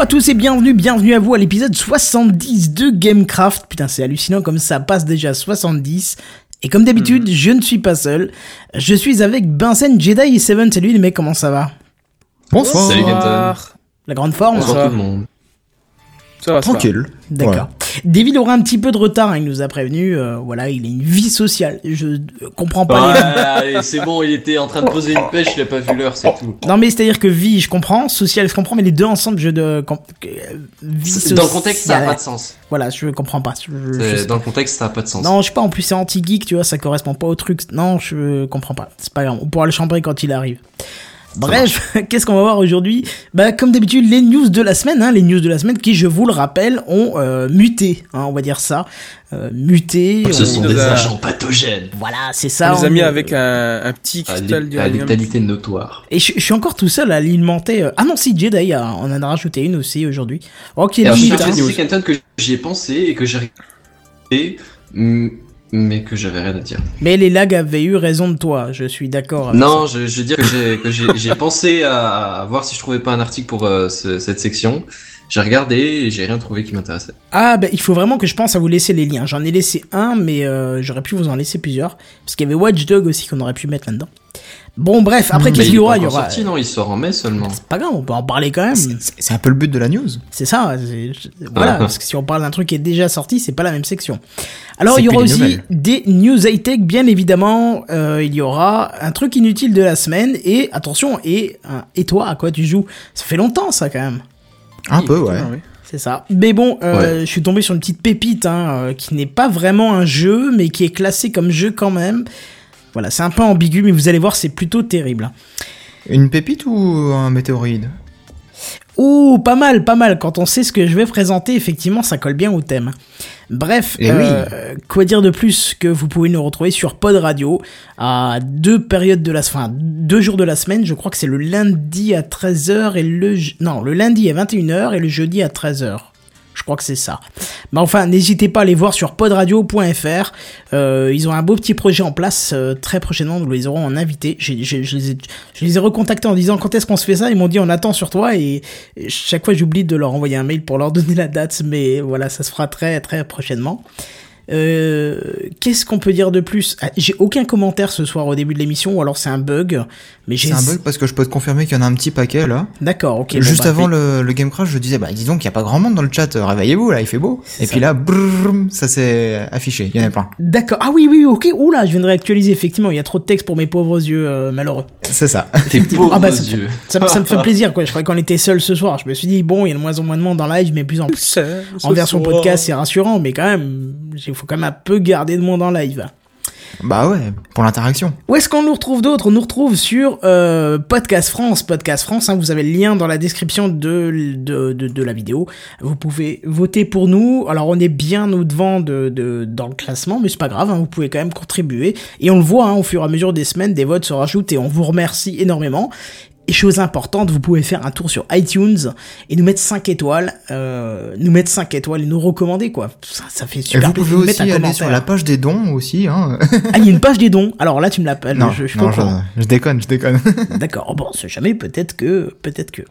Bonjour à tous et bienvenue, bienvenue à vous à l'épisode 70 de Gamecraft. Putain, c'est hallucinant comme ça passe déjà 70. Et comme d'habitude, Mhm. je ne suis pas seul. Je suis avec Benzen, Jedi et Seven. Salut les mecs, comment ça va? Bonsoir. Salut, Kenton. La grande forme Bonsoir tout le monde. Ça va, Tranquille. D'accord. David aura un petit peu de retard, hein, il nous a prévenu. euh, voilà, il a une vie sociale. Je euh, comprends pas les... c'est bon, il était en train de poser une pêche, il a pas vu l'heure, c'est tout. Non mais c'est-à-dire que vie, je comprends, social, je comprends, mais les deux ensemble, je de... euh, vie Dans le contexte, ça a pas de sens. Voilà, je comprends pas. Je- je C'est- sais Dans le contexte, ça a pas de sens. Non, je sais pas, en plus c'est anti-geek, tu vois, ça correspond pas au truc. Non, je comprends pas. C'est pas grave, on pourra le chambrer quand il arrive. Bref, qu'est-ce qu'on va voir aujourd'hui Bah, comme d'habitude, les news de la semaine, hein, les news de la semaine qui, je vous le rappelle, ont euh, muté, hein, on va dire ça. Euh, muté. Ce on- sont des a- agents pathogènes. Voilà, c'est ça. On les a mis avec un, un petit cristal à létalité notoire. Et je, je suis encore tout seul à alimenter. euh, Ah non, si, Jedi, a- on en a rajouté une aussi aujourd'hui. Ok, à hein. Kenton, que j'y ai pensé et que j'ai regardé, mm, mais que j'avais rien à dire. Mais les lags avaient eu raison de toi, je suis d'accord. avec Non, je, je veux dire que j'ai- pensé à, à voir si je trouvais pas un article pour euh, ce- cette section. J'ai regardé et j'ai rien trouvé qui m'intéressait. Ah, bah, il faut vraiment que je pense à vous laisser les liens. J'en ai laissé un, mais euh, j'aurais pu vous en laisser plusieurs. Parce qu'il y avait Watch Dog aussi qu'on aurait pu mettre là-dedans. Bon, bref, après, qu'est-ce qu'il y aura Il y aura. sorti, non, il sort en mai seulement. C'est pas grave, on peut en parler quand même. C'est un peu le but de la news. C'est ça. Voilà, parce que si on parle d'un truc qui est déjà sorti, c'est pas la même section. Alors, il y aura aussi des nouvelles. des news high-tech, bien évidemment. Euh, il y aura un truc inutile de la semaine. Et attention, et, et toi, à quoi tu joues? Ça fait longtemps, ça, quand même. Un Oui, peu, ouais. oui. C'est ça. Mais bon, euh, je suis tombé sur une petite pépite hein, euh, qui n'est pas vraiment un jeu, mais qui est classé comme jeu quand même. Voilà, c'est un peu ambigu, mais vous allez voir, c'est plutôt terrible. Une pépite ou un météoride Ouh, pas mal, pas mal. Quand on sait ce que je vais présenter, effectivement, ça colle bien au thème. Bref, Eh euh, quoi dire de plus que vous pouvez nous retrouver sur Pod Radio à deux périodes de la enfin, deux jours de la semaine. Je crois que c'est le lundi à 13h et le non, le lundi à 21h et le jeudi à 13h. Je crois que c'est ça. Mais enfin, n'hésitez pas à aller voir sur podradio.fr. Euh, ils ont un beau petit projet en place. euh, très prochainement, nous les aurons en invité. Les je les ai recontactés en disant quand est-ce qu'on se fait ça? Ils m'ont dit on attend sur toi. Et, et chaque fois, j'oublie de leur envoyer un mail pour leur donner la date. Mais voilà, ça se fera très très prochainement. Euh, Qu'est-ce qu'on peut dire de plus Ah, J'ai aucun commentaire ce soir au début de l'émission, ou alors c'est un bug. Mais j'ai. C'est un bug parce que je peux te confirmer qu'il y en a un petit paquet là. D'accord, ok. bon, Juste bah, avant puis- le, le Game Crash, je disais, bah dis donc, il y a pas grand monde dans le chat, euh, réveillez-vous là, il fait beau. C'est Et ça. puis là, brrrr, ça s'est affiché, il y en a plein. D'accord. Ah oui, oui, ok. Oula, je viens de réactualiser. Effectivement, il y a trop de texte pour mes pauvres yeux euh, malheureux. C'est ça. Tes pauvres Ah bah, ça, yeux. ça, me- ça me fait plaisir, quoi. Je croyais qu'on était seul ce soir. Je me suis dit, bon, il y a de moins en moins de monde en live, mais plus en plus. En version podcast, c'est rassurant, mais quand même, il faut quand même un peu garder de monde en live. bah ouais, pour l'interaction. Où est-ce qu'on nous retrouve d'autres? On nous retrouve sur euh, Podcast France. Podcast France, hein, vous avez le lien dans la description de, de, de, de la vidéo. Vous pouvez voter pour nous. Alors on est bien au-devant de, de, dans le classement, mais c'est pas grave, hein, vous pouvez quand même contribuer. Et on le voit, hein, au fur et à mesure des semaines, des votes se rajoutent et on vous remercie énormément. Et chose importante, vous pouvez faire un tour sur iTunes et nous mettre 5 étoiles, euh, nous mettre 5 étoiles et nous recommander quoi. Ça, ça fait Et super vous pouvez plaisir de mettre aussi aller commentaire. sur la page des dons aussi, hein. Ah, il y a une page des dons. Alors là, tu me l'appelles. non, je, je non, je, je déconne, je déconne. D'accord, oh, bon, on sait jamais, peut-être que, peut-être que.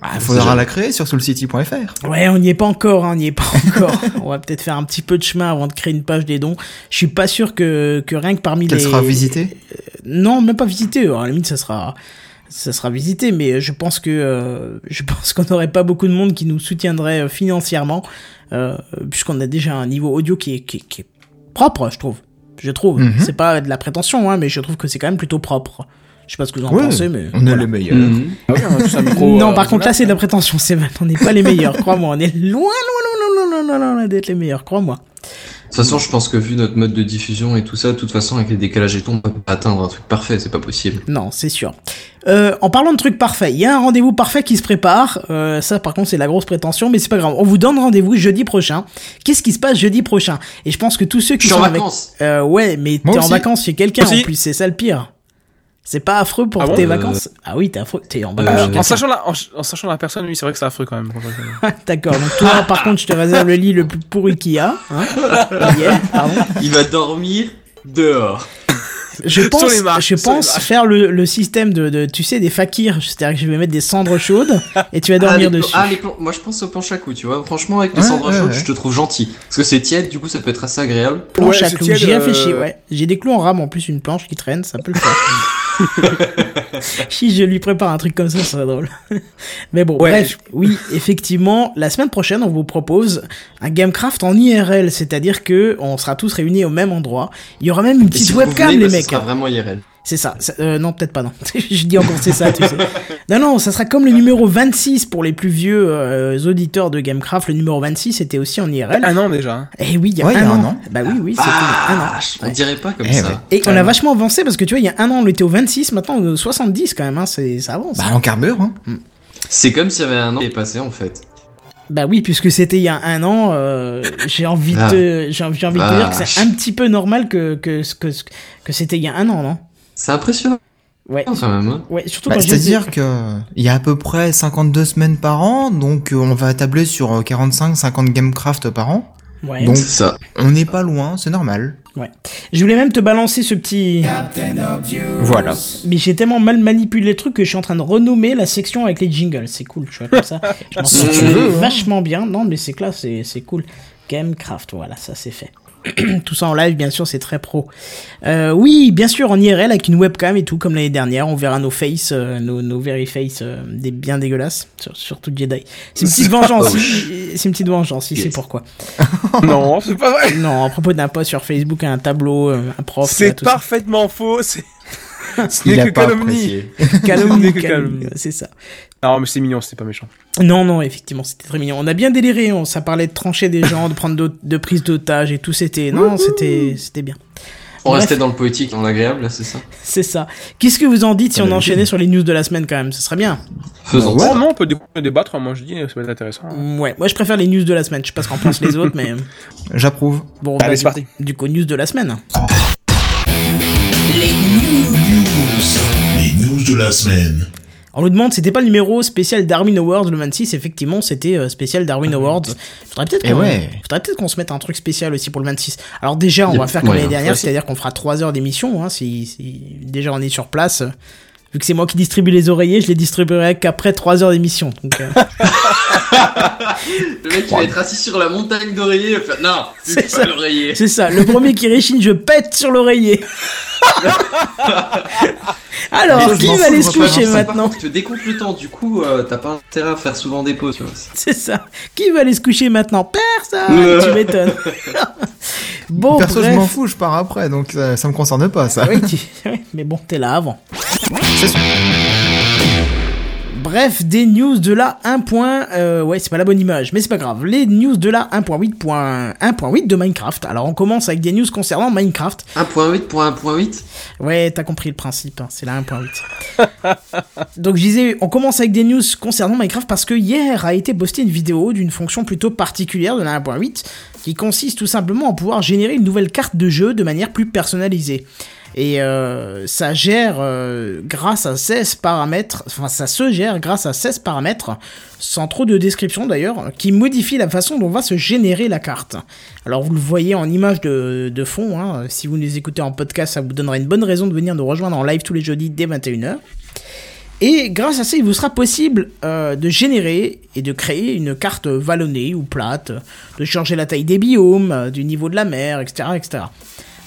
Ah, Il faudra la créer sur soulcity.fr. Ouais, on n'y est pas encore, hein, on n'y est pas encore. on va peut-être faire un petit peu de chemin avant de créer une page des dons. Je suis pas sûr que, que rien que parmi Qu'elle les... sera visitée? Non, même pas visité. À la limite, ça sera, ça sera visité, mais je pense que, euh, je pense qu'on n'aurait pas beaucoup de monde qui nous soutiendrait euh, financièrement, euh, puisqu'on a déjà un niveau audio qui est, qui, qui est propre, je trouve. Je trouve. Mhm. C'est pas de la prétention, hein, mais je trouve que c'est quand même plutôt propre. Je sais pas ce que vous en Ouais, pensez, mais. on est les meilleurs. Mhm. Ah oui, on micro, non, euh, par contre, là, c'est de la prétention, c'est. On n'est pas les meilleurs, crois-moi. On est loin, loin, loin, loin, loin, loin, loin d'être les meilleurs, crois-moi. De toute façon, je pense que vu notre mode de diffusion et tout ça, de toute façon, avec les décalages et tout, on peut pas atteindre un truc parfait, c'est pas possible. Non, c'est sûr. Euh, en parlant de trucs parfaits, il y a un rendez-vous parfait qui se prépare. Euh, ça, par contre, c'est la grosse prétention, mais c'est pas grave. On vous donne rendez-vous jeudi prochain. Qu'est-ce qui se passe jeudi prochain? Et je pense que tous ceux qui Je suis sont en avec... vacances. Euh, ouais, mais t'es en vacances chez quelqu'un en plus, c'est ça le pire. C'est pas affreux pour Ah bon tes Euh, vacances? Ah oui, t'es affreux. T'es en Euh, vacances En sachant, la, en, en sachant la personne, oui, c'est vrai que c'est affreux quand même. D'accord. Donc toi, par contre, je te réserve le lit le plus pourri qu'il y a. Hein Yeah, pardon. Il va dormir dehors. Je pense, les marches, je pense faire le, le système de, de, tu sais, des fakirs. C'est-à-dire que je vais mettre des cendres chaudes et tu vas Ah, dormir les dessus. ah, les moi je pense au planche à cou, tu vois. Franchement, avec les Ouais, cendres ouais, chaudes, ouais. je te trouve gentil. Parce que c'est tiède, du coup, ça peut être assez agréable. planche Ouais, à clous. J'y euh, réfléchis, ouais. J'ai des clous en rame en plus, une planche qui traîne, ça peut le faire. si je lui prépare un truc comme ça, ça serait drôle. Mais bon, Ouais, bref, oui, effectivement, la semaine prochaine, on vous propose un Gamecraft en IRL, c'est-à-dire que on sera tous réunis au même endroit. Il y aura même une Et petite si webcam, venez, les bah, mecs. sera vraiment IRL. C'est ça. ça- euh, non, peut-être pas, non. je dis encore c'est ça, tu sais. Non, non, ça sera comme le numéro 26 pour les plus vieux euh, auditeurs de Gamecraft. Le numéro 26 c'était aussi en IRL. Un an déjà. Et oui, il y a, Ouais, un, il y a an. un an. Bah oui, oui, c'était il y a un an. Ah, on dirait pas comme Eh ça. ouais. Et on a vachement avancé parce que tu vois, il y a un an, on était au 26, maintenant on est au 70 quand même, hein, c'est, ça avance. Bah, en carbure, hein. C'est comme s'il y avait un an qui est passé en fait. Bah oui, puisque c'était il y a un an, euh, j'ai envie Ah. de, j'ai envie, de te Ah. dire que c'est un petit peu normal que, que, que, que c'était il y a un an, non? C'est impressionnant Ouais. quand même. hein. Ouais, surtout Bah, C'est-à-dire que il y a à peu près 52 semaines par an, donc euh, on va tabler sur euh, 45-50 Gamecraft par an. Ouais. Donc- C'est ça. On n'est pas loin, c'est normal. Je voulais même te balancer ce petit, Voilà. mais j'ai tellement mal manipulé le truc que je suis en train de renommer la section avec les jingles. C'est cool, tu vois, comme ça. Je m'en tu veux, hein. vachement bien. Non, mais c'est classe, c'est, c'est cool. Gamecraft, voilà, ça c'est fait. tout ça en live, bien sûr, c'est très pro. Euh, oui, bien sûr, en IRL avec une webcam et tout, comme l'année dernière, on verra nos faces, euh, nos, nos very face, euh, des bien dégueulasses, sur- surtout Jedi. C'est une petite vengeance, si- c'est une petite vengeance, si c'est pourquoi. non, c'est pas vrai. Non, à propos d'un post sur Facebook, un tableau, un prof, C'est tout ça. parfaitement faux. C'est. Ce n'est que calomnie, calomnie. c'est ça. Non, mais c'est mignon, c'était pas méchant. Non, non, effectivement, c'était très mignon. On a bien déliré, on, ça parlait de trancher des gens, de prendre d'autres- de prise d'otages et tout, c'était, non, c'était, c'était bien. On Bref. restait dans le poétique, dans l'agréable, là, c'est ça? C'est ça. Qu'est-ce que vous en dites si On on a enchaînait sur les news de la semaine quand même? Ce serait bien. Faisons Ouais. ça. Non, non, on peut débattre. Moi, je dis, ça va être intéressant. Ouais, moi je préfère les news de la semaine. Je sais pas ce qu'en pensent les autres, mais J'approuve. bon. Allez, bah, c'est du, parti. du coup, news de la semaine. Les news de la semaine. On nous demande, c'était pas le numéro spécial Darwin Awards le 26 Effectivement, c'était euh, spécial Darwin Awards. Faudrait peut-être Eh qu'on ouais. faudrait peut-être qu'on se mette un truc spécial aussi pour le 26. Alors déjà, on va faire comme l'année dernière, c'est-à-dire qu'on fera 3 heures d'émission. Hein, si, si déjà on est sur place. Vu que c'est moi qui distribue les oreillers, je les distribuerai qu'après 3 heures d'émission. Euh, Le mec, il va être assis sur la montagne d'oreiller, il va faire Non, C'est ça. pas l'oreiller. c'est ça. Le premier qui réchine, je pète sur l'oreiller. Alors, qui va aller se coucher ça. Maintenant Tu te décomptes le temps, du coup, euh, t'as pas intérêt à faire souvent des pauses, tu vois. C'est ça. Qui va aller se coucher maintenant? Personne Euh. Tu m'étonnes. bon, Perso, je m'en fous, je pars après, donc euh, ça me concerne pas, ça. Oui, tu- mais bon, t'es là avant. C'est sûr. Bref, des news de la 1. point- euh, ouais, c'est pas la bonne image, mais c'est pas grave. Les news de la 1.8.1.8 de Minecraft. Alors, on commence avec des news concernant Minecraft. 1.8 pour 1.8 Ouais, t'as compris le principe, hein, c'est la 1.8. Donc je disais, on commence avec des news concernant Minecraft parce que hier a été postée une vidéo d'une fonction plutôt particulière de la 1.8 qui consiste tout simplement à pouvoir générer une nouvelle carte de jeu de manière plus personnalisée. Et euh, ça gère euh, grâce à 16 paramètres, enfin ça se gère grâce à 16 paramètres, sans trop de description d'ailleurs, qui modifient la façon dont va se générer la carte. Alors vous le voyez en image de, fond, hein, si vous nous écoutez en podcast, ça vous donnera une bonne raison de venir nous rejoindre en live tous les jeudis dès 21h. Et grâce à ça, il vous sera possible euh, de générer et de créer une carte vallonnée ou plate, de changer la taille des biomes, du niveau de la mer, etc. etc.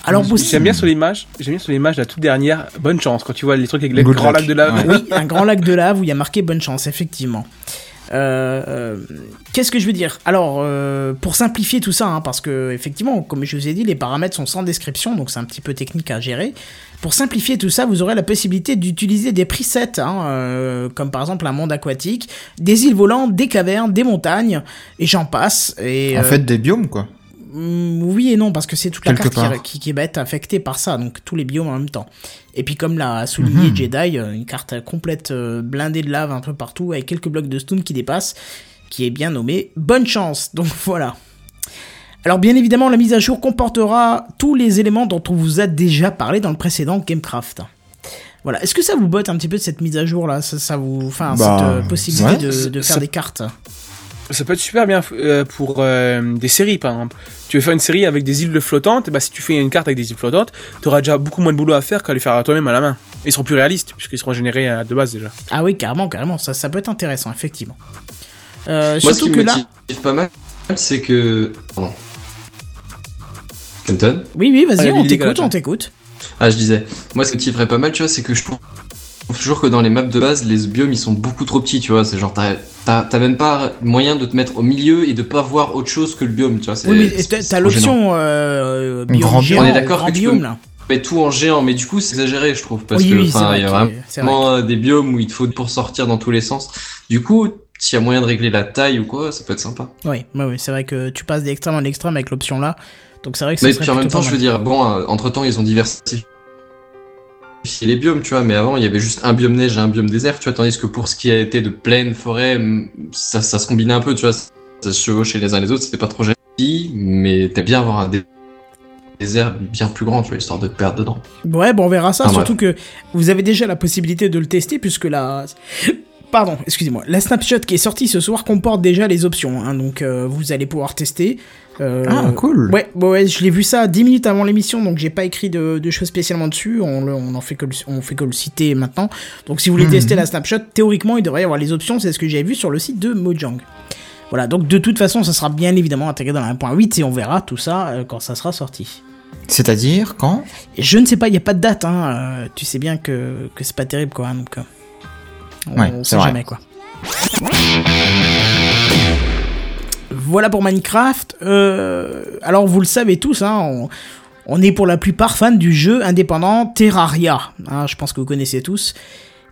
Alors, vous- J'aime bien sur l'image, j'aime bien sur l'image la toute dernière, bonne chance, quand tu vois les trucs avec grands luck. lacs de lave. Ouais. Oui, un grand lac de lave où il y a marqué bonne chance, effectivement. Euh, euh, Qu'est-ce que je veux dire? Alors, euh, pour simplifier tout ça, hein, parce que effectivement, comme je vous ai dit, les paramètres sont sans description, donc c'est un petit peu technique à gérer. Pour simplifier tout ça, vous aurez la possibilité d'utiliser des presets, hein, euh, comme par exemple un monde aquatique, des îles volantes, des cavernes, des montagnes, et j'en passe. Et, En euh, fait, des biomes, quoi. Mm, Oui et non, parce que c'est toute la Quelque carte qui, va être affectée par ça, donc tous les biomes en même temps. Et puis comme l'a souligné Mhm. Jedi, euh, une carte complète euh, blindée de lave un peu partout, avec quelques blocs de stone qui dépassent, qui est bien nommée Bonne Chance. Donc voilà. Alors bien évidemment, la mise à jour comportera tous les éléments dont on vous a déjà parlé dans le précédent Gamecraft. Voilà. Est-ce que ça vous botte un petit peu de cette mise à jour là ça, ça vous, enfin Bah, cette euh, possibilité ouais. de, de faire des cartes? Ça peut être super bien euh, pour euh, des séries, par exemple. Tu veux faire une série avec des îles flottantes, et bah, si tu fais une carte avec des îles flottantes, tu auras déjà beaucoup moins de boulot à faire qu'à les faire à toi-même à la main. Ils seront plus réalistes, puisqu'ils seront générés euh, de base déjà. Ah oui, carrément, carrément. Ça, ça peut être intéressant, effectivement. Euh, Moi, ce surtout qui que me là. pas mal, c'est que. Pardon. Kenton? Oui, oui, vas-y, Ah, on t'écoute, on t'écoute. Ah, je disais. Moi, ce qui me pas mal, tu vois, c'est que je trouve toujours que dans les maps de base, les biomes ils sont beaucoup trop petits, tu vois. C'est genre, t'as- t'as t'as même pas moyen de te mettre au milieu et de pas voir autre chose que le biome, tu vois. c'est- Oui, mais c'est- t'as c'est l'option euh, Grand biome géant, On est d'accord grand que tu biome peux- là. Mais tout en géant, mais du coup, c'est exagéré, je trouve. Parce oui, que, oui, c'est il y a vraiment c'est vrai. euh, des biomes où il te faut pour sortir dans tous les sens. Du coup, s'il y a moyen de régler la taille ou quoi, ça peut être sympa. Oui, ouais, ouais, c'est vrai que tu passes d'extrême en extrême avec l'option là. Donc c'est vrai que ça Mais puis en même temps, je veux dire, bon, entre temps, ils ont diversifié les biomes, tu vois, mais avant, il y avait juste un biome neige et un biome désert, tu vois, tandis que pour ce qui a été de plaine, forêt, ça, ça se combinait un peu, tu vois, ça se chevauchait les uns les autres, c'était pas trop gênant. Mais t'aimes bien avoir un dé- désert bien plus grand, tu vois, histoire de te perdre dedans. Ouais, bon, on verra ça. Ah, surtout que vous avez déjà la possibilité de le tester puisque la. Pardon, excusez-moi. La snapshot qui est sortie ce soir comporte déjà les options, hein, donc euh, vous allez pouvoir tester. Euh, Ah, cool. Ouais, ouais, je l'ai vu ça 10 minutes avant l'émission, donc j'ai pas écrit de, de choses spécialement dessus. On, le, on en fait que le, on fait que le citer maintenant. Donc si vous voulez Mhm. tester la snapshot, théoriquement il devrait y avoir les options. C'est ce que j'ai vu sur le site de Mojang. Voilà, donc de toute façon, ça sera bien évidemment intégré dans la 1.8 et on verra tout ça euh, quand ça sera sorti. C'est-à-dire quand? Je ne sais pas, il n'y a pas de date, hein. euh, tu sais bien que, que c'est pas terrible quoi. hein, donc, on, Ouais, on c'est sait vrai. jamais quoi. Voilà pour Minecraft. Euh, alors vous le savez tous, hein, on, est pour la plupart fans du jeu indépendant Terraria. hein, je pense que vous connaissez tous.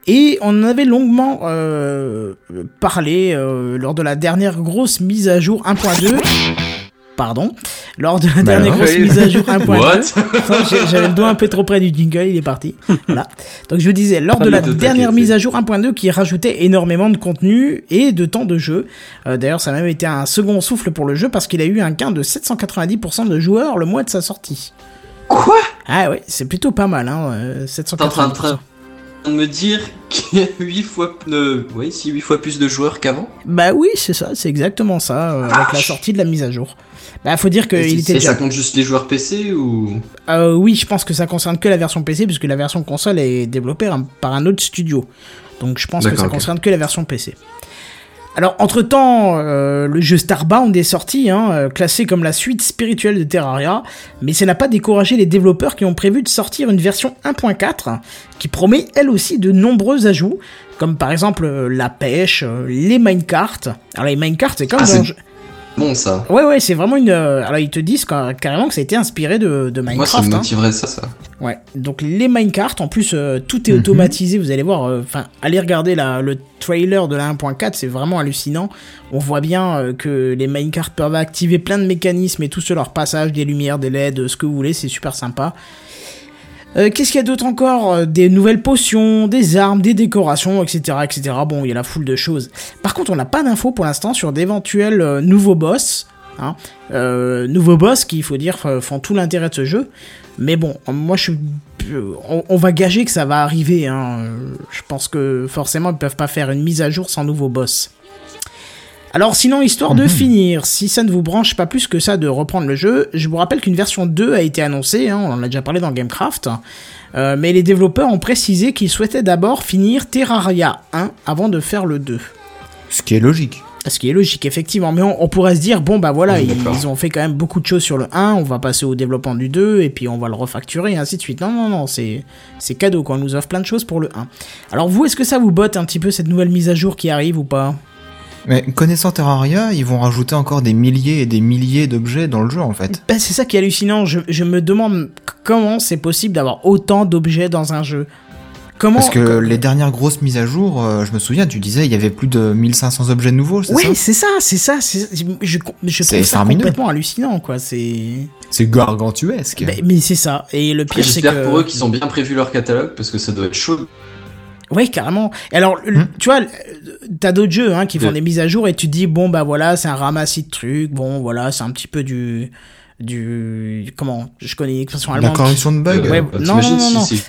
Et on en avait longuement euh, parlé euh, lors de la dernière grosse mise à jour 1.2. Pardon. Lors de la Bah dernière grosse Oui. mise à jour 1.2. What? Attends, j'ai- J'avais le doigt un peu trop près du jingle, il est parti. Voilà. Donc je vous disais, lors de la de dernière mise à jour 1.2 qui rajoutait énormément de contenu et de temps de jeu. Euh, D'ailleurs, ça a même été un second souffle pour le jeu parce qu'il a eu un gain de 790% de joueurs le mois de sa sortie. Quoi? Ah ouais, c'est plutôt pas mal, hein, euh, T'es en train 790%. De me dire qu'il y a 8 fois, euh, oui, si 8 fois plus de joueurs qu'avant Bah oui, c'est ça, c'est exactement ça, euh, avec la sortie de la mise à jour. Bah faut dire Et qu'il était déjà... ça compte juste les joueurs PC ou? Euh, oui, je pense que ça concerne que la version PC, puisque la version console est développée un- par un autre studio. Donc je pense que ça concerne que la version PC. Alors, entre-temps, euh, le jeu Starbound est sorti, hein, euh, classé comme la suite spirituelle de Terraria, mais ça n'a pas découragé les développeurs qui ont prévu de sortir une version 1.4, qui promet elle aussi de nombreux ajouts, comme par exemple euh, la pêche, les minecarts. Alors les minecarts, c'est comme Ah, bon ça Ouais, ouais, c'est vraiment une... euh, Alors ils te disent car- carrément que ça a été inspiré de, de Minecraft. Moi ça me hein. motiverait ça, ça. Ouais, donc les minecarts, en plus euh, tout est Mhm. automatisé, vous allez voir, euh, enfin allez regarder la, le trailer de la 1.4, c'est vraiment hallucinant. On voit bien euh, que les minecarts peuvent activer plein de mécanismes et tout sur leur passage, des lumières, des LED, ce que vous voulez, c'est super sympa. Euh, Qu'est-ce qu'il y a d'autre encore Euh, Des nouvelles potions, des armes, des décorations, etc., etc. Bon, il y a la foule de choses. Par contre, on n'a pas d'infos pour l'instant sur d'éventuels euh, nouveaux boss. Hein. Euh, nouveaux boss qui, il faut dire, font tout l'intérêt de ce jeu. Mais bon, moi On, va gager que ça va arriver. Hein. Je pense que forcément ils peuvent pas faire une mise à jour sans nouveau boss. Alors sinon, histoire de Mhm. finir, si ça ne vous branche pas plus que ça de reprendre le jeu, je vous rappelle qu'une version 2 a été annoncée, hein, on en a déjà parlé dans Gamecraft, euh, mais les développeurs ont précisé qu'ils souhaitaient d'abord finir Terraria 1 avant de faire le 2. Ce qui est logique. Ce qui est logique, effectivement. Mais on, on pourrait se dire, bon, bah voilà, Oui, ils, ont fait quand même beaucoup de choses sur le 1, on va passer au développement du 2, et puis on va le refacturer, et ainsi de suite. Non, non, non, c'est c'est cadeau, quoi. On nous offre plein de choses pour le 1. Alors, vous, est-ce que ça vous botte un petit peu cette nouvelle mise à jour qui arrive ou pas? Mais connaissant Terraria, ils vont rajouter encore des milliers et des milliers d'objets dans le jeu en fait. Ben, c'est ça qui est hallucinant. Je, je me demande comment c'est possible d'avoir autant d'objets dans un jeu. Comment Parce que les dernières grosses mises à jour, euh, je me souviens, tu disais, il y avait plus de 1500 objets nouveaux, c'est Oui, ça? c'est ça, c'est ça. c'est- Je, je, trouve ça complètement hallucinant, quoi. C'est. C'est gargantuesque. Ben, mais c'est ça. Et le pire, c'est J'espère que. pour eux qu'ils ont bien prévu leur catalogue parce que ça doit être chaud. Ouais, carrément. Et alors, Hmm. tu vois, t'as d'autres jeux hein, qui font Ouais. des mises à jour et tu te dis, bon, bah voilà, c'est un ramassis de trucs, bon, voilà, c'est un petit peu du. du comment Je connais l'expression La allemande. correction de bugs. Ouais, Euh, non, non, non, si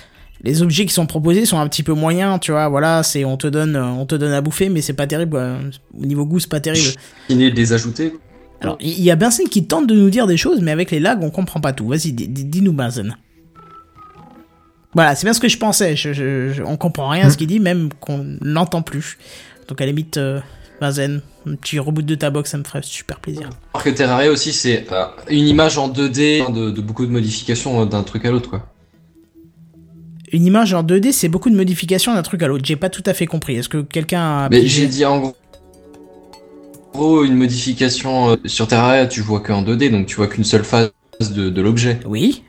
Les objets qui sont proposés sont un petit peu moyens, tu vois. Voilà, c'est on te donne, on te donne à bouffer, mais c'est pas terrible. quoi. Au niveau goût, c'est pas terrible. Chiner, les ajouter. Alors, il y a Benson qui tente de nous dire des choses, mais avec les lags, on comprend pas tout. Vas-y, dis- dis- dis-nous, Benson. Voilà, c'est bien ce que je pensais. Je, je- je- on comprend rien à ce qu'il dit, même qu'on l'entend plus. Donc, à la limite, euh, Benzen, un petit reboot de ta box, ça me ferait super plaisir. Alors que Terraria aussi, c'est euh, une image en 2D hein, de, de beaucoup de modifications euh, d'un truc à l'autre, quoi. Une image en 2D, c'est beaucoup de modifications d'un truc à l'autre. J'ai pas tout à fait compris. Est-ce que quelqu'un a. Mais j'ai dit en gros- en gros une modification euh, sur Terraria, tu vois qu'en 2D, donc tu vois qu'une seule phase de, de l'objet. Oui.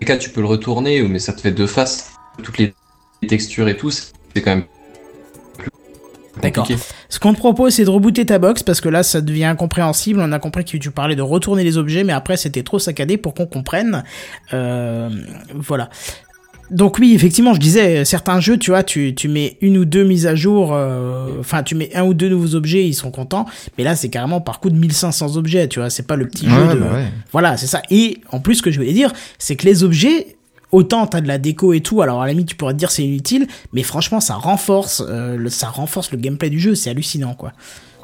Des cas, tu peux le retourner, mais ça te fait deux faces. Toutes les textures et tout, c'est quand même D'accord. Ce qu'on te propose, c'est de rebooter ta box parce que là, ça devient incompréhensible. On a compris que tu parlais de retourner les objets, mais après, c'était trop saccadé pour qu'on comprenne. Euh, voilà. Donc oui, effectivement, je disais, certains jeux, tu vois, tu, tu mets une ou deux mises à jour, euh, enfin, tu mets un ou deux nouveaux objets, ils sont contents. Mais là, c'est carrément par coup de 1500 objets, tu vois, c'est pas le petit jeu de... bah ouais. Voilà, c'est ça. Et en plus, ce que je voulais dire, c'est que les objets, autant t'as de la déco et tout, alors à la limite, tu pourrais te dire c'est inutile, mais franchement, ça renforce, euh, le, ça renforce le gameplay du jeu, c'est hallucinant, quoi.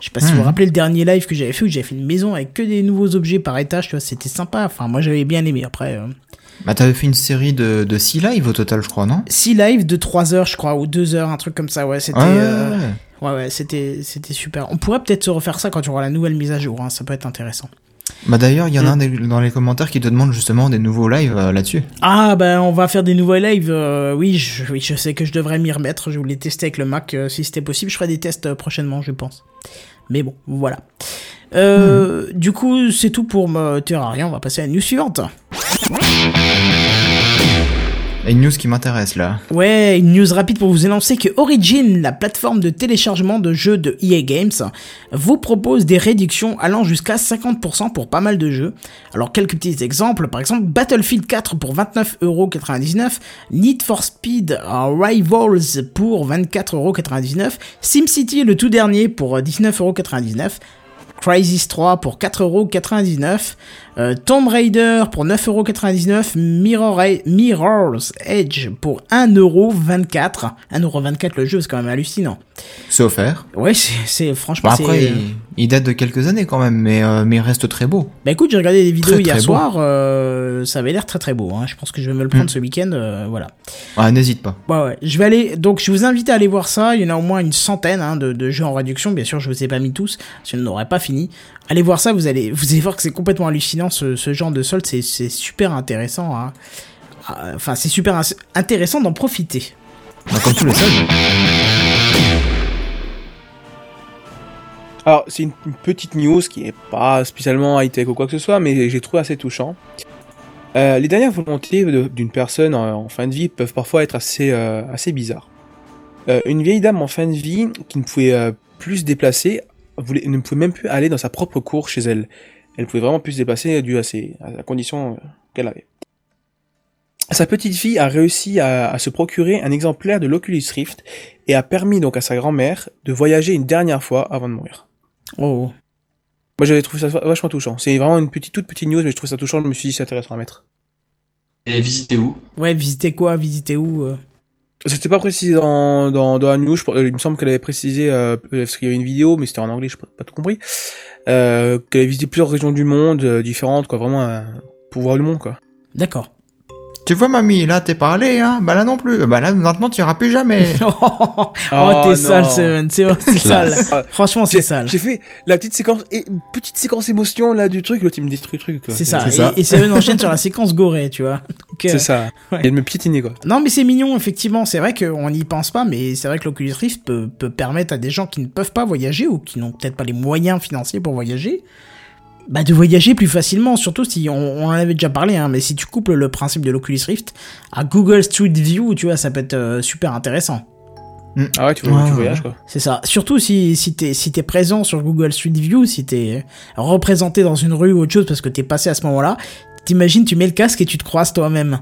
Je sais pas si vous vous Mhm. rappelez le dernier live que j'avais fait où j'avais fait une maison avec que des nouveaux objets par étage, tu vois, c'était sympa. Enfin, moi j'avais bien aimé. Après, euh, Bah, t'avais fait une série de, de 6 lives au total, je crois, non 6 lives de 3 heures, je crois, ou 2 heures, un truc comme ça, ouais, c'était. Ouais, euh, ouais. Ouais, c'était, c'était super. On pourrait peut-être se refaire ça quand tu auras la nouvelle mise à jour, hein, ça peut être intéressant. Bah d'ailleurs, il y en a Mm. un des- dans les commentaires qui te demande justement des nouveaux lives euh, là-dessus. Ah, ben on va faire des nouveaux lives. euh, oui, je, oui, je sais que je devrais m'y remettre. Je voulais tester avec le Mac euh, si c'était possible. Je ferai des tests prochainement, je pense. Mais bon, voilà. Euh, Du coup, c'est tout pour me Terraria. On va passer à la news suivante. Une news qui m'intéresse là. Ouais, une news rapide pour vous annoncer que Origin, la plateforme de téléchargement de jeux de EA Games, vous propose des réductions allant jusqu'à 50% pour pas mal de jeux. Alors quelques petits exemples, par exemple Battlefield 4 pour 29,99€, Need for Speed Rivals pour 24,99€, SimCity le tout dernier pour 19,99€, Crisis 3 pour 4,99€, euh, Tomb Raider pour 9,99€, Mirror Mirror's Edge pour 1,24€. 1,24€ le jeu, c'est quand même hallucinant. C'est offert. Ouais, c'est- franchement c'est... après, il, il date de quelques années quand même, mais, euh, mais il reste très beau. Bah écoute, j'ai regardé des vidéos Très, hier très soir, euh, ça avait l'air très très beau. Hein. Je pense que je vais me le prendre Mm. ce week-end, euh, voilà. Ah, n'hésite pas. Ouais, ouais. Je vais aller. Donc, je vous invite à aller voir ça. Il y en a au moins une centaine hein, de, de jeux en réduction. Bien sûr, je vous ai pas mis tous, sinon on n'aurait pas fini. Allez voir ça. Vous allez, vous allez voir que c'est complètement hallucinant ce, ce genre de solde. C'est, super intéressant. hein. Ah, Enfin, c'est super intéressant d'en profiter. Bah, comme tous les soldes. Alors, c'est une, petite news qui est pas spécialement high-tech ou quoi que ce soit, mais j'ai trouvé assez touchant. Euh, les dernières volontés d'une personne en, fin de vie peuvent parfois être assez, euh, assez bizarres. Euh, une vieille dame en fin de vie qui ne pouvait euh, plus se déplacer, ne pouvait même plus aller dans sa propre cour chez elle. Elle pouvait vraiment plus se déplacer dû à, ses, à la condition euh, qu'elle avait. Sa petite fille a réussi à se procurer un exemplaire de l'Oculus Rift et a permis donc à sa grand-mère de voyager une dernière fois avant de mourir. Oh. Moi j'avais trouvé ça vachement touchant. C'est vraiment une petite, toute petite news, mais je trouve ça touchant. Je me suis dit c'est intéressant à mettre. Et visiter où? Ouais, visiter quoi? Visiter où euh? C'était pas précisé dans, dans, dans la news. je- euh, il me semble qu'elle avait précisé euh, parce qu'il y avait une vidéo, mais c'était en anglais, je pas, pas tout compris. Euh, qu'elle avait visité plusieurs régions du monde euh, différentes, quoi. Vraiment euh, pour voir le monde, quoi. D'accord. Tu vois, mamie, là, t'es pas allé, hein Bah là non plus. Bah là, maintenant, tu iras plus jamais. oh, Oh, t'es sale, Seven. C'est c'est sale. Franchement, c'est sale. J'ai fait la petite séquence, et petite séquence émotion là du truc, l'autre il me détruit le truc. quoi. C'est ça. C'est ça. Et, et Seven enchaîne sur la séquence gorée, tu vois. Donc, euh, C'est ça. Ouais. Il de me piétiner, quoi. Non, mais c'est mignon, effectivement. C'est vrai qu'on n'y pense pas, mais c'est vrai que l'Oculus Rift peut, peut permettre à des gens qui ne peuvent pas voyager ou qui n'ont peut-être pas les moyens financiers pour voyager, bah, de voyager plus facilement. Surtout si on, on en avait déjà parlé, hein, mais si tu couples le principe de l'Oculus Rift à Google Street View, tu vois, ça peut être euh, super intéressant. Ah ouais, tu, Ouais, tu ouais. voyages, quoi. C'est ça. Surtout si, si t'es si t'es présent sur Google Street View, si t'es représenté dans une rue ou autre chose parce que t'es passé à ce moment-là, t'imagines, tu mets le casque et tu te croises toi-même.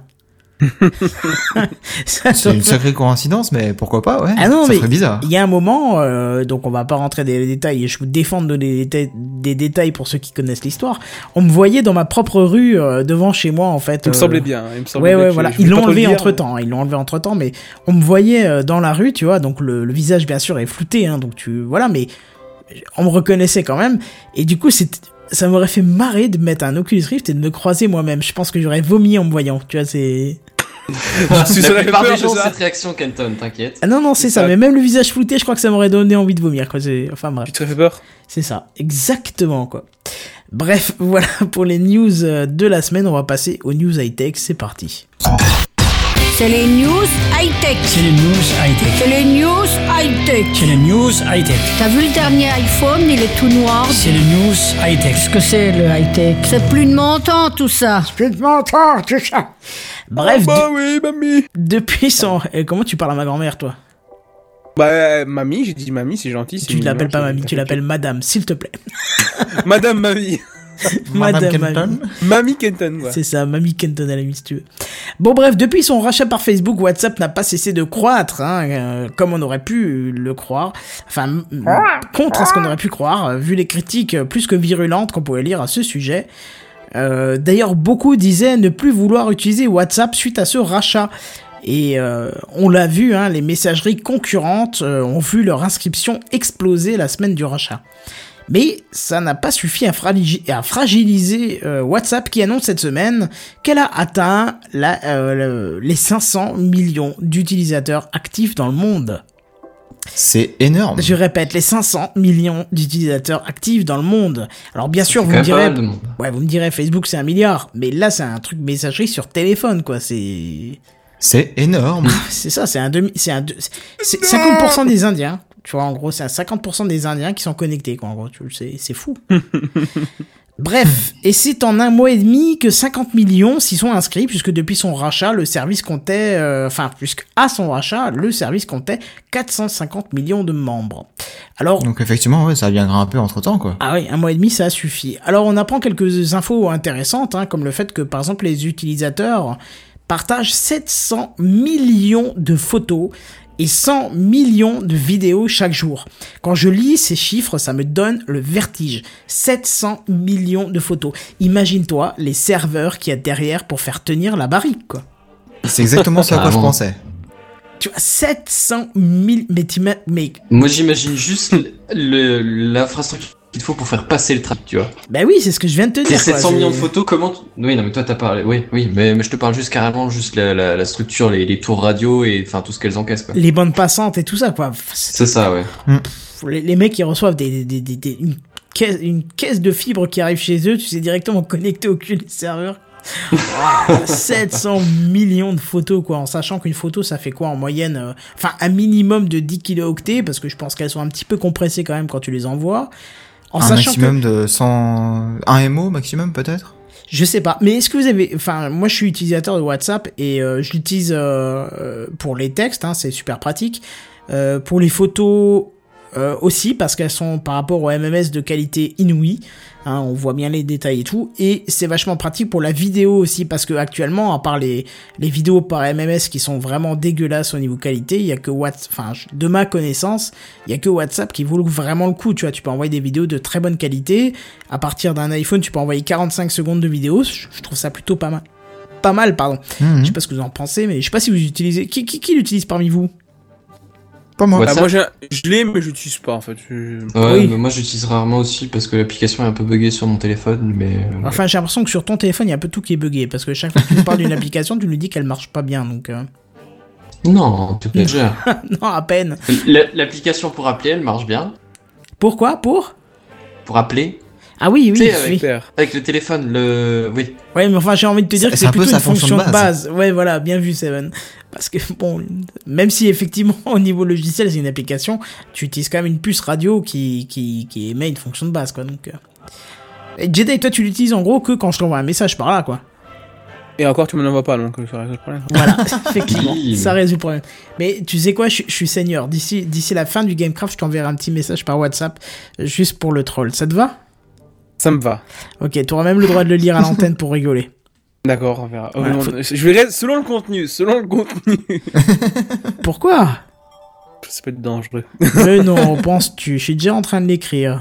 C'est une sacrée coïncidence, mais pourquoi pas, ouais. Ah non, ça mais serait bizarre. Il y a un moment, euh, donc on va pas rentrer dans les détails, et je vous défends de donner des, déta- des détails pour ceux qui connaissent l'histoire. On me voyait dans ma propre rue, euh, devant chez moi, en fait. Il me euh, semblait bien. Il me semblait Ouais, bien ouais, voilà. Ils l'ont enlevé dire, entre temps. Ils l'ont enlevé entre temps, mais on me voyait euh, dans la rue, tu vois. Donc le, le visage, bien sûr, est flouté, hein. Donc tu, voilà, mais on me reconnaissait quand même. Et du coup, c'est, ça m'aurait fait marrer de mettre un Oculus Rift et de me croiser moi-même. Je pense que j'aurais vomi en me voyant. Tu vois, c'est. La serais plupart des gens cette réaction, Kenton, t'inquiète. Ah non, non, c'est ça. ça. Mais même le visage flouté, je crois que ça m'aurait donné envie de vomir, quoi. Enfin bref. Tu te fait peur? C'est ça, exactement quoi. Bref, voilà pour les news euh, de la semaine. On va passer aux news high-tech. C'est parti. C'est les news high-tech. C'est les news high-tech. C'est les news high-tech. C'est les news high-tech. T'as vu le dernier iPhone, il est tout noir. C'est les news high-tech. Qu'est-ce que c'est le high-tech? C'est plus de mon temps tout ça. Bref, Bah oui, mamie. de- depuis son. Eh, comment tu parles à ma grand-mère, toi? Bah, euh, mamie, j'ai dit mamie, c'est gentil. c'est Tu ne l'appelles pas c'est- mamie, tu l'appelles madame, s'il te plaît. Madame mamie. Madame Kenton Mamie. Kenton, ouais. C'est ça, mamie Kenton à la si tu veux. Bon, bref, depuis son rachat par Facebook, WhatsApp n'a pas cessé de croître, hein, euh, comme on aurait pu le croire. Enfin, contre à ce qu'on aurait pu croire, euh, vu les critiques euh, plus que virulentes qu'on pouvait lire à ce sujet. Euh, D'ailleurs, beaucoup disaient ne plus vouloir utiliser WhatsApp suite à ce rachat. Et euh, on l'a vu, hein, les messageries concurrentes euh, ont vu leur inscription exploser la semaine du rachat. Mais ça n'a pas suffi à, fragili- à fragiliser euh, WhatsApp qui annonce cette semaine qu'elle a atteint la, euh, le- les 500 millions d'utilisateurs actifs dans le monde. C'est énorme. Je répète, les 500 millions d'utilisateurs actifs dans le monde. Alors bien sûr, vous me direz, ouais, vous me direz Facebook c'est un milliard, mais là c'est un truc messagerie sur téléphone quoi. C'est C'est énorme. c'est ça, c'est un demi, c'est un, c'est 50% des Indiens. Tu vois, en gros, c'est à 50% des Indiens qui sont connectés, quoi. En gros, tu le sais, c'est fou. Bref, et c'est en un mois et demi que 50 millions s'y sont inscrits, puisque depuis son rachat, le service comptait, euh, enfin, puisqu'à son rachat, le service comptait 450 millions de membres. Alors, Donc effectivement, ouais, ça a bien grimpé entre temps, quoi. ah oui, un mois et demi, ça suffit. Alors, on apprend quelques infos intéressantes, hein, comme le fait que, par exemple, les utilisateurs partagent 700 millions de photos et 100 millions de vidéos chaque jour. Quand je lis ces chiffres, ça me donne le vertige. 700 millions de photos. Imagine-toi les serveurs qu'il y a derrière pour faire tenir la barrique, quoi. C'est exactement ce à quoi je pensais. Tu vois, 700 000... Mais, mais Moi, j'imagine juste l'infrastructure qu'il faut pour faire passer le trafic, tu vois. bah oui, c'est ce que je viens de te T'es dire. quoi, 700 millions de photos, comment tu- Oui, non, mais toi, t'as parlé. Oui, oui, mais, mais je te parle juste carrément, juste la, la, la structure, les, les tours radio et enfin tout ce qu'elles encaissent, quoi. Les bandes passantes et tout ça, quoi. C'est- ça, ouais. les, les mecs ils reçoivent des, des, des, des- une, caisse, une caisse de fibres qui arrive chez eux, tu sais directement connecté au cul des serveurs. Oh, 700 millions de photos quoi, en sachant qu'une photo ça fait quoi en moyenne euh, Enfin un minimum de 10 kilooctets parce que je pense qu'elles sont un petit peu compressées quand même quand tu les envoies. En Un sachant que maximum de 100... Un MO maximum, peut-être? Je sais pas, mais est-ce que vous avez, enfin, moi je suis utilisateur de WhatsApp et euh, je l'utilise euh, euh, pour les textes, hein, c'est super pratique. Euh, pour les photos aussi parce qu'elles sont par rapport au MMS de qualité inouïe. Hein, on voit bien les détails et tout. Et c'est vachement pratique pour la vidéo aussi parce que actuellement, à part les, les vidéos par MMS qui sont vraiment dégueulasses au niveau qualité, il y a que WhatsApp, enfin, de ma connaissance, il y a que WhatsApp qui vaut vraiment le coup. Tu vois, tu peux envoyer des vidéos de très bonne qualité. À partir d'un iPhone, tu peux envoyer 45 secondes de vidéo. Je je trouve ça plutôt pas mal. Pas mal, pardon. Mhm. Je sais pas ce que vous en pensez, mais je sais pas si vous utilisez. Qui, qui, qui l'utilise parmi vous? Pas moi. Bah, moi, un- je l'ai, mais je l'utilise pas, en fait. Je- Ouais, Oui. mais moi j'utilise rarement aussi parce que l'application est un peu buggée sur mon téléphone, mais. euh, Enfin, j'ai l'impression que sur ton téléphone, il y a un peu tout qui est buggé. Parce que chaque fois que tu parles d'une application, tu nous dis qu'elle marche pas bien. Donc, euh, Non, tu non, à peine. La- L'application pour appeler, elle marche bien. Pourquoi? Pour? Pour appeler, Ah oui, oui. Oui. avec- le téléphone, le. Oui. Ouais, mais enfin, j'ai envie de te dire que c'est plutôt sa une fonction fonction de de base. Ouais, voilà, bien vu, Seven. Parce que, bon, même si effectivement, au niveau logiciel, c'est une application, tu utilises quand même une puce radio qui, qui, qui émet une fonction de base, quoi. Donc. euh. Et Jedi, toi, tu l'utilises en gros que quand je t'envoie un message par là, quoi. Et encore, tu m'en envoies pas, donc euh, ça reste le problème. Voilà, effectivement, ça résout le problème. Mais tu sais quoi, je, je suis seigneur. D'ici, d'ici la fin du Gamecraft, je t'enverrai un petit message par WhatsApp, juste pour le troll. Ça te va? Ça me va. Ok, tu auras même le droit de le lire à l'antenne pour rigoler. D'accord, on verra. Voilà, faut- Je verrai selon le contenu, selon le contenu. Pourquoi Ça peut être dangereux. Mais non, penses-tu? Je suis déjà en train de l'écrire.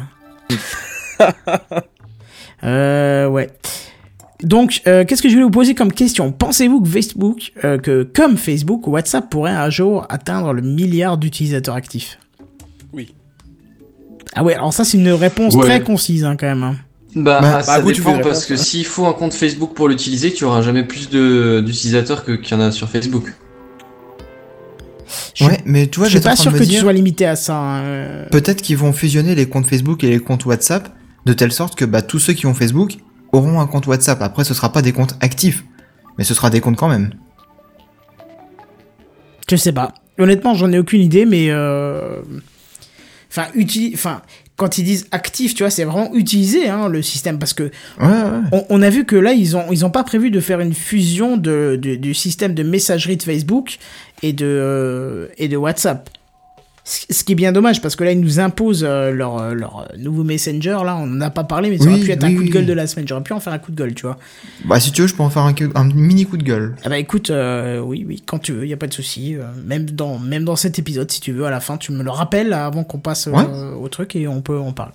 euh, ouais. Donc, euh, qu'est-ce que je voulais vous poser comme question? Pensez-vous que Facebook, euh, que comme Facebook, WhatsApp pourrait un jour atteindre le milliard d'utilisateurs actifs? Oui. Ah ouais, alors ça c'est une réponse Ouais. très concise hein, quand même. hein. Bah, Bah, ah, ça bah, dépend parce que s'il faut un compte Facebook pour l'utiliser, tu auras jamais plus de d'utilisateurs que qu'il y en a sur Facebook. Je, Ouais, mais tu vois, je suis pas sûr que tu sois limité à ça. hein, euh. peut-être qu'ils vont fusionner les comptes Facebook et les comptes WhatsApp de telle sorte que bah, tous ceux qui ont Facebook auront un compte WhatsApp. Après, ce sera pas des comptes actifs, mais ce sera des comptes quand même. Je sais pas. Honnêtement, j'en ai aucune idée, mais euh... enfin, uti- enfin, quand ils disent actif, tu vois, c'est vraiment utiliser hein, le système parce que Ouais, ouais. on, on a vu que là, ils ont ils ont pas prévu de faire une fusion de, de- du système de messagerie de Facebook et de euh, et de WhatsApp. Ce qui est bien dommage parce que là, ils nous imposent euh, leur, euh, leur euh, nouveau messenger. Là, on n'en a pas parlé, mais ça Oui, aurait pu être un coup de oui. gueule de la semaine. J'aurais pu en faire un coup de gueule, tu vois. Bah, si tu veux, je peux en faire un, mini coup de gueule. Ah bah écoute, euh, oui, oui, quand tu veux, y a pas de souci. même dans même dans cet épisode, si tu veux, à la fin, tu me le rappelles avant qu'on passe euh, au truc et on peut en parler.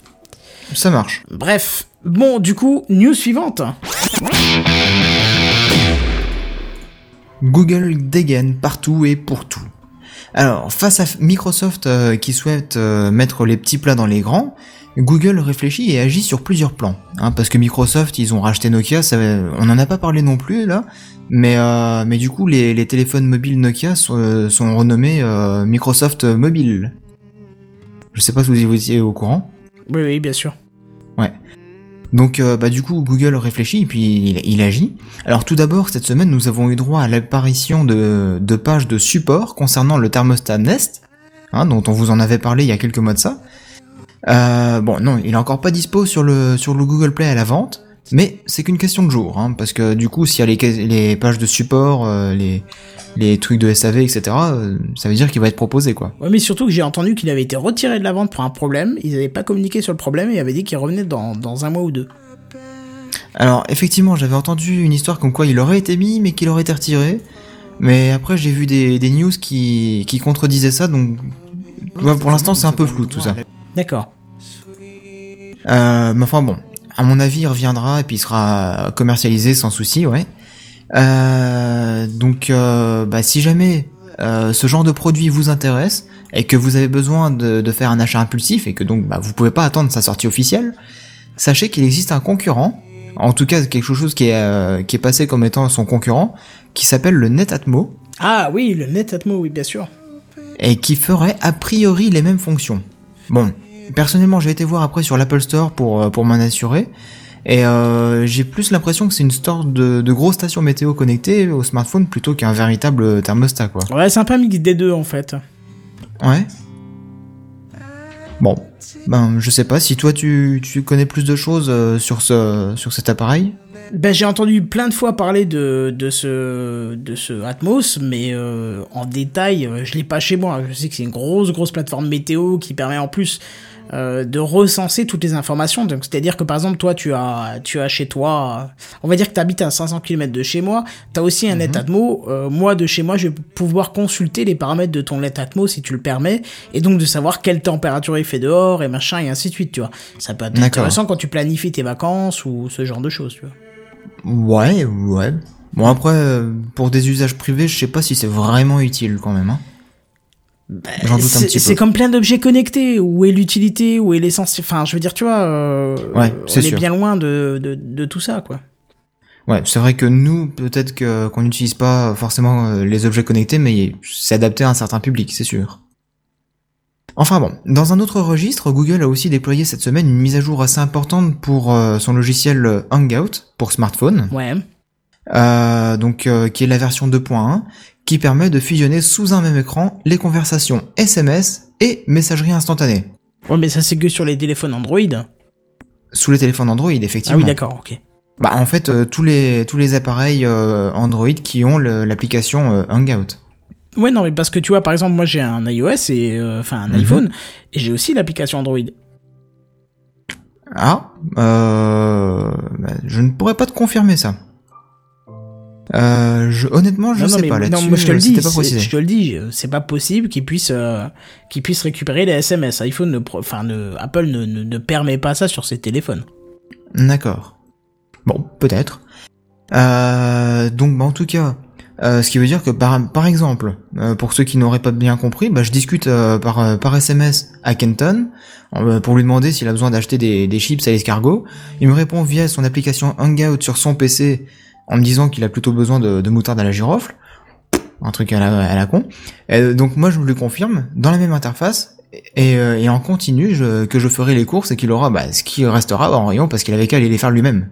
Ça marche. Bref, bon, du coup, news suivante. Google dégaine partout et pour tout. Alors, face à Microsoft euh, qui souhaite euh, mettre les petits plats dans les grands, Google réfléchit et agit sur plusieurs plans. Hein, parce que Microsoft, ils ont racheté Nokia, on n'en a pas parlé non plus là, mais, euh, mais du coup, les, téléphones mobiles Nokia sont, renommés Microsoft Mobile. Je sais pas si vous étiez au courant. Oui, oui, bien sûr. Donc euh, bah du coup Google réfléchit et puis il, agit. Alors tout d'abord cette semaine nous avons eu droit à l'apparition de, de pages de support concernant le thermostat Nest, hein, dont on vous en avait parlé il y a quelques mois de ça. Euh, bon non il est encore pas dispo sur le sur le Google Play à la vente, mais c'est qu'une question de jour, hein, parce que du coup s'il y a les, pages de support, euh, les les trucs de SAV etc, euh, ça veut dire qu'il va être proposé quoi. Ouais, mais surtout que j'ai entendu qu'il avait été retiré de la vente pour un problème. Ils n'avaient pas communiqué sur le problème et avaient dit qu'il revenait dans, dans un mois ou deux. Alors effectivement, j'avais entendu une histoire comme quoi il aurait été mis, mais qu'il aurait été retiré. Mais après, j'ai vu des, des news qui, qui contredisaient ça, donc ouais, pour l'instant, c'est un peu flou tout ça. D'accord. Euh, mais enfin bon, à mon avis, il reviendra et puis il sera commercialisé sans souci, ouais. Euh, donc, euh, bah, si jamais euh, ce genre de produit vous intéresse et que vous avez besoin de, de faire un achat impulsif et que donc bah, vous pouvez pas attendre sa sortie officielle, sachez qu'il existe un concurrent, en tout cas quelque chose qui est, euh, qui est passé comme étant son concurrent, qui s'appelle le Netatmo Ah oui, le Netatmo, oui, bien sûr. et qui ferait a priori les mêmes fonctions. Bon, personnellement, j'ai été voir après sur l'Apple Store pour, euh, pour m'en assurer. Et euh, j'ai plus l'impression que c'est une store de, de grosses stations météo connectées au smartphone plutôt qu'un véritable thermostat, quoi. Ouais, c'est un peu un mix des deux en fait. Ouais. Bon, ben je sais pas si toi tu, tu connais plus de choses euh, sur ce sur cet appareil? Ben, j'ai entendu plein de fois parler de, de ce de ce Atmos, mais euh, en détail, je l'ai pas chez moi. Je sais que c'est une grosse grosse plateforme météo qui permet en plus euh, de recenser toutes les informations. Donc c'est-à-dire que par exemple toi tu as tu as chez toi, on va dire que tu habites à 500 km de chez moi, tu as aussi un Netatmo. Euh, moi de chez moi, je vais pouvoir consulter les paramètres de ton Netatmo si tu le permets et donc de savoir quelle température il fait dehors et machin et ainsi de suite, tu vois. Ça peut être intéressant quand tu planifies tes vacances ou ce genre de choses, tu vois. Ouais, ouais. Bon après, euh, pour des usages privés, je sais pas si c'est vraiment utile quand même. Hein. Un C'est- comme plein d'objets connectés. Où est l'utilité? Où est l'essence? Enfin, je veux dire, tu vois, euh, Ouais, on c'est est bien loin de, de, de tout ça, quoi. Ouais, c'est vrai que nous, peut-être que qu'on n'utilise pas forcément euh, les objets connectés, mais c'est adapté à un certain public, c'est sûr. Enfin bon, dans un autre registre, Google a aussi déployé cette semaine une mise à jour assez importante pour euh, son logiciel Hangout pour smartphone, Ouais. euh, donc euh, qui est la version 2.1, qui permet de fusionner sous un même écran les conversations SMS et messagerie instantanée. Ouais, mais ça, c'est que sur les téléphones Android. Sous les téléphones Android, Ah effectivement. oui, d'accord, ok. Bah en fait, euh, tous les tous les appareils euh, Android qui ont l'application euh, Hangout. Ouais, non, mais parce que tu vois, par exemple, moi j'ai un iOS et enfin un Mhm. iPhone et j'ai aussi l'application Android. Ah, bah, je ne pourrais pas te confirmer ça. Euh, je, honnêtement, je non, non, sais mais- pas non, là-dessus. moi je te le euh, dis, je te le dis, euh, c'est pas possible qu'ils puissent, euh, qu'ils puissent récupérer les SMS. iPhone, ne, pro- enfin, ne, Apple ne, ne, ne permet pas ça sur ses téléphones. D'accord. Bon, peut-être. Euh, donc, bah, en tout cas, euh, ce qui veut dire que par, par exemple, euh, pour ceux qui n'auraient pas bien compris, bah, je discute euh, par, euh, par SMS à Kenton euh, pour lui demander s'il a besoin d'acheter des, des chips à l'escargot. Il me répond via son application Hangout sur son PC en me disant qu'il a plutôt besoin de, de moutarde à la girofle. Un truc à la, à la con. Et donc moi je lui confirme dans la même interface et, euh, et en continu je, que je ferai les courses et qu'il aura bah, ce qui restera en rayon parce qu'il avait qu'à aller les faire lui-même.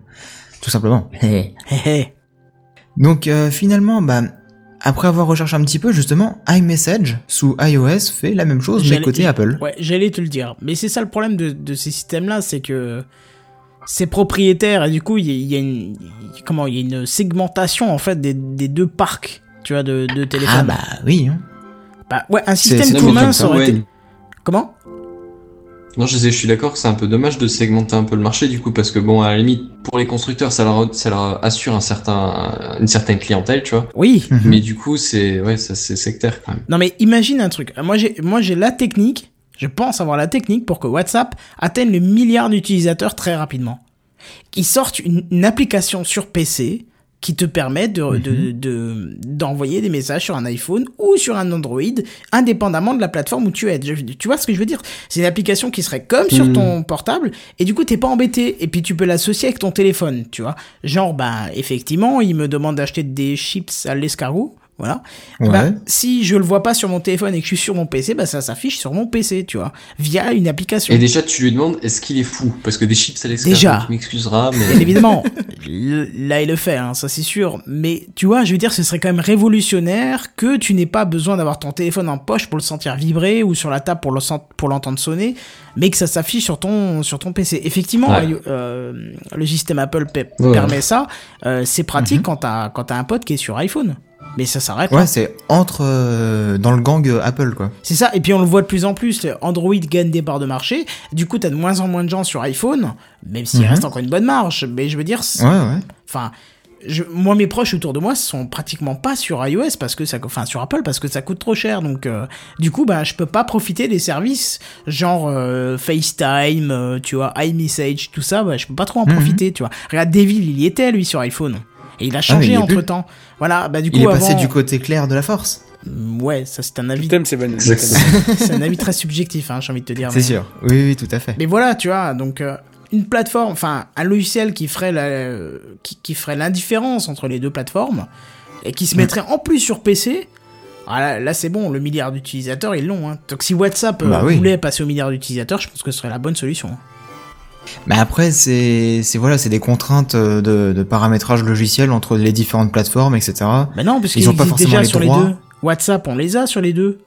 Tout simplement. Donc euh, finalement, bah, après avoir recherché un petit peu, justement, iMessage sous iOS fait la même chose, mais côté Apple. Ouais, j'allais te le dire. Mais c'est ça le problème de, de ces systèmes-là, c'est que c'est propriétaire et du coup, il y, a- il y a une, comment, il y a une segmentation en fait des, des deux parcs, tu vois, de, de téléphones. Ah bah oui. Hein. Bah, ouais, un système commun, ça aurait ouais. été. Comment? Non, je, sais, je suis d'accord que c'est un peu dommage de segmenter un peu le marché du coup, parce que bon, à la limite, pour les constructeurs, ça leur, ça leur assure un certain, une certaine clientèle, tu vois. Oui. Mhm. Mais du coup, c'est ouais, ça c'est sectaire quand même. Non mais imagine un truc. Moi j'ai moi j'ai la technique, je pense avoir la technique pour que WhatsApp atteigne le milliard d'utilisateurs très rapidement. Ils sortent une, une application sur PC qui te permet de de- de- d'envoyer des messages sur un iPhone ou sur un Android, indépendamment de la plateforme où tu es. Je- tu vois ce que je veux dire? C'est une application qui serait comme sur Mhm. ton portable, et du coup t'es pas embêté. Et puis tu peux l'associer avec ton téléphone, tu vois. Genre, ben effectivement, il me demande d'acheter des chips à l'escargot. Voilà. Ouais. Bah, si je le vois pas sur mon téléphone et que je suis sur mon PC, bah ça s'affiche sur mon PC, tu vois, via une application. Et déjà, tu lui demandes est-ce qu'il est fou? Parce que des chips à l'extérieur, Déjà. tu m'excuseras, Bien mais. évidemment, le- là il le fait, hein, ça c'est sûr. Mais tu vois, je veux dire, ce serait quand même révolutionnaire que tu n'aies pas besoin d'avoir ton téléphone en poche pour le sentir vibrer ou sur la table pour le sent- pour l'entendre sonner, mais que ça s'affiche sur ton sur ton PC. Effectivement, Ouais. euh, le système Apple Ouais. permet ça. Euh, c'est pratique Mhm. quand t'as quand t'as un pote qui est sur iPhone. Mais ça s'arrête. Ouais, c'est entre euh, dans le gang euh, Apple quoi. C'est ça, et puis on le voit de plus en plus, Android gagne des parts de marché, du coup t'as de moins en moins de gens sur iPhone, même s'il Mhm. reste encore une bonne marge, mais je veux dire, Ouais, ouais. enfin, je- moi mes proches autour de moi sont pratiquement pas sur iOS, parce que ça, enfin sur Apple, parce que ça coûte trop cher, donc euh, du coup bah je peux pas profiter des services, genre euh, FaceTime, euh, tu vois, iMessage, tout ça, bah je peux pas trop en Mhm. profiter, tu vois. Regarde, Devil, il y était lui sur iPhone. Et il a Ah, changé plus. entre temps. Voilà, bah du coup Il est passé avant- du côté clair de la force. Mm, Ouais, ça c'est un avis, Thème, c'est bon. Exactement. c'est un avis très subjectif, hein, j'ai envie de te dire. C'est mais- sûr. Oui, oui, tout à fait. Mais voilà, tu vois, donc euh, une plateforme, enfin un logiciel qui ferait la, euh, qui, qui ferait l'indifférence entre les deux plateformes et qui se mettrait en plus sur PC. ah, là, là, c'est bon, le milliard d'utilisateurs ils l'ont. Hein. Donc si WhatsApp euh, Bah oui. voulait passer au milliard d'utilisateurs, je pense que ce serait la bonne solution. hein. Mais après, c'est c'est voilà, c'est des contraintes euh, de, de paramétrage logiciel entre les différentes plateformes, etc. Mais non, parce Ils qu'ils ont pas forcément déjà les sur droits. les deux. WhatsApp, on les a sur les deux.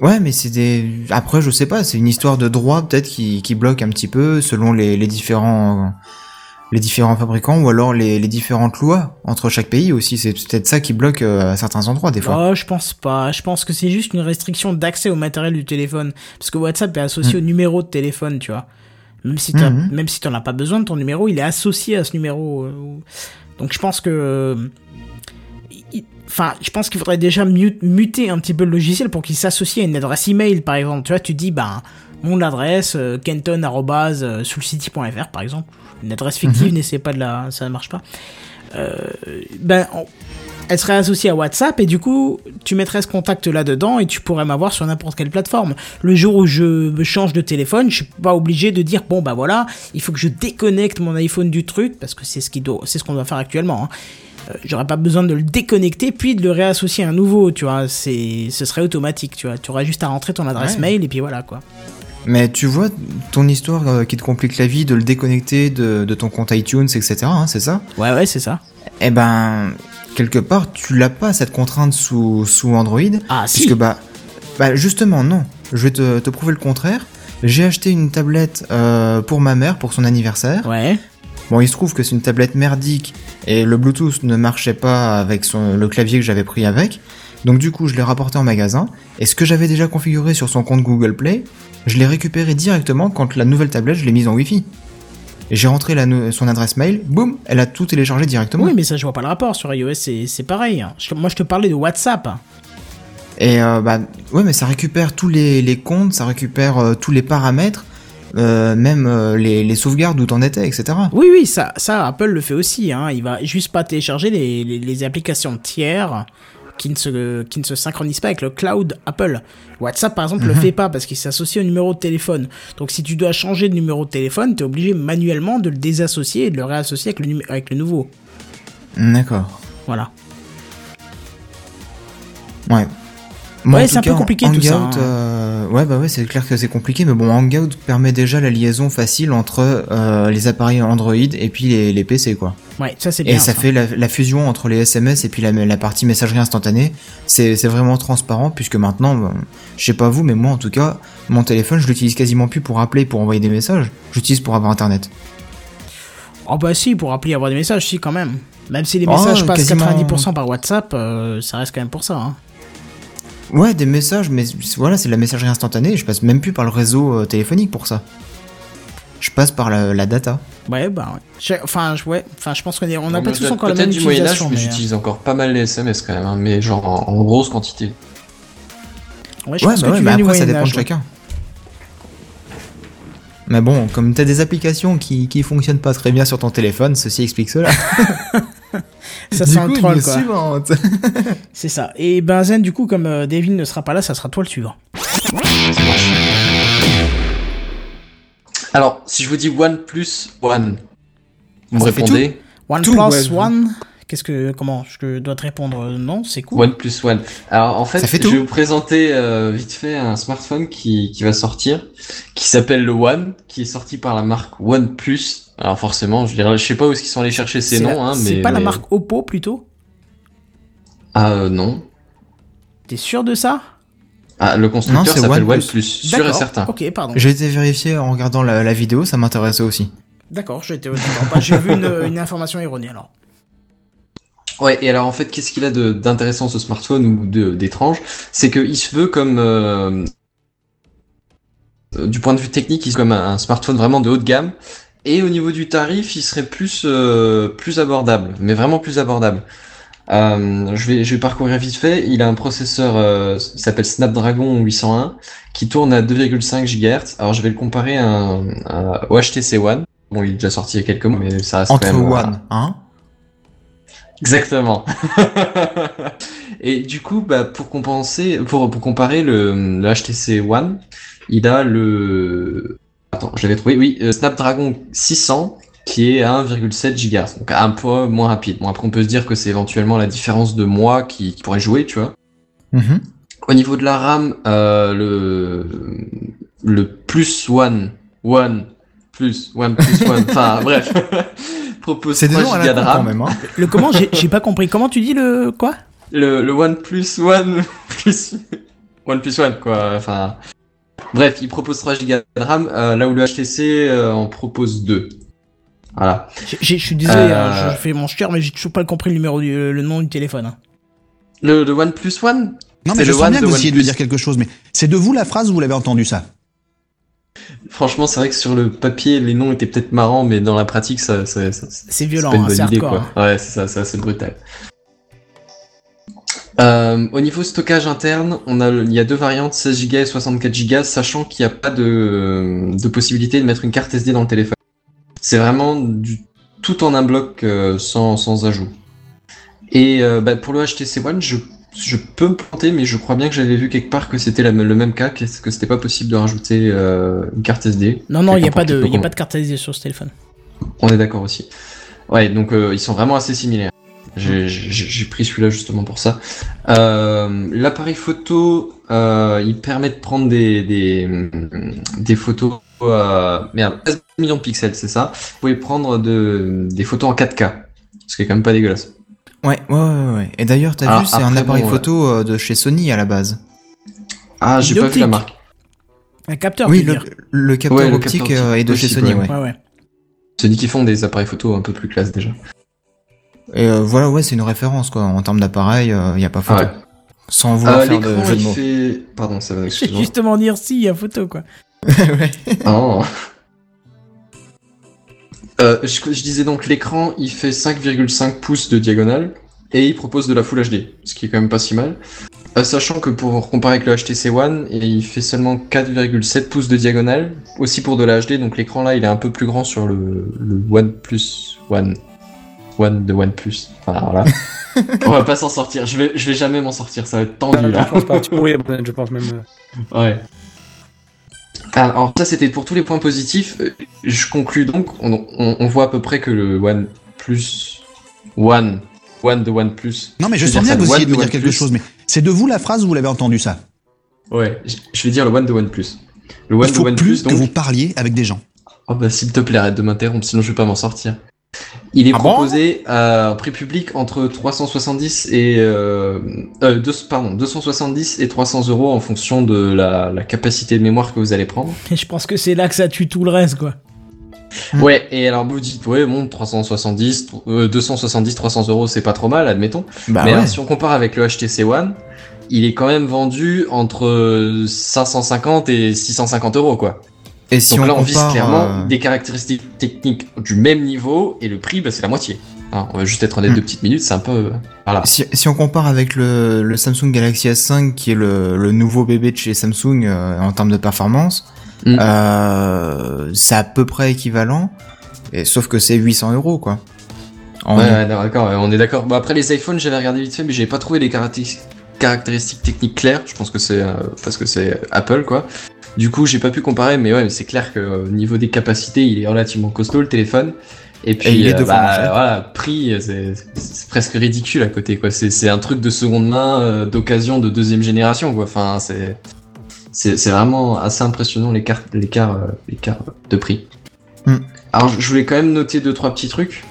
Ouais, mais c'est des. Après, je sais pas, c'est une histoire de droit peut-être qui, qui bloque un petit peu selon les, les différents les différents fabricants ou alors les, les différentes lois entre chaque pays aussi. C'est peut-être ça qui bloque euh, à certains endroits des fois. Oh, je pense pas. Je pense que c'est juste une restriction d'accès au matériel du téléphone. Parce que WhatsApp est associé au numéro de téléphone, tu vois. Même si Mhm. même si t'en as pas besoin de ton numéro, il est associé à ce numéro. euh, Donc je pense que, euh, enfin, je pense qu'il faudrait déjà mu- muter un petit peu le logiciel pour qu'il s'associe à une adresse email, par exemple. Tu vois, tu dis, ben, mon adresse, euh, kenton arrobase, sulcity.fr, par exemple. Une adresse fictive, n'essayez pas de la, ça ne marche pas. Euh, ben, on- elle serait associée à WhatsApp et du coup, tu mettrais ce contact là-dedans et tu pourrais m'avoir sur n'importe quelle plateforme. Le jour où je me change de téléphone, je suis pas obligé de dire bon bah voilà, il faut que je déconnecte mon iPhone du truc parce que c'est ce qui doit, c'est ce qu'on doit faire actuellement. hein. Euh, J'aurais pas besoin de le déconnecter puis de le réassocier à un nouveau, tu vois. C'est, ce serait automatique, tu vois. Tu aurais juste à rentrer ton adresse Ouais. mail et puis voilà quoi. Mais tu vois, ton histoire euh, qui te complique la vie de le déconnecter de, de ton compte iTunes, etc. hein, c'est ça? Ouais ouais c'est ça. Eh ben, quelque part, tu l'as pas cette contrainte sous, sous Android. Ah si. Puisque bah, bah justement non. Je vais te, te prouver le contraire. J'ai acheté une tablette euh, pour ma mère pour son anniversaire. Ouais. Bon, il se trouve que c'est une tablette merdique et le Bluetooth ne marchait pas avec son, le clavier que j'avais pris avec. Donc du coup, je l'ai rapporté en magasin et ce que j'avais déjà configuré sur son compte Google Play, je l'ai récupéré directement quand la nouvelle tablette je l'ai mise en Wi-Fi. J'ai rentré la son adresse mail, boum, elle a tout téléchargé directement. Oui, mais ça, je vois pas le rapport. Sur iOS, c'est c'est pareil. Je- moi, je te parlais de WhatsApp. Et euh, bah ouais, mais ça récupère tous les, les comptes, ça récupère euh, tous les paramètres, euh, même euh, les, les sauvegardes où t'en étais, etc. Oui, oui, ça, ça Apple le fait aussi. Hein. Il va juste pas télécharger les, les, les applications tiers qui ne, se, qui ne se synchronisent pas avec le cloud Apple. WhatsApp, par exemple, le fait pas parce qu'il s'associe au numéro de téléphone. Donc, si tu dois changer de numéro de téléphone, tu es obligé manuellement de le désassocier et de le réassocier avec le, avec le nouveau. D'accord. Voilà. Ouais. Moi, Ouais, c'est un peu compliqué, tout ça, hein. euh, ouais, bah ouais, c'est clair que c'est compliqué, mais bon, Hangout permet déjà la liaison facile entre euh, les appareils Android et puis les, les PC, quoi. Ouais, ça, c'est bien. Et ça, fait la, la fusion entre les SMS et puis la, la partie messagerie instantanée. C'est vraiment transparent puisque maintenant, bon, je sais pas vous, mais moi en tout cas, mon téléphone, je l'utilise quasiment plus pour appeler, pour envoyer des messages. J'utilise pour avoir internet. Oh, bah si, pour appeler avoir des messages, si, quand même. Même si les Oh, messages passent quasiment. 90% par WhatsApp, euh, ça reste quand même pour ça. Hein. Ouais, des messages, mais voilà, c'est de la messagerie instantanée. Je passe même plus par le réseau euh, téléphonique pour ça. Je passe par la, la data. Ouais, bah ouais. Je- Enfin, je, ouais. enfin, je pense qu'on on n'a pas tous encore la même du Moyen Âge, utilisation. mais mais, euh, j'utilise encore pas mal les SMS quand même, hein, mais genre en, en grosse quantité. Ouais, je ouais, pense bah que ouais, tu du après ça dépend de chacun. Mais bon, comme t'as des applications qui, qui fonctionnent pas très bien sur ton téléphone, ceci explique cela. Ça Du sent coup, le troll, quoi. suivante. C'est ça. Et Benzen, du coup, comme euh, David ne sera pas là, ça sera toi le suivant. Alors, si je vous dis One plus One, vous me répondez One Tout, plus ouais, one. Qu'est-ce que, comment, je dois te répondre? Euh, non, c'est cool. One plus One. Alors en fait, je vais vous présenter euh, vite fait un smartphone qui, qui va sortir, qui s'appelle le One, qui est sorti par la marque OnePlus. Alors forcément, je dirais, je sais pas où est-ce qu'ils sont allés chercher ces C'est noms, la- hein, C'est mais pas la marque Oppo plutôt? Ah euh, non. T'es sûr de ça? Ah, le constructeur c'est s'appelle OnePlus. Sûr et D'accord. certain. Ok, pardon. J'ai été vérifié en regardant la, la vidéo, ça m'intéressait aussi. D'accord, j'ai été- d'accord. Bah, j'ai vu une, une information erronée alors. Ouais, et alors en fait, qu'est-ce qu'il a de- d'intéressant ce smartphone ou d'étrange? C'est qu'il se veut comme... euh, euh, du point de vue technique, il se veut comme un, un smartphone vraiment de haut de gamme. Et au niveau du tarif, il serait plus, euh, plus abordable, mais vraiment plus abordable. Euh, je, vais, je vais parcourir vite fait. Il a un processeur euh, qui s'appelle Snapdragon 801 qui tourne à 2,5 GHz. Alors je vais le comparer à au HTC One. Bon, il est déjà sorti il y a quelques mois, mais ça reste Entre quand même... euh, One, hein? Exactement. Et du coup, bah, pour compenser, pour, pour comparer le, le HTC One, il a le, attends, je l'avais trouvé, oui, euh, Snapdragon 600 qui est à 1,7 GHz, donc un peu moins rapide. Bon, après, on peut se dire que c'est éventuellement la différence de moi qui, qui pourrait jouer, tu vois. Mhm. Au niveau de la RAM, euh, le, le plus one, one, plus, one, plus one, enfin, bref, propose C'est des 3 noms à Go de con quand RAM. même, hein. Le comment J'ai j'ai pas compris. Comment tu dis le quoi? Le, le One plus One plus One plus One quoi. Enfin, bref, il propose 3 Go de RAM, euh, là où le HTC euh, en propose 2. Voilà. Je suis désolé, Euh, hein, je fais mon cher, mais j'ai toujours pas compris le numéro du, le nom du téléphone. hein. Le, le One plus One? Non, C'est mais je le sens One bien de que vous essayez de OnePlus. dire quelque chose, mais c'est de vous la phrase ou vous l'avez entendu ça? Franchement, c'est vrai que sur le papier, les noms étaient peut-être marrants, mais dans la pratique, ça, ça, ça- C'est violent, pas une hein, bonne c'est idée, hardcore. quoi. Ouais, c'est ça, c'est assez brutal. Euh, au niveau stockage interne, on a, le- il y a deux variantes, 16 Go et 64 Go, sachant qu'il n'y a pas de, de possibilité de mettre une carte SD dans le téléphone. C'est vraiment du, tout en un bloc euh, sans, sans ajout. Et euh, bah, pour le HTC One, je, je peux me planter, mais je crois bien que j'avais vu quelque part que c'était le même cas, que, que c'était pas possible de rajouter une carte SD. Non, non, il n'y a, pas de- peut- il y a pas de carte SD sur ce téléphone. on est d'accord aussi. Ouais, donc ils sont vraiment assez similaires. J'ai pris celui-là justement pour ça. Euh, L'appareil photo, euh, il permet de prendre des, des, des photos. Euh, merde, 13 millions de pixels, c'est ça. Vous pouvez prendre de, des photos en 4K, ce qui est quand même pas dégueulasse. Ouais, ouais, ouais, ouais. Et d'ailleurs, t'as Alors, vu, c'est un appareil bon, photo euh, de chez Sony à la base. Ah, j'ai pas vu la marque. Un capteur, oui, le, capteur Ouais, le optique capteur euh, est de chez Sony, ouais. ouais. Ouais, ouais. C'est dit qu'ils font des appareils photo un peu plus classe déjà. Et euh, voilà, ouais, c'est une référence, quoi. En termes d'appareil, il y a pas photo. Ouais. Sans vouloir Euh, faire de L'écran, jeu de il mots. fait. Pardon, ça va. Justement dire si, il y a photo quoi. Ouais. Oh. Euh, je, je disais donc l'écran, il fait 5,5 pouces de diagonale et il propose de la Full HD, ce qui est quand même pas si mal. Euh, sachant que pour comparer avec le HTC One, il fait seulement 4,7 pouces de diagonale, aussi pour de la HD, donc l'écran là il est un peu plus grand sur le, le One Plus One. One de One Plus. Enfin voilà. On va pas s'en sortir, je vais, je vais jamais m'en sortir, ça va être tendu là. Je pense pas. Tu je pense même. euh. Ouais. Alors ça c'était pour tous les points positifs. Euh, Je conclus donc, on, on- on voit à peu près que le One Plus One One de One Plus. Non, mais je vais sens bien que vous essayez de me dire quelque OnePlus. chose, mais c'est de vous la phrase ou vous l'avez entendu ça? Ouais, je je vais dire le One de One Plus. Le One Il de faut One plus Plus que vous parliez avec des gens. Oh bah s'il te plaît arrête de m'interrompre sinon je vais pas m'en sortir. Il est Ah bon proposé à un prix public entre 370 et euh, euh, deux- pardon 270 et 300 euros en fonction de la, la capacité de mémoire que vous allez prendre. Et je pense que c'est là que ça tue tout le reste, quoi. Mm. Ouais, et alors vous dites, ouais, bon, 370, euh, 270, 300 euros, c'est pas trop mal, admettons. Bah Mais ouais. alors, si on compare avec le HTC One, il est quand même vendu entre 550 et 650 euros, quoi. Et si Donc on là, on vise clairement euh, des caractéristiques techniques du même niveau, et le prix, bah, c'est la moitié. Hein, on va juste être honnête Hmm. deux petites minutes, c'est un peu... euh, Voilà. Si, si on compare avec le, le Samsung Galaxy S5, qui est le, le nouveau bébé de chez Samsung euh, en termes de performance, Mm. euh, c'est à peu près équivalent, et sauf que c'est 800 euros, quoi. En- Ouais, ouais, d'accord, on est d'accord. Bon, après, les iPhones, j'avais regardé vite fait, mais j'avais pas trouvé les caractéristiques, caractéristiques techniques claires. Je pense que c'est euh, parce que c'est Apple, quoi. Du coup, j'ai pas pu comparer, mais ouais, mais c'est clair que euh, au niveau des capacités, il est relativement costaud, le téléphone. Et puis, il est euh, bah, voilà, prix, euh, c'est presque ridicule à côté, quoi. C'est un truc de seconde main, euh, d'occasion de deuxième génération, quoi. Enfin, c'est c'est vraiment assez impressionnant l'écart l'écart euh, l'écart de prix. Hmm. Alors, je voulais quand même noter deux trois petits trucs.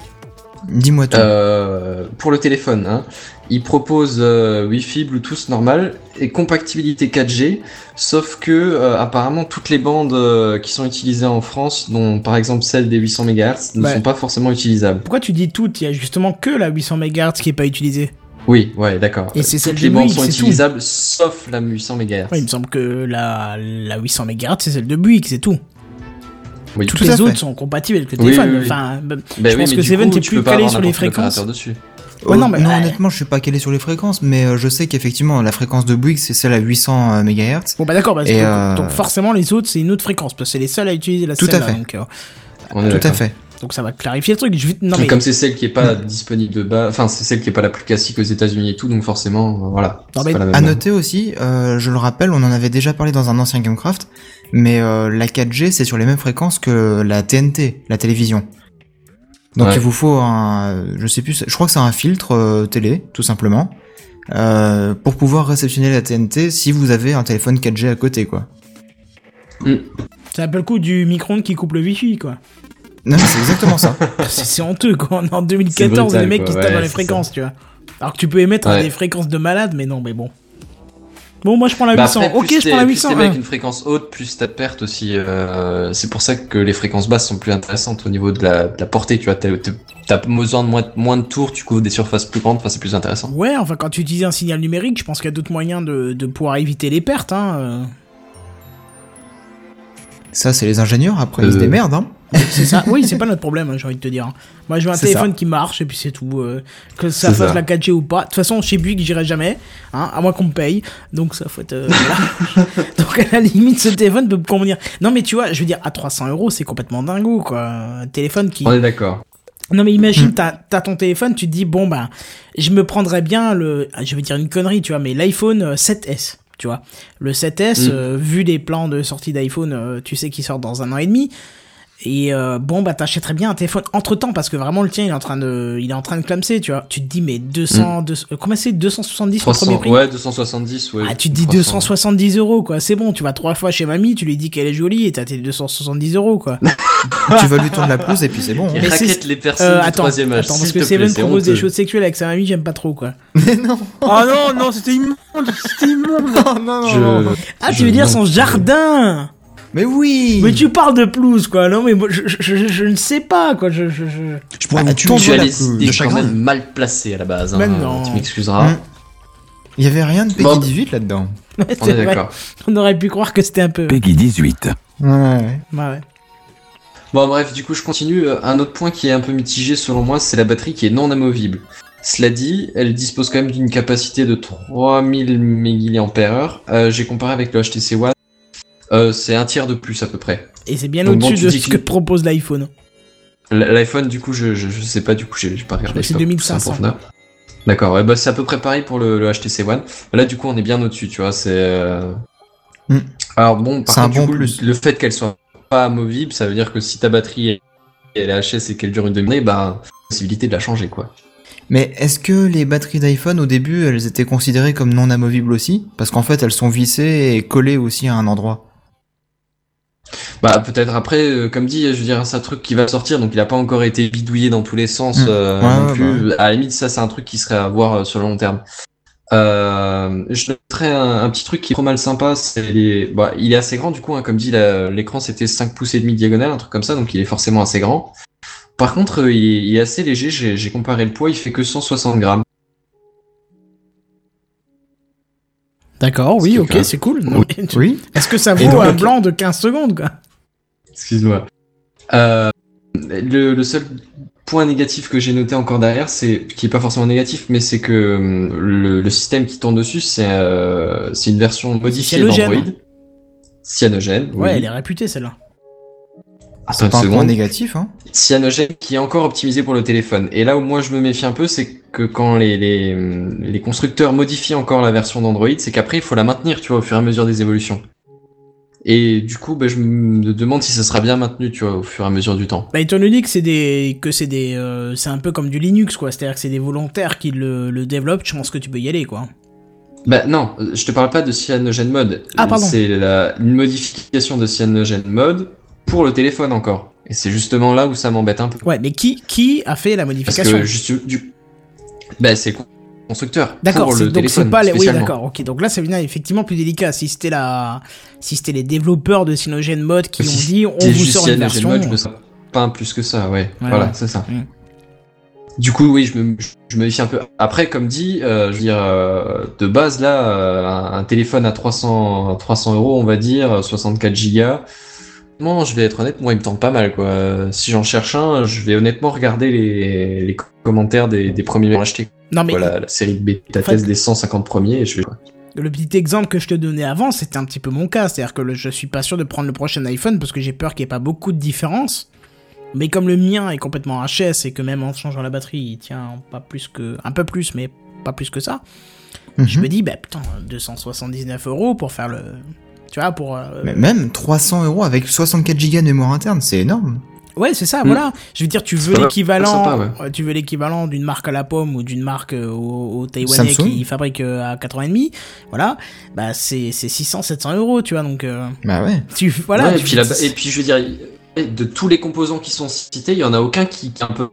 Dis-moi tout. Euh, pour le téléphone, hein, il propose euh, Wi-Fi, Bluetooth normal et compatibilité 4G, sauf que euh, apparemment toutes les bandes euh, qui sont utilisées en France, dont par exemple celle des 800 MHz, ne Ouais. sont pas forcément utilisables. Pourquoi tu dis tout Il y a justement que la 800 MHz qui est pas utilisée. Oui, ouais, d'accord. Et c'est celle toutes de les bandes Bouygues, sont tout. utilisables, sauf la 800 MHz. Ouais, il me semble que la, la 800 MHz c'est celle de Bouygues, c'est tout. Oui. Toutes Tout à les fait. autres sont compatibles avec le téléphone. oui, oui. Enfin, Bah je oui, pense mais que Seven tu plus calé sur les fréquences. opérateur dessus. ouais, non, mais- non, ouais. honnêtement, je suis pas calé sur les fréquences, mais euh, je sais qu'effectivement, la fréquence de Bouygues, c'est celle à 800 MHz. Bon bah d'accord, euh, donc forcément les autres c'est une autre fréquence, parce que c'est les seuls à utiliser la Tout à donc, euh, On est Tout à fait. donc ça va clarifier le truc. Je vais- non mais Comme c'est celle qui est pas disponible de bas, enfin c'est celle qui est pas la plus classique aux États-Unis et tout, donc forcément, euh, voilà. Non, c'est mais pas la même À noter aussi, euh, je le rappelle, on en avait déjà parlé dans un ancien Gamecraft, mais euh, la 4G c'est sur les mêmes fréquences que la TNT, la télévision. Donc Ouais. il vous faut un, je sais plus, je crois que c'est un filtre euh, télé, tout simplement, euh, pour pouvoir réceptionner la TNT si vous avez un téléphone 4G à côté, quoi. c'est un peu le coup du micro-ondes qui coupe le wifi quoi. Non, mais c'est exactement ça. c'est honteux quoi. On est en C'est 2014 brutal, les mecs quoi. qui se tapent Ouais, dans les fréquences, tu vois. Alors que tu peux émettre Ouais. des fréquences de malade, mais non, mais bon. Bon, moi je prends la Bah 800. après, ok, je prends la plus 800. t'es avec une fréquence haute, plus t'as de pertes aussi. euh, c'est pour ça que les fréquences basses sont plus intéressantes au niveau de la, de la portée. Tu vois, t'as t'as- t'as besoin de moins, moins de tours, tu couvres des surfaces plus grandes, enfin c'est plus intéressant. Ouais, enfin quand tu utilises un signal numérique, je pense qu'il y a d'autres moyens de, de pouvoir éviter les pertes. Hein. Ça, c'est les ingénieurs, après ils se Euh. démerdent, hein. C'est ça. Oui, c'est pas notre problème, hein, j'ai envie de te dire. Moi, je veux un téléphone qui marche et puis c'est tout. euh, que ça fasse ça. la 4G ou pas. De toute façon, chez Bouygues, j'irai jamais, hein, à moins qu'on me paye. Donc ça faut être. euh, voilà. Donc à la limite, ce téléphone peut me convenir. Non, mais tu vois, je veux dire, à 300 euros, c'est complètement dingo, quoi. Un téléphone qui. On est d'accord. Non mais imagine, t'as t'as ton téléphone, tu te dis bon ben, je me prendrais bien le, je vais dire une connerie, tu vois, mais l'iPhone euh, 7S, tu vois, le 7S, Mm. euh, vu les plans de sortie d'iPhone, euh, tu sais qu'il sort dans un an et demi. Et euh, bon bah t'achèterais bien un téléphone entre temps parce que vraiment le tien il est en train de il est en train de clamser tu vois tu te dis mais 200 deux- euh, combien c'est 270 au premier 300, prix ouais, 270, ouais. ah, tu te dis 300. 270 euros, quoi. C'est bon, tu vas trois fois chez mamie, tu lui dis qu'elle est jolie et t'as tes 270 euros, quoi. tu vas lui tendre la pelouse et puis c'est bon. Il Mais raquette les personnes Euh, du attends, troisième âge. attends, parce que Seven propose des choses sexuelles avec sa mamie, j'aime pas trop, quoi. Mais non. Oh non, non, c'était immonde, c'était immonde. non, non, non, Je- non, non. Ah, tu Je- veux dire son jardin? Mais oui. Mais tu parles de pelouse, quoi. Non, mais moi, je, je, je, je ne sais pas, quoi. Je, je, je... Je pourrais Ah, Tu as les idées quand même mal placées à la base. Mais Hein. non. Tu m'excuseras. Hmm. Il y avait rien de Peggy Bon. 18 là-dedans. Ouais, On est d'accord. On aurait pu croire que c'était un peu. Peggy 18. Ouais. Ouais, ouais. Bon, bref, du coup, je continue. Euh, Un autre point qui est un peu mitigé selon moi, c'est la batterie qui est non amovible. Cela dit, elle dispose quand même d'une capacité de 3000 mAh. Euh, J'ai comparé avec le HTC One. Euh, c'est un tiers de plus à peu près. Et c'est bien au-dessus de ce que- que propose l'iPhone. L'iPhone, du coup, je, je, je sais pas, du coup, j'ai pas regardé. C'est j'ai pas 2500. poussé en profondeur. D'accord, ouais, bah c'est à peu près pareil pour le, le HTC One. Là, du coup, on est bien au-dessus, tu vois. C'est. euh, Hmm. Alors bon, par C'est un contre, du bon coup, plus. le fait qu'elle soit pas amovible, ça veut dire que si ta batterie est, elle est HS et qu'elle dure une demi-année, bah, possibilité de la changer, quoi. Mais est-ce que les batteries d'iPhone au début elles étaient considérées comme non amovibles aussi? Parce qu'en fait elles sont vissées et collées aussi à un endroit. Bah peut-être après, euh, comme dit, je veux dire, c'est un truc qui va sortir, donc il a pas encore été bidouillé dans tous les sens Mm. euh, Ouais, non ouais, plus. À la limite, ça c'est un truc qui serait à voir euh, sur le long terme. Euh, je noterais un, un petit truc qui est trop mal sympa, c'est les... bah, il est assez grand du coup, hein, comme dit, l'écran c'était 5 pouces et demi diagonale, un truc comme ça, donc il est forcément assez grand. Par contre, il, est, il est assez léger, j'ai j'ai comparé le poids, il fait que 160 grammes. D'accord, oui, ok, c'est cool. Oui. Oui Est-ce que ça vaut donc- un blanc de 15 secondes, quoi? Excuse-moi. Euh, le, le seul point négatif que j'ai noté encore derrière, c'est qui est pas forcément négatif, mais c'est que hum, le, le système qui tourne dessus, c'est euh, c'est une version modifiée d'Android. Cyanogène. Ouais, oui. elle est réputée, celle-là. Une Pas un point négatif, hein Cyanogène qui est encore optimisé pour le téléphone. Et là où moi je me méfie un peu, c'est que quand les, les, les constructeurs modifient encore la version d'Android, c'est qu'après il faut la maintenir, tu vois, au fur et à mesure des évolutions. Et du coup, bah, je me demande si ça sera bien maintenu, tu vois, au fur et à mesure du temps. Bah, étant donné que c'est des, que c'est des, euh, c'est un peu comme du Linux, quoi. C'est-à-dire que c'est des volontaires qui le, le développent. Je pense que tu peux y aller, quoi. Bah non, je te parle pas de Cyanogen Mode. Ah, pardon. C'est la, une modification de Cyanogen Mode pour le téléphone encore. Et c'est justement là où ça m'embête un peu. Ouais, mais qui, qui a fait la Parce modification que juste du... Bah c'est le constructeur. D'accord, donc c'est pas les. Oui, d'accord, ok. Donc là, ça devient effectivement plus délicat. Si c'était la, si c'était les développeurs de Cyanogen Mode qui Si ont dit, on vous sort une version. Mode, je me sens pas plus que ça, ouais. Ouais, voilà, ouais. c'est ça. Mm. Du coup, oui, je me, je me méfie un peu. Après, comme dit, euh, je veux dire, euh, de base, là, euh, un, un téléphone à 300, 300 euros, on va dire, 64 gigas. Non, je vais être honnête, moi, il me tente pas mal, quoi. Si j'en cherche un, je vais honnêtement regarder les, les commentaires des, des premiers achetés. Non, mais Voilà, la série de bêta test des 150 premiers, et je vais. le petit exemple que je te donnais avant, c'était un petit peu mon cas. C'est-à-dire que le- je suis pas sûr de prendre le prochain iPhone parce que j'ai peur qu'il n'y ait pas beaucoup de différence. Mais comme le mien est complètement HS et que même en changeant la batterie, il tient pas plus que. un peu plus, mais pas plus que ça. Je Mhm. me dis, bah putain, 279 euros pour faire le. Tu vois, pour. euh, Mais même 300 euros avec 64 Go de mémoire interne, c'est énorme. Ouais, c'est ça, Mm. voilà. Je veux dire, tu veux l'équivalent, ouais. euh, tu veux l'équivalent d'une marque à la pomme ou d'une marque euh, au, au Taïwanais Samsung. qui fabrique euh, à 80,5, voilà. Bah, c'est, c'est 600, 700 euros, tu vois, donc, euh, Bah ouais. tu, voilà. Ouais, et, puis là- et puis je veux dire, de tous les composants qui sont cités, il y en a aucun qui, qui est un peu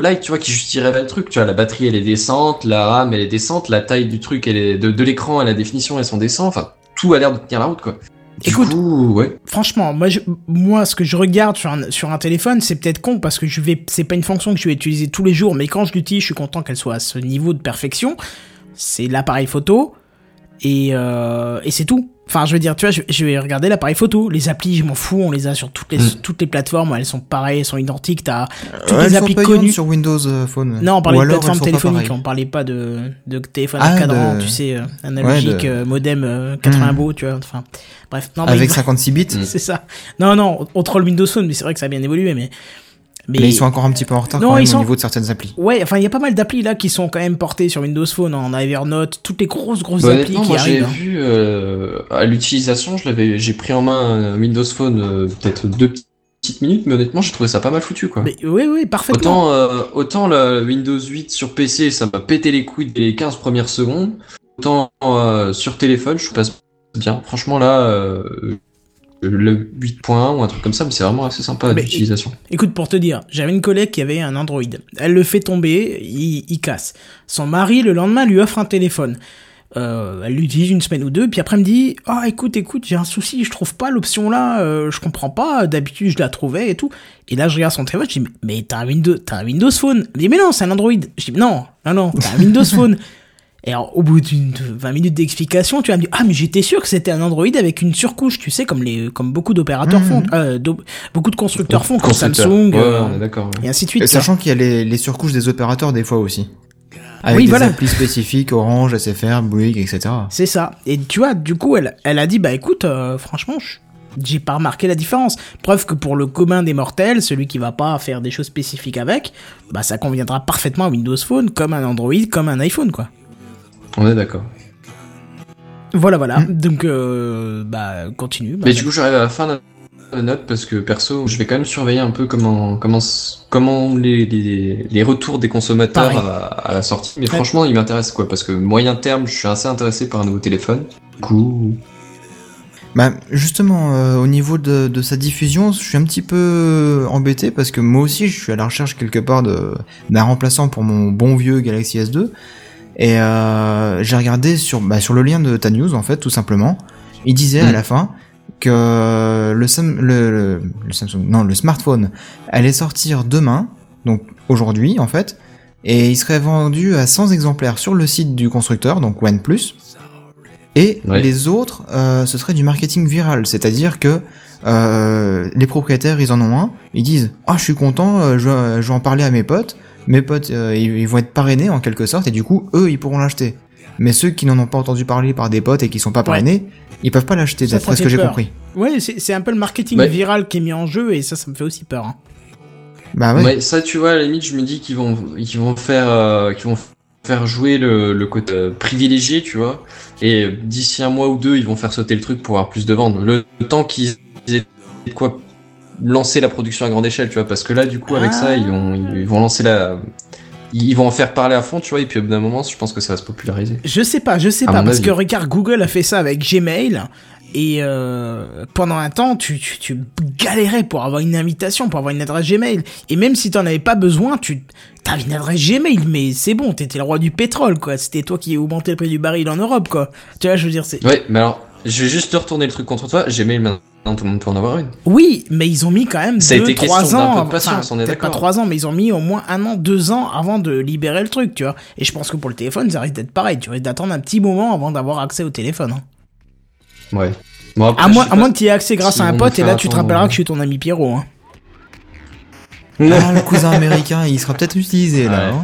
light, tu vois, qui justifierait le truc. Tu vois, la batterie elle est décente, la RAM elle est décente, la taille du truc elle est de, de l'écran et la définition elles sont décentes. Enfin, tout a l'air de tenir la route quoi. Du Écoute, coup, ouais. Franchement, moi, je, moi, ce que je regarde sur un, sur un téléphone, c'est peut-être con parce que je vais, c'est pas une fonction que je vais utiliser tous les jours, mais quand je l'utilise, je suis content qu'elle soit à ce niveau de perfection. C'est l'appareil photo et, euh, et c'est tout. Enfin, je veux dire, tu vois, je, je vais regarder l'appareil photo. Les applis, je m'en fous, on les a sur toutes les, Mm. toutes les plateformes, elles sont pareilles, elles sont identiques. T'as toutes Ouais, les applis connues. sur Windows euh, Phone. Non, on parlait de plateforme téléphonique, on parlait pas de, de téléphone Ah, à cadran, de- tu sais, euh, analogique, de- euh, modem euh, 80 Hmm. beaux, tu vois, enfin, bref. Non, Avec il- 56 bits. C'est ça. Non, non, on troll Windows Phone, mais c'est vrai que ça a bien évolué, mais. Mais... ils sont encore un petit peu en retard Non, quand même ils sont- au niveau de certaines applis. Ouais, enfin, il y a pas mal d'applis là qui sont quand même portées sur Windows Phone, en Evernote, toutes les grosses, grosses Bah, applis qui moi j'ai arrivent. hein. vu euh, à l'utilisation, je l'avais, j'ai pris en main un Windows Phone euh, peut-être deux petites minutes, mais honnêtement j'ai trouvé ça pas mal foutu quoi. Mais oui, oui, parfaitement. Autant, euh, autant le Windows 8 sur PC, ça m'a pété les couilles dès les 15 premières secondes. Autant euh, sur téléphone, je passe bien. Franchement, là, euh, le 8.1 ou un truc comme ça, mais c'est vraiment assez sympa d'utilisation. Écoute, pour te dire, j'avais une collègue qui avait un Android. Elle le fait tomber, il, il casse. Son mari, le lendemain, lui offre un téléphone. Euh, elle l'utilise une semaine ou deux, puis après elle me dit Ah, écoute, écoute, j'ai un souci, je trouve pas l'option là, euh, je comprends pas, d'habitude je la trouvais et tout. Et là, je regarde son téléphone, je dis Mais t'as un Windows, t'as un Windows Phone Elle me dit Mais non, c'est un Android. Je dis Non, non, non, t'as un Windows Phone. Et alors, au bout d'une 20 minutes d'explication, tu vas me dire, ah, mais j'étais sûr que c'était un Android avec une surcouche, tu sais, comme les, comme beaucoup d'opérateurs Mhm. font, euh, beaucoup de constructeurs font, comme Constructeur. Samsung, Ouais, euh, on est d'accord. ouais. et ainsi de suite. Et sachant qu'il y a les, les surcouches des opérateurs des fois aussi. Avec Oui, des voilà. applis spécifiques, Orange, SFR, Bouygues, etc. C'est ça. Et tu vois, du coup, elle, elle a dit, bah écoute, euh, franchement, je- j'ai pas remarqué la différence. Preuve que pour le commun des mortels, celui qui va pas faire des choses spécifiques avec, bah ça conviendra parfaitement à Windows Phone, comme un Android, comme un iPhone, quoi. On est d'accord. Voilà, voilà. Donc, euh, bah, continue. bah, Mais du coup, j'arrive à la fin de la note parce que perso, je vais quand même surveiller un peu comment comment comment les les, les retours des consommateurs à, à la sortie. Mais Ouais. franchement, il m'intéresse quoi parce que moyen terme, je suis assez intéressé par un nouveau téléphone. Du coup, Bah justement, euh, au niveau de, de sa diffusion, je suis un petit peu embêté parce que moi aussi, je suis à la recherche quelque part de d'un remplaçant pour mon bon vieux Galaxy S2. Et euh, j'ai regardé sur bah, sur le lien de ta news en fait, tout simplement. Il disait à Mm. la fin que le, Sam- le, le, le Samsung, non, le smartphone allait sortir demain, donc aujourd'hui en fait, et il serait vendu à 100 exemplaires sur le site du constructeur, donc OnePlus. Et Ouais. les autres, euh, ce serait du marketing viral, c'est-à-dire que euh, les propriétaires, ils en ont un, ils disent ah je suis content, je vais en parler à mes potes, mes potes euh, ils, ils vont être parrainés en quelque sorte et du coup eux ils pourront l'acheter. Mais ceux qui n'en ont pas entendu parler par des potes et qui sont pas parrainés, ils peuvent pas l'acheter d'après ce que j'ai compris. Ouais, c'est un peu le marketing Ouais. viral qui est mis en jeu et ça, ça me fait aussi peur. hein. Bah ouais. ouais, ça tu vois, à la limite, je me dis qu'ils vont qu'ils vont faire euh, qu'ils vont faire jouer le, le côté euh, privilégié, tu vois. Et d'ici un mois ou deux, ils vont faire sauter le truc pour avoir plus de ventes. Le, le temps qu'ils aient de quoi lancer la production à grande échelle, tu vois. Parce que là, du coup, avec Ah. ça, ils vont ils vont lancer la ils vont en faire parler à fond, tu vois. Et puis au bout d'un moment, je pense que ça va se populariser. Je sais pas, je sais À pas, parce avis. que regarde, Google a fait ça avec Gmail, et euh, pendant un temps, tu, tu, tu galérais pour avoir une invitation, pour avoir une adresse Gmail, et même si t'en avais pas besoin, tu t'avais une adresse Gmail, mais c'est bon, t'étais le roi du pétrole, quoi, c'était toi qui augmentais le prix du baril en Europe, quoi. Tu vois, je veux dire, c'est... Ouais, mais alors, je vais juste te retourner le truc contre toi. Gmail maintenant, tout le monde peut en avoir une. Oui, mais ils ont mis quand même Ça a deux, été trois question d'un ans, peu de patience, on est peut-être pas d'accord. trois ans, mais ils ont mis au moins un an, deux ans avant de libérer le truc, tu vois. Et je pense que pour le téléphone, ça risque d'être pareil, tu risques d'attendre un petit moment avant d'avoir accès au téléphone, hein. Ouais. Bon, après, À moins, à moins que tu aies accès grâce à un pote, et là tu te rappelleras que je suis ton ami Pierrot. Hein. Ah, le cousin américain, il sera peut-être utilisé là. Ouais.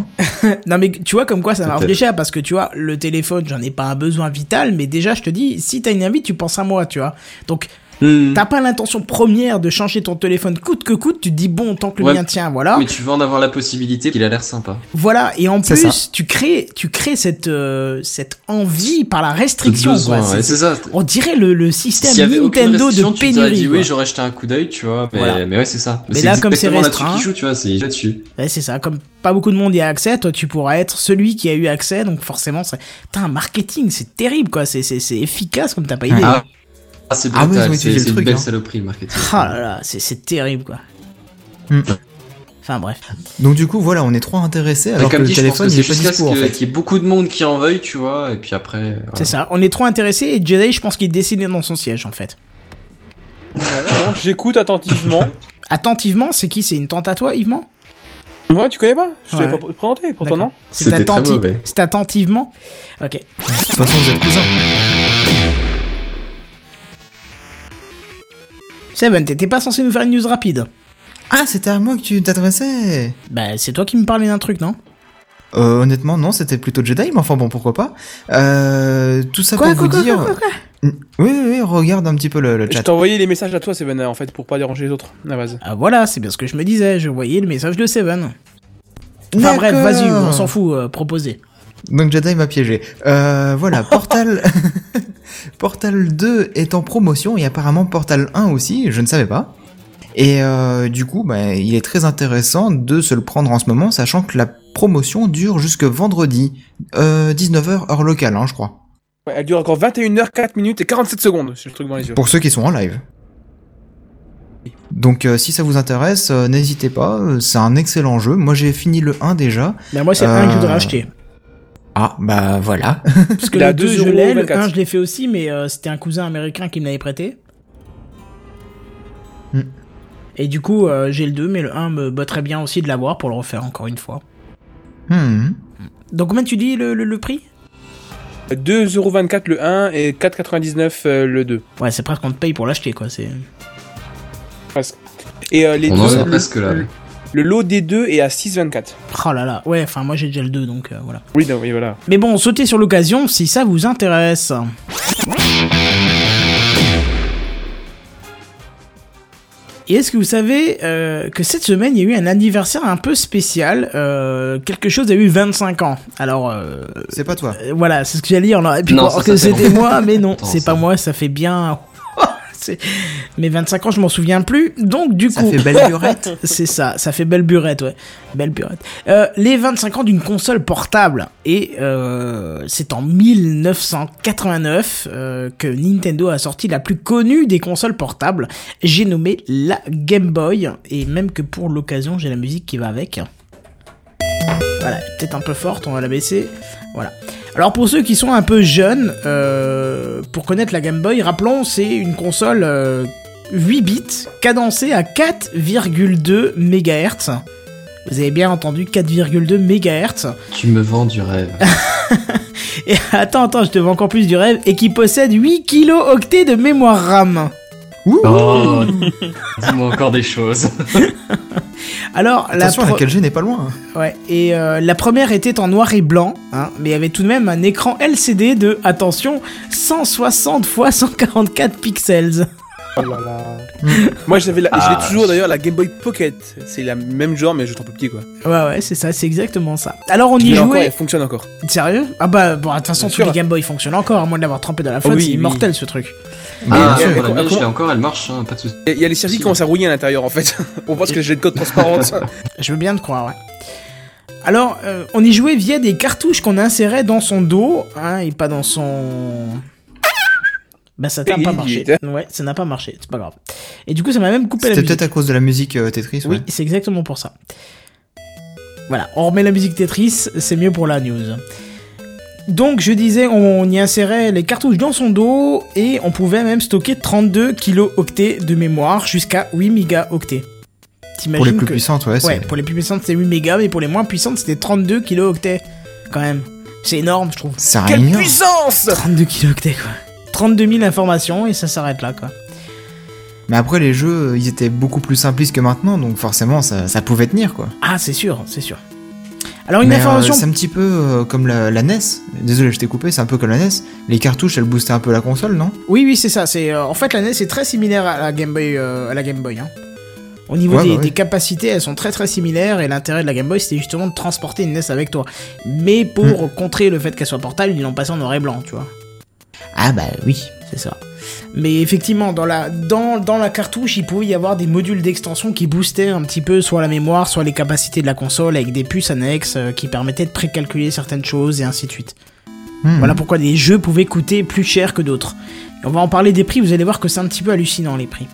hein. Non mais tu vois comme quoi ça m'a Peut-être. réfléchi parce que tu vois le téléphone j'en ai pas un besoin vital mais déjà je te dis si t'as une invite tu penses à moi tu vois donc Hmm. t'as pas l'intention première de changer ton téléphone coûte que coûte tu te dis bon tant que le Ouais. mien tient voilà Mais tu veux en avoir la possibilité, qu'il a l'air sympa. voilà et en plus ça. tu crées tu crées cette euh, cette envie par la restriction Besoin, ça. on dirait le, le système Nintendo de tu pénurie dit quoi. oui, j'aurais jeté un coup d'œil, tu vois. Mais, Voilà. mais ouais, c'est ça. Mais là, comme c'est restreint- joue, tu vois, c'est là-dessus. Ouais, c'est ça. Comme pas beaucoup de monde y a accès, toi, tu pourras être celui qui a eu accès. Donc, forcément, c'est, t'as un marketing, c'est terrible, quoi. C'est, c'est, c'est efficace comme t'as pas idée. Ah, ah, c'est Ah brutal, c'est utilisé le c'est une truc, belle hein. saloperie, le marketing. Ah là là, c'est, c'est terrible, quoi. Hmm. Enfin, bref. Donc du coup, voilà, on est trop intéressés alors que comme le dit, je pense téléphone que est pas dispo ce en que- fait. qu'il y ait beaucoup de monde qui en veuille, tu vois, et puis après. voilà. C'est ça. On est trop intéressés et Jedi, je pense qu'il est dessiné dans son siège, en fait. Voilà, J'écoute attentivement. Attentivement, c'est qui? C'est une tante à toi, Yvement Ouais, tu connais pas? Je t'avais pas présenté, pourtant non? C'est, C'était très attenti- mauvais. c'est attentivement? Ok. De toute façon, vous êtes cousins. Seven, t'étais pas censé nous faire une news rapide Ah, c'était à moi que tu t'adressais. Bah, c'est toi qui me parlais d'un truc, non? Euh, honnêtement, non, c'était plutôt Jedi, mais enfin bon, pourquoi pas. Euh, tout ça Quoi, pour quoi, vous quoi, dire. quoi, quoi, quoi? Oui, oui, oui, regarde un petit peu le, le Je chat. t'ai envoyé les messages à toi, Seven, en fait, pour pas déranger les autres. À la base. Ah, voilà, c'est bien ce que je me disais. Je voyais le message de Seven. Enfin, bref, vas-y, on s'en fout, euh, proposez. Donc Jedi m'a piégé. Euh, voilà, Portal... Portal 2 est en promotion et apparemment Portal 1 aussi, je ne savais pas. Et euh, du coup, bah, il est très intéressant de se le prendre en ce moment, sachant que la promotion dure jusque vendredi, euh, 19h heure locale, hein, je crois. Ouais, elle dure encore 21h, 4 minutes et 47 secondes. J'ai le truc dans les yeux. Pour ceux qui sont en live. Donc euh, si ça vous intéresse, euh, n'hésitez pas, euh, c'est un excellent jeu. Moi j'ai fini le 1 déjà. Mais moi, c'est un que je voudrais Euh, acheter. Ah, bah voilà. Parce que le 2, je 2,24. l'ai, le 1, je l'ai fait aussi, mais euh, c'était un cousin américain qui me l'avait prêté. Hmm. Et du coup, euh, j'ai le 2, mais le 1 me botterait bien aussi de l'avoir pour le refaire encore une fois. Hmm. Donc, combien tu dis le, le, le prix? 2,24€ le 1 et 4,99€ euh, le 2. Ouais, c'est presque qu'on te paye pour l'acheter, quoi. C'est. Presque. Et euh, les On deux, en est presque là. Le- lot des deux est à 6,24. Oh là là. Ouais, enfin, moi j'ai déjà le 2, donc euh, voilà. Oui, non, oui, voilà. Mais bon, sautez sur l'occasion si ça vous intéresse. Et est-ce que vous savez euh, que cette semaine, il y a eu un anniversaire un peu spécial euh, Quelque chose a eu 25 ans. Alors, euh, C'est pas toi. euh, voilà, c'est ce que j'allais dire. On aurait pu Non, ça, que c'était moi, mais non, Attends, c'est ça. pas moi, ça fait bien... Mais 25 ans, je m'en souviens plus. Donc, du Ça coup... fait belle lurette. C'est ça, ça fait belle burette, ouais. Belle burette. Euh, les 25 ans d'une console portable. Et euh, c'est en 1989 euh, que Nintendo a sorti la plus connue des consoles portables. J'ai nommé la Game Boy. Et même que pour l'occasion, j'ai la musique qui va avec. Voilà, peut-être un peu forte, on va la baisser. Voilà. Alors pour ceux qui sont un peu jeunes, euh, pour connaître la Game Boy, rappelons, c'est une console euh, 8 bits, cadencée à 4,2 MHz. Vous avez bien entendu 4,2 MHz. Tu me vends du rêve. Et attends, attends, je te vends encore plus du rêve. Et qui possède 8 kilo-octets de mémoire RAM. Ouh. Oh, dis-moi encore des choses. Alors, la, Attention, pro- la 4G n'est pas loin. hein. ouais, et euh, la première était en noir et blanc, hein, mais avait tout de même un écran LCD de, attention, 160 x 144 pixels. Oh là là. Moi, j'avais je l'ai toujours d'ailleurs la Game Boy Pocket. C'est la même genre, mais je suis un peu petit quoi. Ouais, ouais, c'est ça, c'est exactement ça. Alors, on y l'ai encore, jouait. elle fonctionne encore. Sérieux? Ah bah, bon, de toute façon, tous les Game Boy fonctionnent encore, à moins de l'avoir trempé dans la flotte, oui, c'est oui. immortel ce truc. Mais ah, bien sûr. sur la mienne, je l'ai comment- encore, elle marche, hein, pas de soucis. Et Il y a les circuits qui commencent à rouiller à l'intérieur en fait. On pense que j'ai de code transparente. Je veux bien te croire, ouais. Alors, euh, on y jouait via des cartouches qu'on insérait dans son dos, hein, et pas dans son... Bah ça n'a pas marché. Ouais, ça n'a pas marché, c'est pas grave. Et du coup, ça m'a même coupé la C'était musique. peut-être à cause de la musique euh, Tetris. Oui, ouais. c'est exactement pour ça. Voilà, on remet la musique Tetris, c'est mieux pour la news. Donc je disais, on y insérait les cartouches dans son dos et on pouvait même stocker 32 kilo-octets de mémoire jusqu'à 8 mégaoctets. T'imagines Pour les plus que- puissantes, ouais. Ouais, pour les plus puissantes c'était 8 mégas, mais pour les moins puissantes c'était 32 kilo-octets. Quand même. C'est énorme, je trouve. Ça Quelle réunion. puissance 32 kilo-octets, quoi. 32 000 informations et ça s'arrête là, quoi. Mais après, les jeux, ils étaient beaucoup plus simplistes que maintenant, donc forcément, ça, ça pouvait tenir, quoi. Ah, c'est sûr, c'est sûr. Alors, une Mais, euh, information. c'est un petit peu euh, comme la, la NES. Désolé, je t'ai coupé, c'est un peu comme la NES. Les cartouches, elles boostaient un peu la console, non? Oui, oui, c'est ça. C'est euh, en fait la NES est très similaire à la Game Boy. à la Game Boy hein. Au niveau Ouais, des, bah ouais. des capacités, elles sont très très similaires et l'intérêt de la Game Boy c'était justement de transporter une NES avec toi. Mais pour Hmm. contrer le fait qu'elle soit portable, ils l'ont passé en noir et blanc, tu vois. Ah bah oui. C'est ça. Mais effectivement, dans la, dans, dans la cartouche, il pouvait y avoir des modules d'extension qui boostaient un petit peu soit la mémoire, soit les capacités de la console avec des puces annexes euh, qui permettaient de précalculer certaines choses et ainsi de suite. Hmm. Voilà pourquoi des jeux pouvaient coûter plus cher que d'autres. Et on va en parler des prix, vous allez voir que c'est un petit peu hallucinant les prix.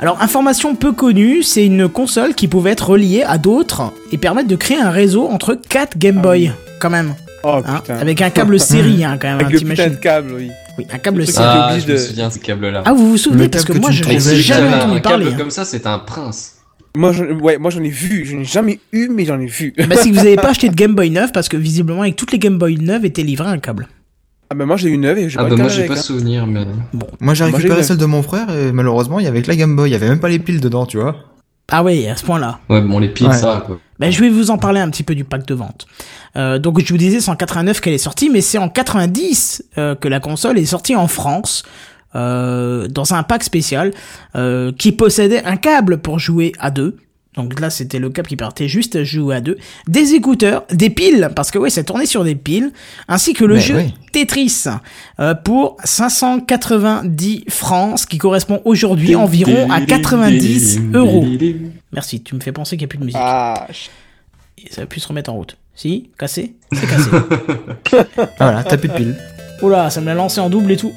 Alors, information peu connue, c'est une console qui pouvait être reliée à d'autres et permettre de créer un réseau entre 4 Game Boy, quand même. Oh hein, avec un câble série, hein, quand même. Avec hein, le putain de câble, oui. Oui, un câble série. Ah, je me souviens de ce câble-là. Ah, vous vous souvenez Le Parce que câble que moi, je n'ai jamais entendu un parler. câble hein. comme ça, c'est un prince. Moi, je, ouais, moi j'en ai vu. Je n'ai jamais eu, mais j'en ai vu. Bah, si vous n'avez pas acheté de Game Boy 9, parce que visiblement, avec toutes les Game Boy neuves, était livré un câble. Ah bah moi j'ai eu une neuve et j'ai Ah pas bah le moi câble j'ai pas hein. souvenir, mais... Moi, j'ai Moi, j'ai récupéré celle de mon frère et malheureusement, il y avait que la Game Boy. Il y avait même pas les piles dedans, tu vois. Ah ouais, à ce point-là. Ouais, bon, les piles, Ouais. ça, quoi. Ben, je vais vous en parler un petit peu du pack de vente. Euh, donc je vous disais c'est en 89 qu'elle est sortie, mais c'est en 90 euh, que la console est sortie en France euh, dans un pack spécial euh, qui possédait un câble pour jouer à deux. Donc là c'était le câble qui permettait juste de jouer à deux, des écouteurs, des piles parce que ouais ça tournait sur des piles, ainsi que le Mais jeu oui. Tetris euh, pour 590 francs, ce qui correspond aujourd'hui environ à 90 euros. Merci, tu me fais penser qu'il n'y a plus de musique. Ah, Et ça va plus se remettre en route. Si Cassé C'est cassé. Voilà, t'as plus de piles. Oula, ça me l'a lancé en double et tout.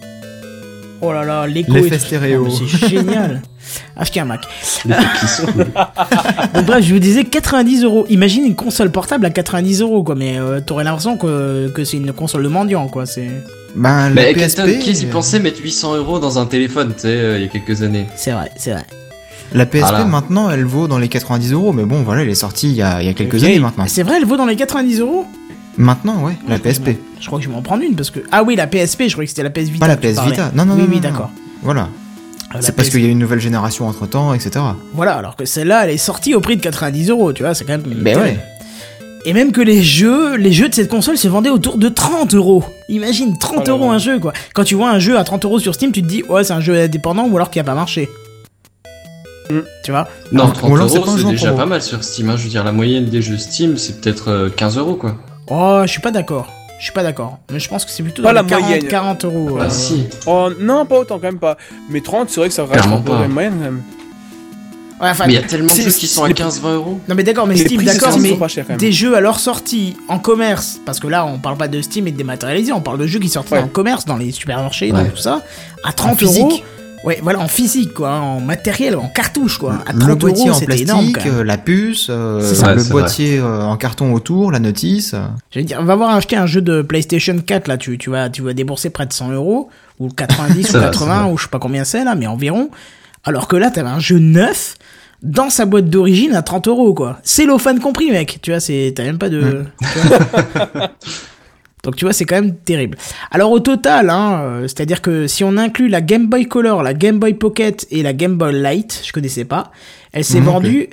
Oh là là, l'écho L'effet stéréo. Oh, C'est génial. Acheter un Mac. Les qui sont cool. Donc bref, je vous disais 90 euros. Imagine une console portable à 90 euros, quoi. Mais euh, t'aurais l'impression que, que c'est une console de mendiant, quoi. C'est, Ben, la Mais PSP. qui y euh, pensait mettre 800 euros dans un téléphone, tu sais, euh, il y a quelques années? c'est vrai, c'est vrai. La PSP, Voilà. maintenant, elle vaut dans les 90 euros. Mais bon, voilà, elle est sortie il y a, il y a quelques années maintenant. C'est vrai, elle vaut dans les 90 euros? Maintenant, ouais, la Je PSP. Je crois que je vais m'en prendre une parce que. Ah oui, la PSP, je croyais que c'était la PS Vita. Pas la PS. Vita. Non, non, oui, non. Oui, d'accord. Voilà. C'est parce qu'il y a une nouvelle génération entre temps, etc. Voilà, alors que celle-là, elle est sortie au prix de 90 euros, tu vois, c'est quand même. Mais terrible. ouais. Et même que les jeux, les jeux de cette console se vendaient autour de 30 euros. Imagine, 30 Oh là euros un jeu, quoi. Quand tu vois un jeu à 30 euros sur Steam, tu te dis, ouais, c'est un jeu indépendant ou alors qui a pas marché. Mm. Tu vois Non, Alors, 30 ou alors, c'est euros, déjà pas mal sur Steam. Hein. Je veux dire, la moyenne des jeux Steam, c'est peut-être euh, 15 euros, quoi. Oh, je suis pas d'accord. Je suis pas d'accord. Mais je pense que c'est plutôt Pas dans la les 40, moyenne. 40 euros. Ah euh, si. Oh, non, pas autant, quand même pas. Mais 30, c'est vrai que ça reste un peu pas. la moyenne, quand même. ouais, enfin, Mais il y a tellement de jeux qui sont à les- 15-20 euros. Non mais d'accord, mais Les Steam, d'accord, mais des jeux à leur sortie en commerce, parce que là on parle pas de Steam et de dématérialisé, on parle de jeux qui sortent Ouais. en commerce, dans les supermarchés, dans tout ça, à 30 physique. euros. Ouais, voilà, en physique, quoi, en matériel, en cartouche, quoi. À 30 Le boîtier euros, en c'était énorme, plastique, euh, la puce, euh, C'est ça. le c'est boîtier euh, en carton autour, la notice. Je veux dire, va voir acheter un jeu de PlayStation 4, là, tu, tu, vas, tu vas débourser près de 100 euros, ou 90 Ça ou va, 80, ça va. ou je sais pas combien c'est, là, mais environ. Alors que là, t'avais un jeu neuf, dans sa boîte d'origine à 30 euros, quoi. Cellophane compris, mec. Tu vois, c'est, t'as même pas de. vois. Donc tu vois, c'est quand même terrible. Alors au total, hein, euh, c'est-à-dire que si on inclut la Game Boy Color, la Game Boy Pocket et la Game Boy Light, je connaissais pas, elle s'est Non vendue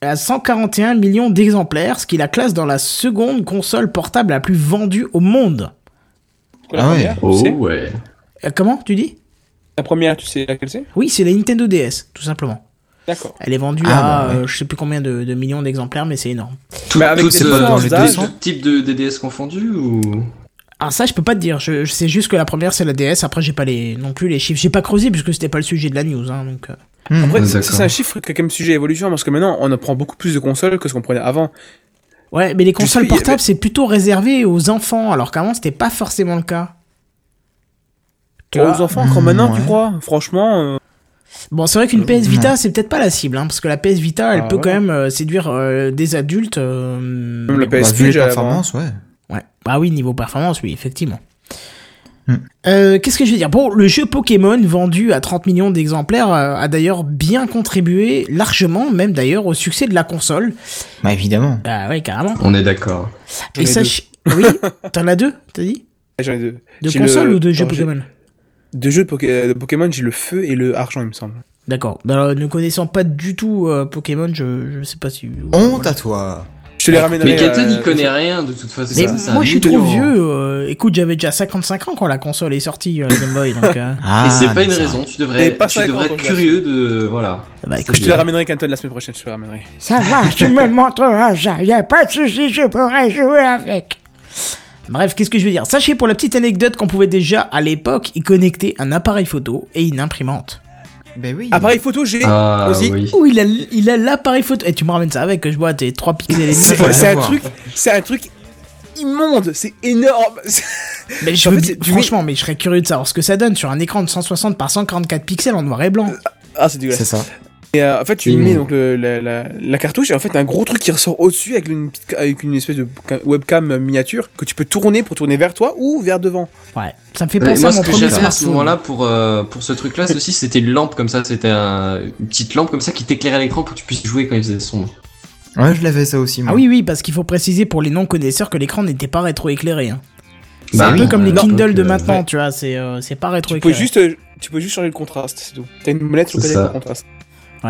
à 141 millions d'exemplaires, ce qui la classe dans la seconde console portable la plus vendue au monde. Ah ouais. première, tu Oh sais ouais. Euh, comment tu dis? La première, tu sais laquelle c'est? Oui, c'est la Nintendo DS, tout simplement. D'accord. Elle est vendue Ah, à bah ouais. euh, je sais plus combien de, de millions d'exemplaires, mais c'est énorme. Tout, Mais avec 200. type de DDS confondu ou? Alors ça, je peux pas te dire. Je, je sais juste que la première c'est la DS. Après, j'ai pas les non plus les chiffres. J'ai pas creusé puisque c'était pas le sujet de la news. Hein, donc. Hmm. Après, c'est un chiffre qui est quand même sujet à évolution parce que maintenant, on apprend beaucoup plus de consoles que ce qu'on prenait avant. Ouais, mais les consoles portables c'est plutôt réservé aux enfants, alors qu'avant c'était pas forcément le cas. Tu vois Aux enfants, encore maintenant, tu crois? Franchement, euh, Bon, c'est vrai qu'une PS Vita c'est peut-être pas la cible, hein, parce que la PS Vita elle Ah, peut ouais. quand même euh, séduire euh, des adultes. euh, même la Bah, PSP, vu les j'avais- performances, ouais. Ouais. Bah oui, niveau performance, oui, effectivement. Hmm. Euh, Qu'est-ce que je veux dire? Bon, le jeu Pokémon vendu à 30 millions d'exemplaires euh, a d'ailleurs bien contribué, largement même d'ailleurs, au succès de la console. Bah évidemment. Bah ouais, carrément. On est d'accord. Et ai sach- Oui, t'en as deux, t'as dit? J'en ai deux. De console le- ou de j'ai- Pokémon? De jeux de, Poké- de Pokémon, j'ai le feu et le argent, il me semble. D'accord. Alors, ne connaissant pas du tout euh, Pokémon, je, je sais pas si. Honte voilà. à toi. Je te les ramènerai. Mais Kenton, euh, il connaît rien de toute façon. Mais Ça, c'est moi, je suis trop vieux. euh, écoute, j'avais déjà 55 ans quand la console est sortie, euh, la Game Boy. Donc, euh, Ah, Et c'est pas mais une ça- raison. Tu devrais, pas tu devrais être curieux de voilà. bah, écoute, Je te les ramènerai, Kenton, la semaine prochaine, je te les ramènerai. Ça va, tu me montreras ça. Y a pas de souci, je pourrai jouer avec. Bref, qu'est-ce que je veux dire? Sachez pour la petite anecdote qu'on pouvait déjà à l'époque y connecter un appareil photo et une imprimante. Ben oui. Appareil photo, j'ai Ah aussi. oui. Oh, il a il a l'appareil photo. Et tu me ramènes ça avec que je vois tes 3 pixels et demi. C'est c'est un truc, c'est un truc immonde, c'est énorme. Mais je En veux fait, dire- c'est- tu franchement, mais je serais curieux de savoir ce que ça donne sur un écran de 160 par 144 pixels en noir et blanc. Ah, c'est C'est dégueulasse. ça. Et euh, en fait, tu mets donc le- la, la- la cartouche et en fait un gros truc qui ressort au-dessus avec une, avec espèce de ca- webcam miniature que tu peux tourner pour tourner vers toi ou vers devant. Ouais, ça me fait penser moi, à ce mon que premier j'avais à ce moment-là pour, euh, pour ce truc-là, aussi, c'était une lampe comme ça. C'était un- une petite lampe comme ça qui t'éclairait l'écran pour que tu puisses jouer quand il faisait sombre. Ouais, je l'avais ça aussi, moi. Ah oui, oui, parce qu'il faut préciser pour les non-connaisseurs que l'écran n'était pas rétro-éclairé. Hein. C'est Bah un peu oui. comme les Kindle de maintenant, ouais. tu vois, c'est euh, c'est pas Tu peux rétro-éclairé. juste, tu peux juste changer le contraste, c'est tout. T'as une molette sur C'est laquelle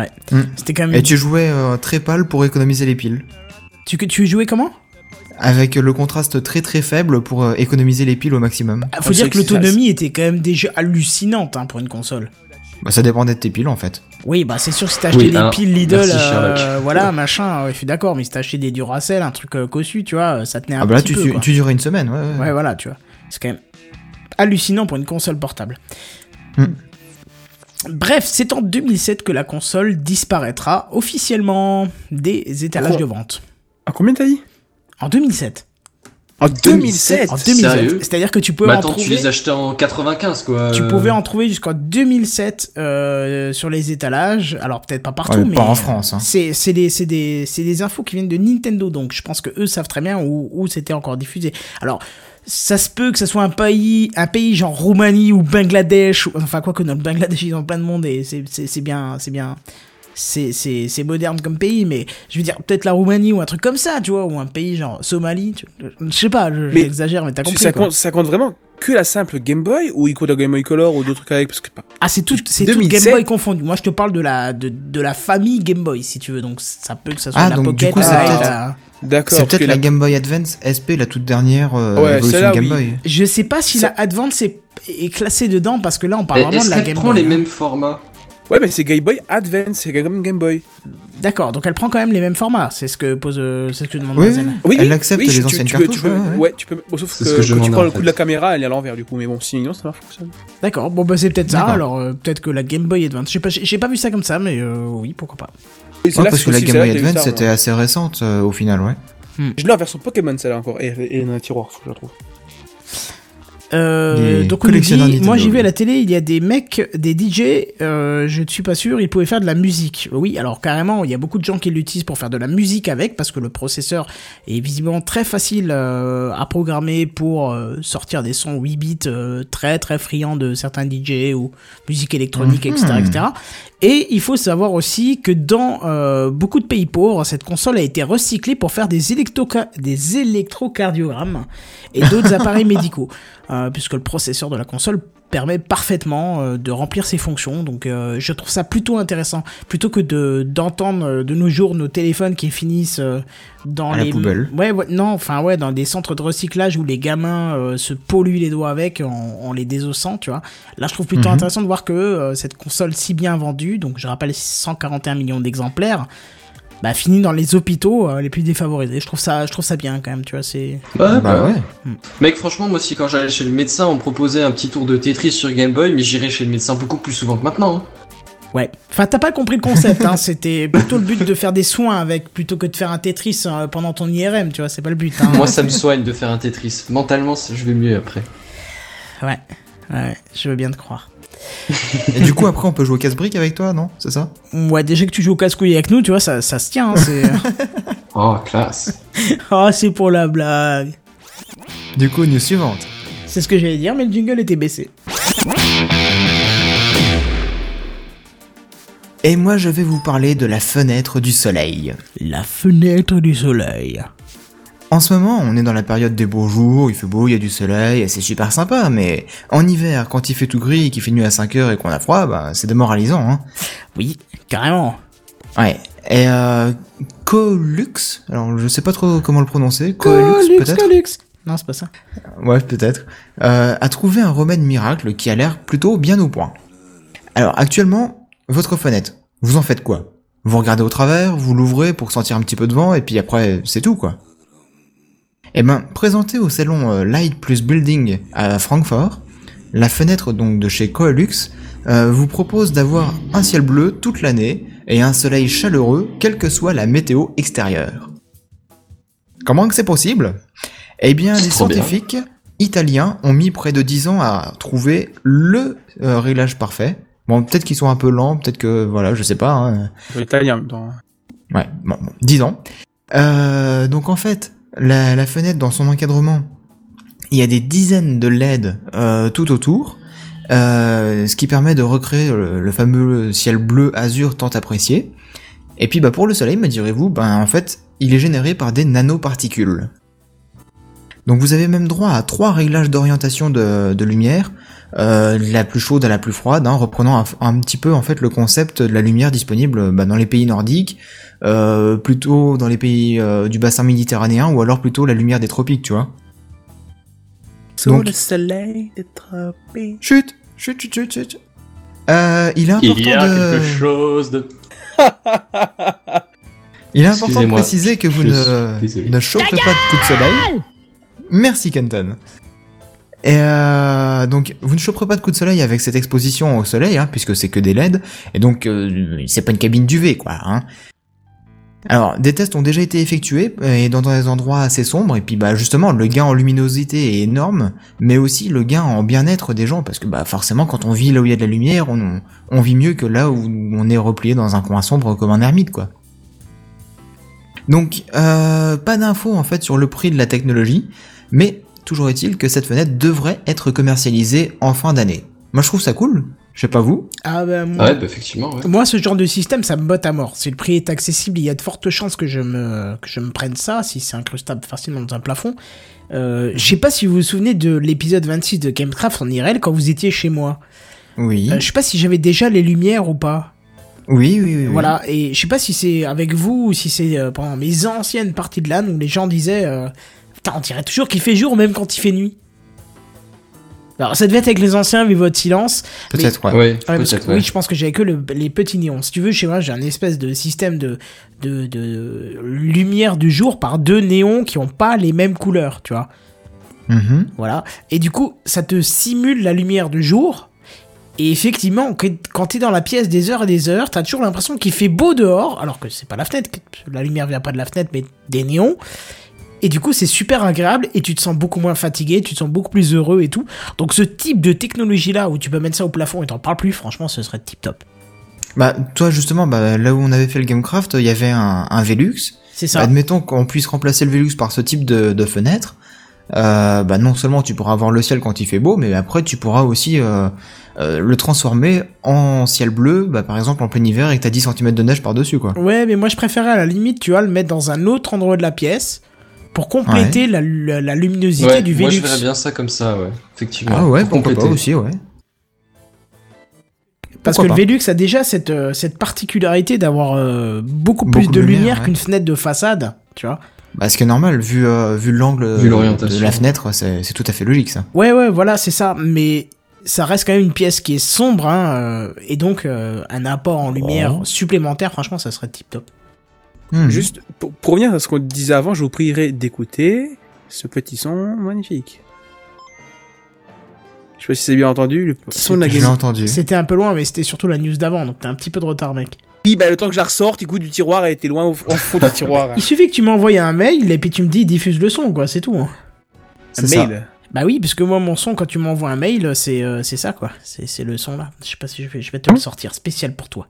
le contraste. C'était quand même. Et tu jouais euh, très pâle pour économiser les piles. Tu, tu jouais comment? Avec le contraste très très faible pour euh, économiser les piles au maximum. Ah, Faut Ah, dire c'est que l'autonomie était quand même déjà hallucinante hein, pour une console. Bah, ça dépendait de tes piles en fait. Oui, bah c'est sûr, si t'as acheté Oui, des alors, piles Lidl, merci, euh, voilà, machin, ouais, je suis d'accord, mais si t'as acheté des Duracell, un truc euh, cossu, tu vois, ça tenait un Ah bah là, petit tu, peu, tu, quoi. tu durais une semaine, ouais. ouais. Ouais, voilà, tu vois. C'est quand même hallucinant pour une console portable. Hmm. Bref, c'est en 2007 que la console disparaîtra officiellement des étalages Quoi de vente. À combien t'as dit? En 2007. En 2007 En C'est 2007. sérieux? C'est-à-dire que tu pouvais Bah en attends, tu trouver. les achetais en 95 quoi. Tu pouvais en trouver jusqu'en 2007 euh, sur les étalages. Alors peut-être pas partout, Ouais, mais mais pas en France, hein. C'est c'est des c'est des c'est des infos qui viennent de Nintendo, donc je pense que eux savent très bien où où c'était encore diffusé. Alors ça se peut que ce soit un pays un pays genre Roumanie ou Bangladesh, ou, enfin quoi que dans le Bangladesh ils ont plein de monde et c'est bien c'est bien c'est moderne comme pays, mais je veux dire peut-être la Roumanie ou un truc comme ça, tu vois, ou un pays genre Somalie. tu- Je sais pas, je- Mais j'exagère, mais t'as compris. ça, quoi. compte, ça compte vraiment que la simple Game Boy ou il compte la Game Boy Color ou d'autres trucs avec parce que Ah, c'est tout, c'est tout 2007. Game Boy confondu. Moi, je te parle de la de, de la famille Game Boy, si tu veux. Donc ça peut que ça soit Ah, la donc, du Pocket, coup, la- c'est peut-être- la- d'accord. C'est peut-être la Game Boy Advance SP, la toute dernière euh, Ouais, évolution celle-là, Game oui. Boy. Je sais pas si la Advance est, est classée dedans parce que là, on parle vraiment de la Game prend Boy. les hein. mêmes formats Ouais, mais c'est Game Boy Advance, c'est comme Game Boy. D'accord, donc elle prend quand même les mêmes formats. C'est ce que pose, euh, c'est ce que demande Oui, Mazen. oui. Elle accepte les tu- anciennes tu peux- cartouches, tu peux- ouais, ouais. ouais, tu peux. bon, sauf que, ce que je quand tu prends en le coup fait. de la caméra, elle est à l'envers du coup. Mais bon, sinon ça marche. ça. D'accord, bon bah c'est peut-être ça. Alors euh, peut-être que la Game Boy Advance. J'ai pas, pas vu ça comme ça, mais euh, oui, pourquoi pas. Et c'est Ouais, là, parce que la Game Boy Advance c'était assez récente euh, au final, ouais. Je l'ai en version Pokémon celle-là encore. Et dans un tiroir, faut que je la trouve. Euh, donc on nous dit, moi j'ai vu à la télé, il y a des mecs, des DJ, euh, je ne suis pas sûr, ils pouvaient faire de la musique. Oui, alors carrément, il y a beaucoup de gens qui l'utilisent pour faire de la musique avec, parce que le processeur est visiblement très facile euh, à programmer pour euh, sortir des sons 8 bits euh, très très friands de certains DJ ou musique électronique, etc., Mhm. etc. Et il faut savoir aussi que dans euh, beaucoup de pays pauvres, cette console a été recyclée pour faire des, électroca- des électrocardiogrammes et d'autres appareils médicaux, euh, puisque le processeur de la console permet parfaitement euh, de remplir ses fonctions. Donc euh, je trouve ça plutôt intéressant, plutôt que de d'entendre euh, de nos jours nos téléphones qui finissent dans À la les poubelle. Ouais, ouais, non, enfin ouais, dans des centres de recyclage où les gamins euh, se polluent les doigts avec en, en les désossant, tu vois. Là, je trouve plutôt Mhm. intéressant de voir que euh, cette console si bien vendue, donc je rappelle 141 millions d'exemplaires, bah finit dans les hôpitaux euh, les plus défavorisés. Je trouve ça, je trouve ça bien quand même, tu vois. C'est Ouais, Bah ouais. Mec, franchement, moi aussi, quand j'allais chez le médecin, on me proposait un petit tour de Tetris sur Game Boy, mais j'irais chez le médecin beaucoup plus souvent que maintenant. hein. ouais. Enfin, t'as pas compris le concept. hein. C'était plutôt le but de faire des soins avec plutôt que de faire un Tetris euh, pendant ton IRM, tu vois. C'est pas le but. Hein. Moi, ça me soigne de faire un Tetris. Mentalement, je vais mieux après. Ouais, ouais, je veux bien te croire. Et du coup, après, on peut jouer au casse-brique avec toi, non? C'est ça? Ouais, déjà que tu joues au casse-couille avec nous, tu vois, ça, ça se tient. hein, c'est... Oh, classe. Ah, c'est pour la blague. Du coup, news suivante. C'est ce que j'allais dire, mais le jingle était baissé. Et moi, je vais vous parler de la fenêtre du soleil. La fenêtre du soleil. En ce moment, on est dans la période des beaux jours, il fait beau, il y a du soleil, et c'est super sympa, mais en hiver, quand il fait tout gris, qu'il fait nuit à 5 heures et qu'on a froid, bah, c'est démoralisant, hein. Oui, carrément. Ouais. Et euh, Colux, alors je sais pas trop comment le prononcer, Colux peut-être? Colux. Non, c'est pas ça. Ouais, peut-être. Euh, a trouvé un remède miracle qui a l'air plutôt bien au point. Alors, actuellement, votre fenêtre, vous en faites quoi? Vous regardez au travers, vous l'ouvrez pour sentir un petit peu de vent, et puis après, c'est tout, quoi. Eh ben, présenté au salon euh, Light Plus Building à Francfort, la fenêtre donc de chez Coelux euh, vous propose d'avoir un ciel bleu toute l'année et un soleil chaleureux quelle que soit la météo extérieure. Comment que c'est possible? Eh bien, les bien. scientifiques italiens ont mis près de 10 ans à trouver le euh, réglage parfait. Bon, peut-être qu'ils sont un peu lents, peut-être que, voilà, je sais pas. Hein. L'italien en même temps. Ouais, bon, bon, 10 ans. Euh, donc en fait, la, fenêtre dans son encadrement, il y a des dizaines de LED euh, tout autour, euh, ce qui permet de recréer le, le fameux ciel bleu azur tant apprécié. Et puis bah pour le soleil, me direz-vous, ben en fait, il est généré par des nanoparticules. Donc vous avez même droit à trois réglages d'orientation de lumière, euh, de la plus chaude à la plus froide, hein, reprenant un, un petit peu en fait le concept de la lumière disponible bah, dans les pays nordiques, euh, plutôt dans les pays euh, du bassin méditerranéen ou alors plutôt la lumière des tropiques, tu vois. Donc- le soleil des tropiques. Chut, chut, chut, chut, chut. Euh, il est important Il y a de, quelque chose de. il est important de préciser que vous ne, ne chauffez pas de coups de soleil. Merci Kenton. Et euh, donc vous ne choperez pas de coups de soleil avec cette exposition au soleil, hein, puisque c'est que des LED, et donc euh, c'est pas une cabine d'UV quoi. Hein. Alors des tests ont déjà été effectués et dans des endroits assez sombres, et puis bah justement le gain en luminosité est énorme, mais aussi le gain en bien-être des gens, parce que bah forcément quand on vit là où il y a de la lumière, on, on vit mieux que là où on est replié dans un coin sombre comme un ermite quoi. Donc euh, pas d'infos en fait sur le prix de la technologie, mais toujours est-il que cette fenêtre devrait être commercialisée en fin d'année. Moi je trouve ça cool, Je sais pas vous. Ah ben, Ah moi, ouais, bah, effectivement, ouais. moi, ce genre de système, ça me botte à mort. Si le prix est accessible, il y a de fortes chances que je me, que je me prenne ça, si c'est incrustable facilement dans un plafond. Euh, je sais pas si vous vous souvenez de l'épisode 26 de Gamecraft en IRL quand vous étiez chez moi. Oui. Euh, je sais pas si j'avais déjà les lumières ou pas. oui, oui, oui, oui. Voilà, et je sais pas si c'est avec vous ou si c'est euh, pendant mes anciennes parties de LAN où les gens disaient euh, Putain, on dirait toujours qu'il fait jour même quand il fait nuit. Alors, ça devait être avec les anciens, vu votre silence. Peut-être, ouais. Ouais, Ouais, parce que- peut-être, ouais. Oui, je pense que j'avais que le- les petits néons. Si tu veux, chez moi, j'ai un espèce de système de, de, de lumière du jour par deux néons qui ont pas les mêmes couleurs, tu vois. Mhm. Voilà. Et du coup, ça te simule la lumière du jour. Et effectivement, quand t'es dans la pièce des heures et des heures, t'as toujours l'impression qu'il fait beau dehors, alors que c'est pas la fenêtre, la lumière vient pas de la fenêtre, mais des néons. Et du coup, c'est super agréable et tu te sens beaucoup moins fatigué, tu te sens beaucoup plus heureux et tout. Donc, ce type de technologie-là où tu peux mettre ça au plafond et t'en parles plus, franchement, ce serait tip top. Bah, toi, justement, bah, là où on avait fait le Gamecraft, il y avait un, un Velux. C'est ça. Admettons qu'on puisse remplacer le Velux par ce type de, de fenêtre. Euh, bah, non seulement tu pourras voir le ciel quand il fait beau, mais après tu pourras aussi euh, euh, le transformer en ciel bleu, bah, par exemple en plein hiver et que t'as 10 cm de neige par-dessus, quoi. Ouais, mais moi, je préférais à la limite, tu vois, le mettre dans un autre endroit de la pièce pour compléter la, la- la luminosité Ouais, du moi je Velux. verrais bien ça comme ça, ouais. Effectivement. Ah ouais, Pour pourquoi pas compléter. aussi, ouais. Parce que le pas. Velux a déjà cette, euh, cette particularité d'avoir euh, beaucoup plus Beaucoup de de lumière, lumière ouais. qu'une fenêtre de façade, tu vois. Bah, ce qui est normal, vu, euh, vu l'angle Vu de la fenêtre, c'est c'est tout à fait logique, ça. Ouais, ouais, voilà, c'est ça. Mais ça reste quand même une pièce qui est sombre, hein, euh, et donc euh, un apport en lumière Oh. supplémentaire, franchement, ça serait tip top. Hmm. Juste pour, pour revenir à ce qu'on disait avant, je vous prierai d'écouter ce petit son magnifique. Je sais pas si c'est bien entendu, le son de la game. entendu. C'était un peu loin, mais c'était surtout la news d'avant, donc t'as un petit peu de retard, mec. Oui, bah le temps que je la ressorte, écoute du tiroir, elle était loin au, au fond du tiroir. Il suffit que tu m'envoies un mail, et puis tu me dis diffuse le son, quoi, c'est tout. hein. Un ça. mail. Bah oui, parce que moi, mon son, quand tu m'envoies un mail, c'est euh, c'est ça, quoi. C'est c'est le son là. Je sais pas si je vais, je vais te le sortir, spécial pour toi.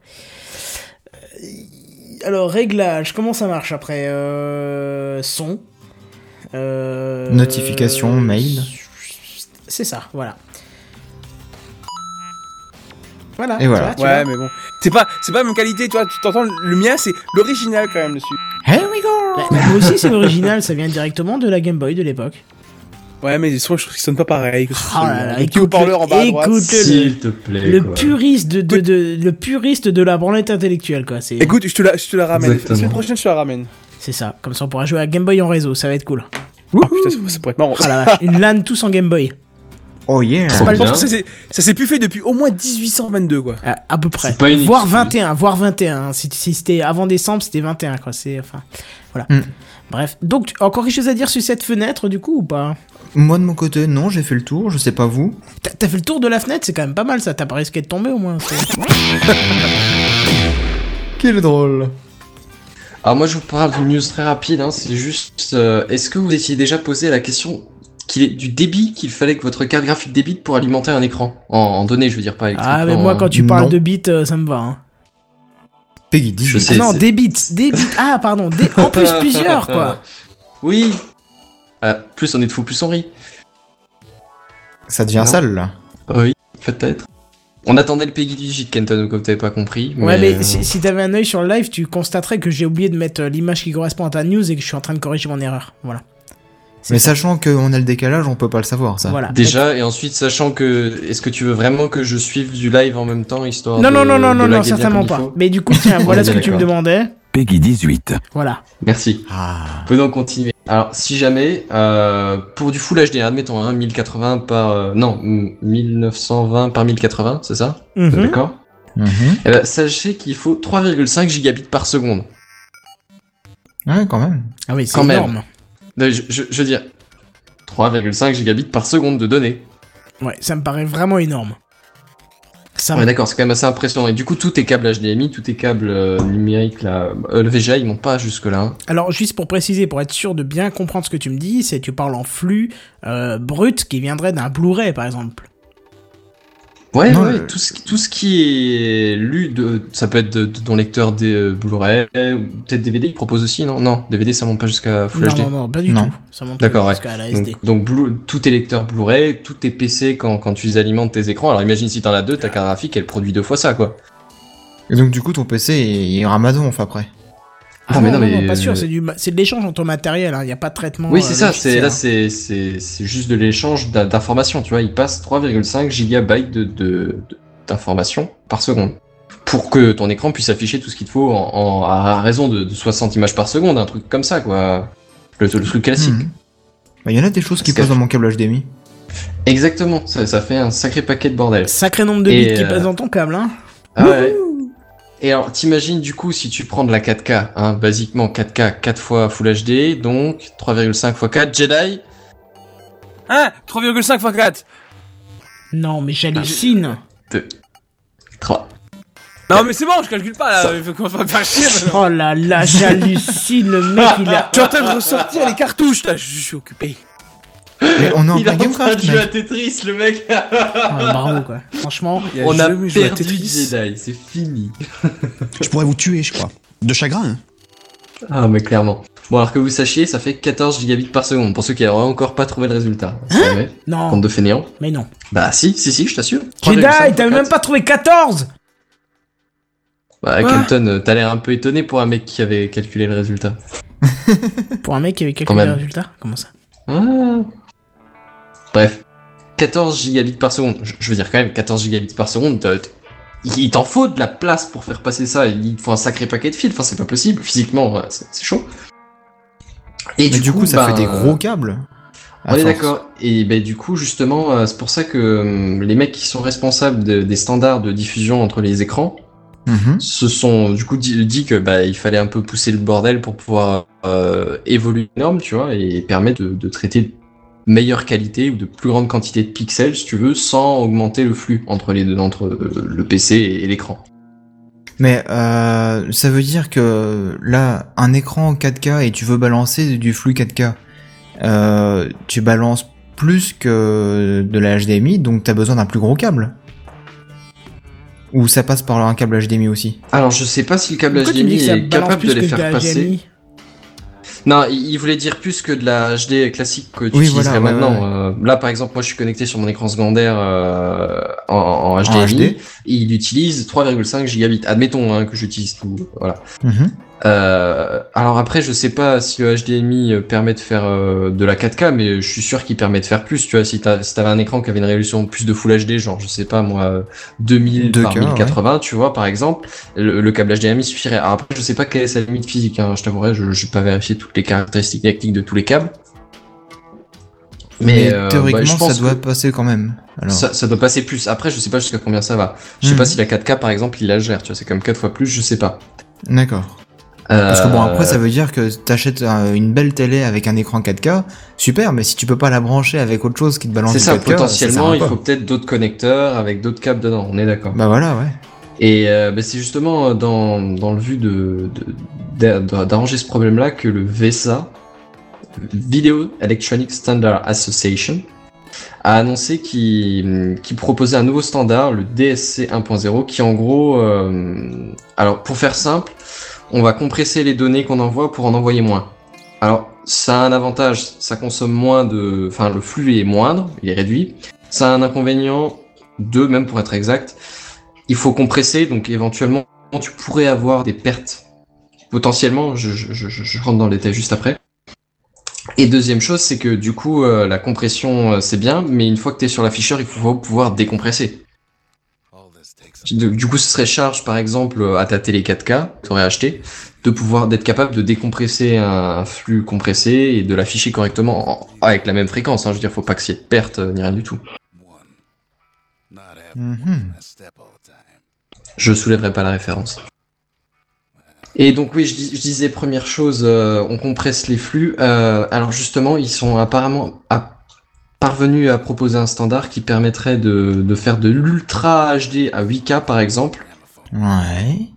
Euh, alors, réglage, comment ça marche après euh, Son. Euh, Notification, mail. C'est ça, voilà. Voilà. Et voilà. tu vois, tu Ouais, vois. mais bon. C'est pas, c'est pas la même qualité, toi, tu t'entends, le mien, c'est l'original quand même dessus. Here we go! Bah, moi aussi, c'est l'original, ça vient directement de la Game Boy de l'époque. Ouais, mais les sons, je trouve qu'ils sonnent pas pareil. Oh là là, le petit écoute-le, haut-parleur en bas à droite. écoute-le. S'il te plaît. Le quoi. puriste de, de, de- le puriste de la branlette intellectuelle, quoi. C'est Écoute, je te la, je te la ramène. La semaine prochaine, je te la ramène. c'est ça. Comme ça, on pourra jouer à Game Boy en réseau, ça va être cool. Oh putain, ça, ça pourrait être marrant. Ah une LAN tous en Game Boy. Oh yeah! Pas le ça s'est- ça s'est plus fait depuis au moins 1822, quoi. À, à peu près. Voire excuse. 21, voire 21. Si, si c'était avant décembre, c'était 21, quoi. C'est, enfin, voilà. Hmm. Bref. Donc, tu- encore quelque chose à dire sur cette fenêtre, du coup, ou pas? Moi de mon côté, non, j'ai fait le tour, je sais pas vous. T'as t'as fait le tour de la fenêtre, c'est quand même pas mal, ça. T'as pas risqué de tomber, au moins. Quel drôle! Alors moi je vous parle d'une news très rapide, hein, c'est juste, euh, est-ce que vous étiez déjà posé la question qu'il est, du débit qu'il fallait que votre carte graphique débite pour alimenter un écran? En, en données, je veux dire pas. Ah, mais moi, quand tu parles Non. de bits, euh, ça me va, hein. Peggy 18. Je Ah sais, non, des bits, des bits. Ah, pardon, des... en plus plusieurs, quoi. Oui. Ah, plus on est de fou, plus on rit. Ça devient Non. sale, là. Oui, peut-être. On attendait le Peggy 18, Kenton, comme t'avais pas compris. Ouais, mais euh, si, si t'avais un œil sur le live, tu constaterais que j'ai oublié de mettre euh, l'image qui correspond à ta news et que je suis en train de corriger mon erreur. Voilà. Mais ça. sachant qu'on a le décalage, on peut pas le savoir, ça. Voilà. Déjà, et ensuite, sachant que, est-ce que tu veux vraiment que je suive du live en même temps, histoire Non, de, non, non, non, non, non, certainement pas. Mais du coup, tiens, voilà ce que tu me demandais. Peggy 18. Voilà. Merci. Ah. On peut donc continuer. Alors, si jamais, euh, pour du Full HD, admettons, hein, 1080 par... euh, non, mm, 1920 par 1080, c'est ça Mhm. D'accord Mhm. Eh ben, Sachez qu'il faut 3,5 gigabits par seconde. Ouais, quand même. Ah oui, c'est Quand même. Je, je, je veux dire, 3,5 gigabits par seconde de données. Ouais, ça me paraît vraiment énorme. Ça Ouais, d'accord, c'est quand même assez impressionnant. Et du coup, tous tes câbles HDMI, tous tes câbles euh, numériques, là, euh, le VGA, ils montent pas jusque-là. hein. Alors, juste pour préciser, pour être sûr de bien comprendre ce que tu me dis, c'est tu parles en flux euh, brut qui viendrait d'un Blu-ray, par exemple. Ouais, Non, ouais, tout, ce, qui- tout ce qui est lu, de, ça peut être de, de ton lecteur des euh, Blu-ray, ou peut-être DVD, il propose aussi, non? Non, DVD ça monte pas jusqu'à Full Non, HD. non, non, pas du Non. tout. Ça monte D'accord, ouais. jusqu'à la SD. Donc, donc Blu- tous tes lecteurs Blu-ray, tous tes PC quand, quand tu les alimentes tes écrans. Alors imagine si t'en as deux, ta carte graphique elle produit deux fois ça quoi. Et donc du coup ton PC il est ramadonf après. Ah Non, non, mais non, non, non, mais, pas sûr, euh, c'est du, c'est de l'échange entre matériel, il n'y a pas de traitement. oui euh, c'est ça, c'est là hein. c'est c'est c'est juste de l'échange d'informations. Tu vois, il passe 3,5 gigabytes de d'informations par seconde pour que ton écran puisse afficher tout ce qu'il te faut en, en- à raison de, de 60 images par seconde, un truc comme ça quoi. Le, le truc classique. Mhm. Bah, il y en a des choses qui passent dans mon câble HDMI. Exactement, ça, ça fait un sacré paquet de bordel. Sacré nombre de bits qui euh, passent dans ton câble, hein. Ah ouais. Et alors, t'imagines du coup si tu prends de la 4K, hein, basiquement 4K, 4 fois Full HD, donc 3,5 x 4 Jedi. Hein 3,5 x 4 Non, mais j'hallucine. 3. Non, mais c'est bon, je calcule pas là. Il faut qu'on fasse faire chier maintenant. Oh là là, j'hallucine, le mec, il a. Tu es en train de ressortir les cartouches là, je suis occupé. Mais on est en Il en train de jouer à. Tetris, le mec. Ah, bravo, quoi. Franchement. Il On a joué à perdu Tetris. Jedi, c'est fini. Je pourrais vous tuer, je crois. De chagrin, hein. Ah, mais clairement. Bon, alors que vous sachiez, ça fait 14 gigabits par seconde, pour ceux qui n'auraient encore pas trouvé le résultat. Savez, Non, Compte de fainéant. mais non. Bah si, si, si, je t'assure. Jedi, 3,5 t'avais même pas trouvé 14 Bah, Quoi Kenton, euh, t'as l'air un peu étonné pour un mec qui avait calculé le résultat. Pour un mec qui avait calculé le résultat Comment ça? Ah. Bref, 14 gigabits par seconde. Je, veux dire quand même 14 gigabits par seconde. Il t'en faut de la place pour faire passer ça. Il faut un sacré paquet de fils. Enfin, c'est pas possible. Physiquement, c'est chaud. Et du coup ça bah, fait des gros câbles. On est d'accord. Et ben du coup, justement, euh, c'est pour ça que hum, les mecs qui sont responsables de- des standards de diffusion entre les écrans Mhm. se sont du coup dit, dit que bah il fallait un peu pousser le bordel pour pouvoir euh, évoluer les normes, tu vois, et permettre de, de traiter meilleure qualité ou de plus grande quantité de pixels, si tu veux, sans augmenter le flux entre les deux, entre euh, le PC et, l'écran. Mais euh, ça veut dire que là, un écran 4K et tu veux balancer du flux 4K, euh, tu balances plus que de la HDMI, donc t'as besoin d'un plus gros câble. Ou ça passe par un câble HDMI aussi. Alors je sais pas si le câble Pourquoi tu HDMI est capable de les faire passer. Non, il voulait dire plus que de la HD classique que tu Oui, utiliserais voilà, ouais, maintenant. Euh, là, par exemple, moi, je suis connecté sur mon écran secondaire euh, en, en HDMI. En HD. et il utilise 3,5 gigabits. Admettons hein, que j'utilise tout. Voilà. Mhm. Euh, alors après, je sais pas si le HDMI euh, permet de faire euh, de la 4K, mais je suis sûr qu'il permet de faire plus. Tu vois, si t'avais un écran qui avait une résolution plus de Full HD, genre je sais pas moi, euh, 2000 par 2K, 1080, tu vois, par exemple, le, le câble HDMI suffirait. Alors après, je sais pas quelle est sa limite physique. Hein, je t'avouerai, je j'ai pas vérifié toutes les caractéristiques techniques de tous les câbles. Mais, euh, théoriquement, bah, je pense ça doit passer quand même. Alors, ça, ça doit passer plus. Après, je sais pas jusqu'à combien ça va. Je sais Mhm. pas si la 4K, par exemple, il la gère. Tu vois, c'est comme 4 fois plus, je sais pas. D'accord. Parce que bon, Euh, après, ça veut dire que t'achètes un- une belle télé avec un écran 4K, super, mais si tu peux pas la brancher avec autre chose qui te balance C'est ça, 4K, sert potentiellement, il faut peut-être d'autres connecteurs avec d'autres câbles dedans, on est d'accord. Bah voilà, ouais. Et euh, bah, c'est justement dans, dans le but de, de- d'a- d'arranger ce problème-là que le VESA, Video Electronic Standard Association, a annoncé qu'il qu'il proposait un nouveau standard, le DSC 1.0, qui en gros, euh, alors pour faire simple, on va compresser les données qu'on envoie pour en envoyer moins. Alors ça a un avantage, ça consomme moins de, enfin le flux est moindre, il est réduit. Ça a un inconvénient, deux même pour être exact, il faut compresser, donc éventuellement tu pourrais avoir des pertes potentiellement. Je, rentre dans le détail juste après. Et deuxième chose, c'est que du coup, euh, la compression, euh, c'est bien, mais une fois que tu es sur l'afficheur, il faut pouvoir décompresser. Du coup, ce serait charge, par exemple, euh, à ta télé 4K, que tu aurais acheté, de pouvoir d'être capable de décompresser un, flux compressé et de l'afficher correctement en- avec la même fréquence. Hein, je veux dire, faut pas qu'il y ait de perte euh, ni rien du tout. Mhm. Je soulèverai pas la référence. Et donc oui, je, dis- je disais première chose, euh, on compresse les flux. Euh, alors justement, ils sont apparemment à- parvenus à proposer un standard qui permettrait de, de faire de l'ultra HD à 8K par exemple, Ouais.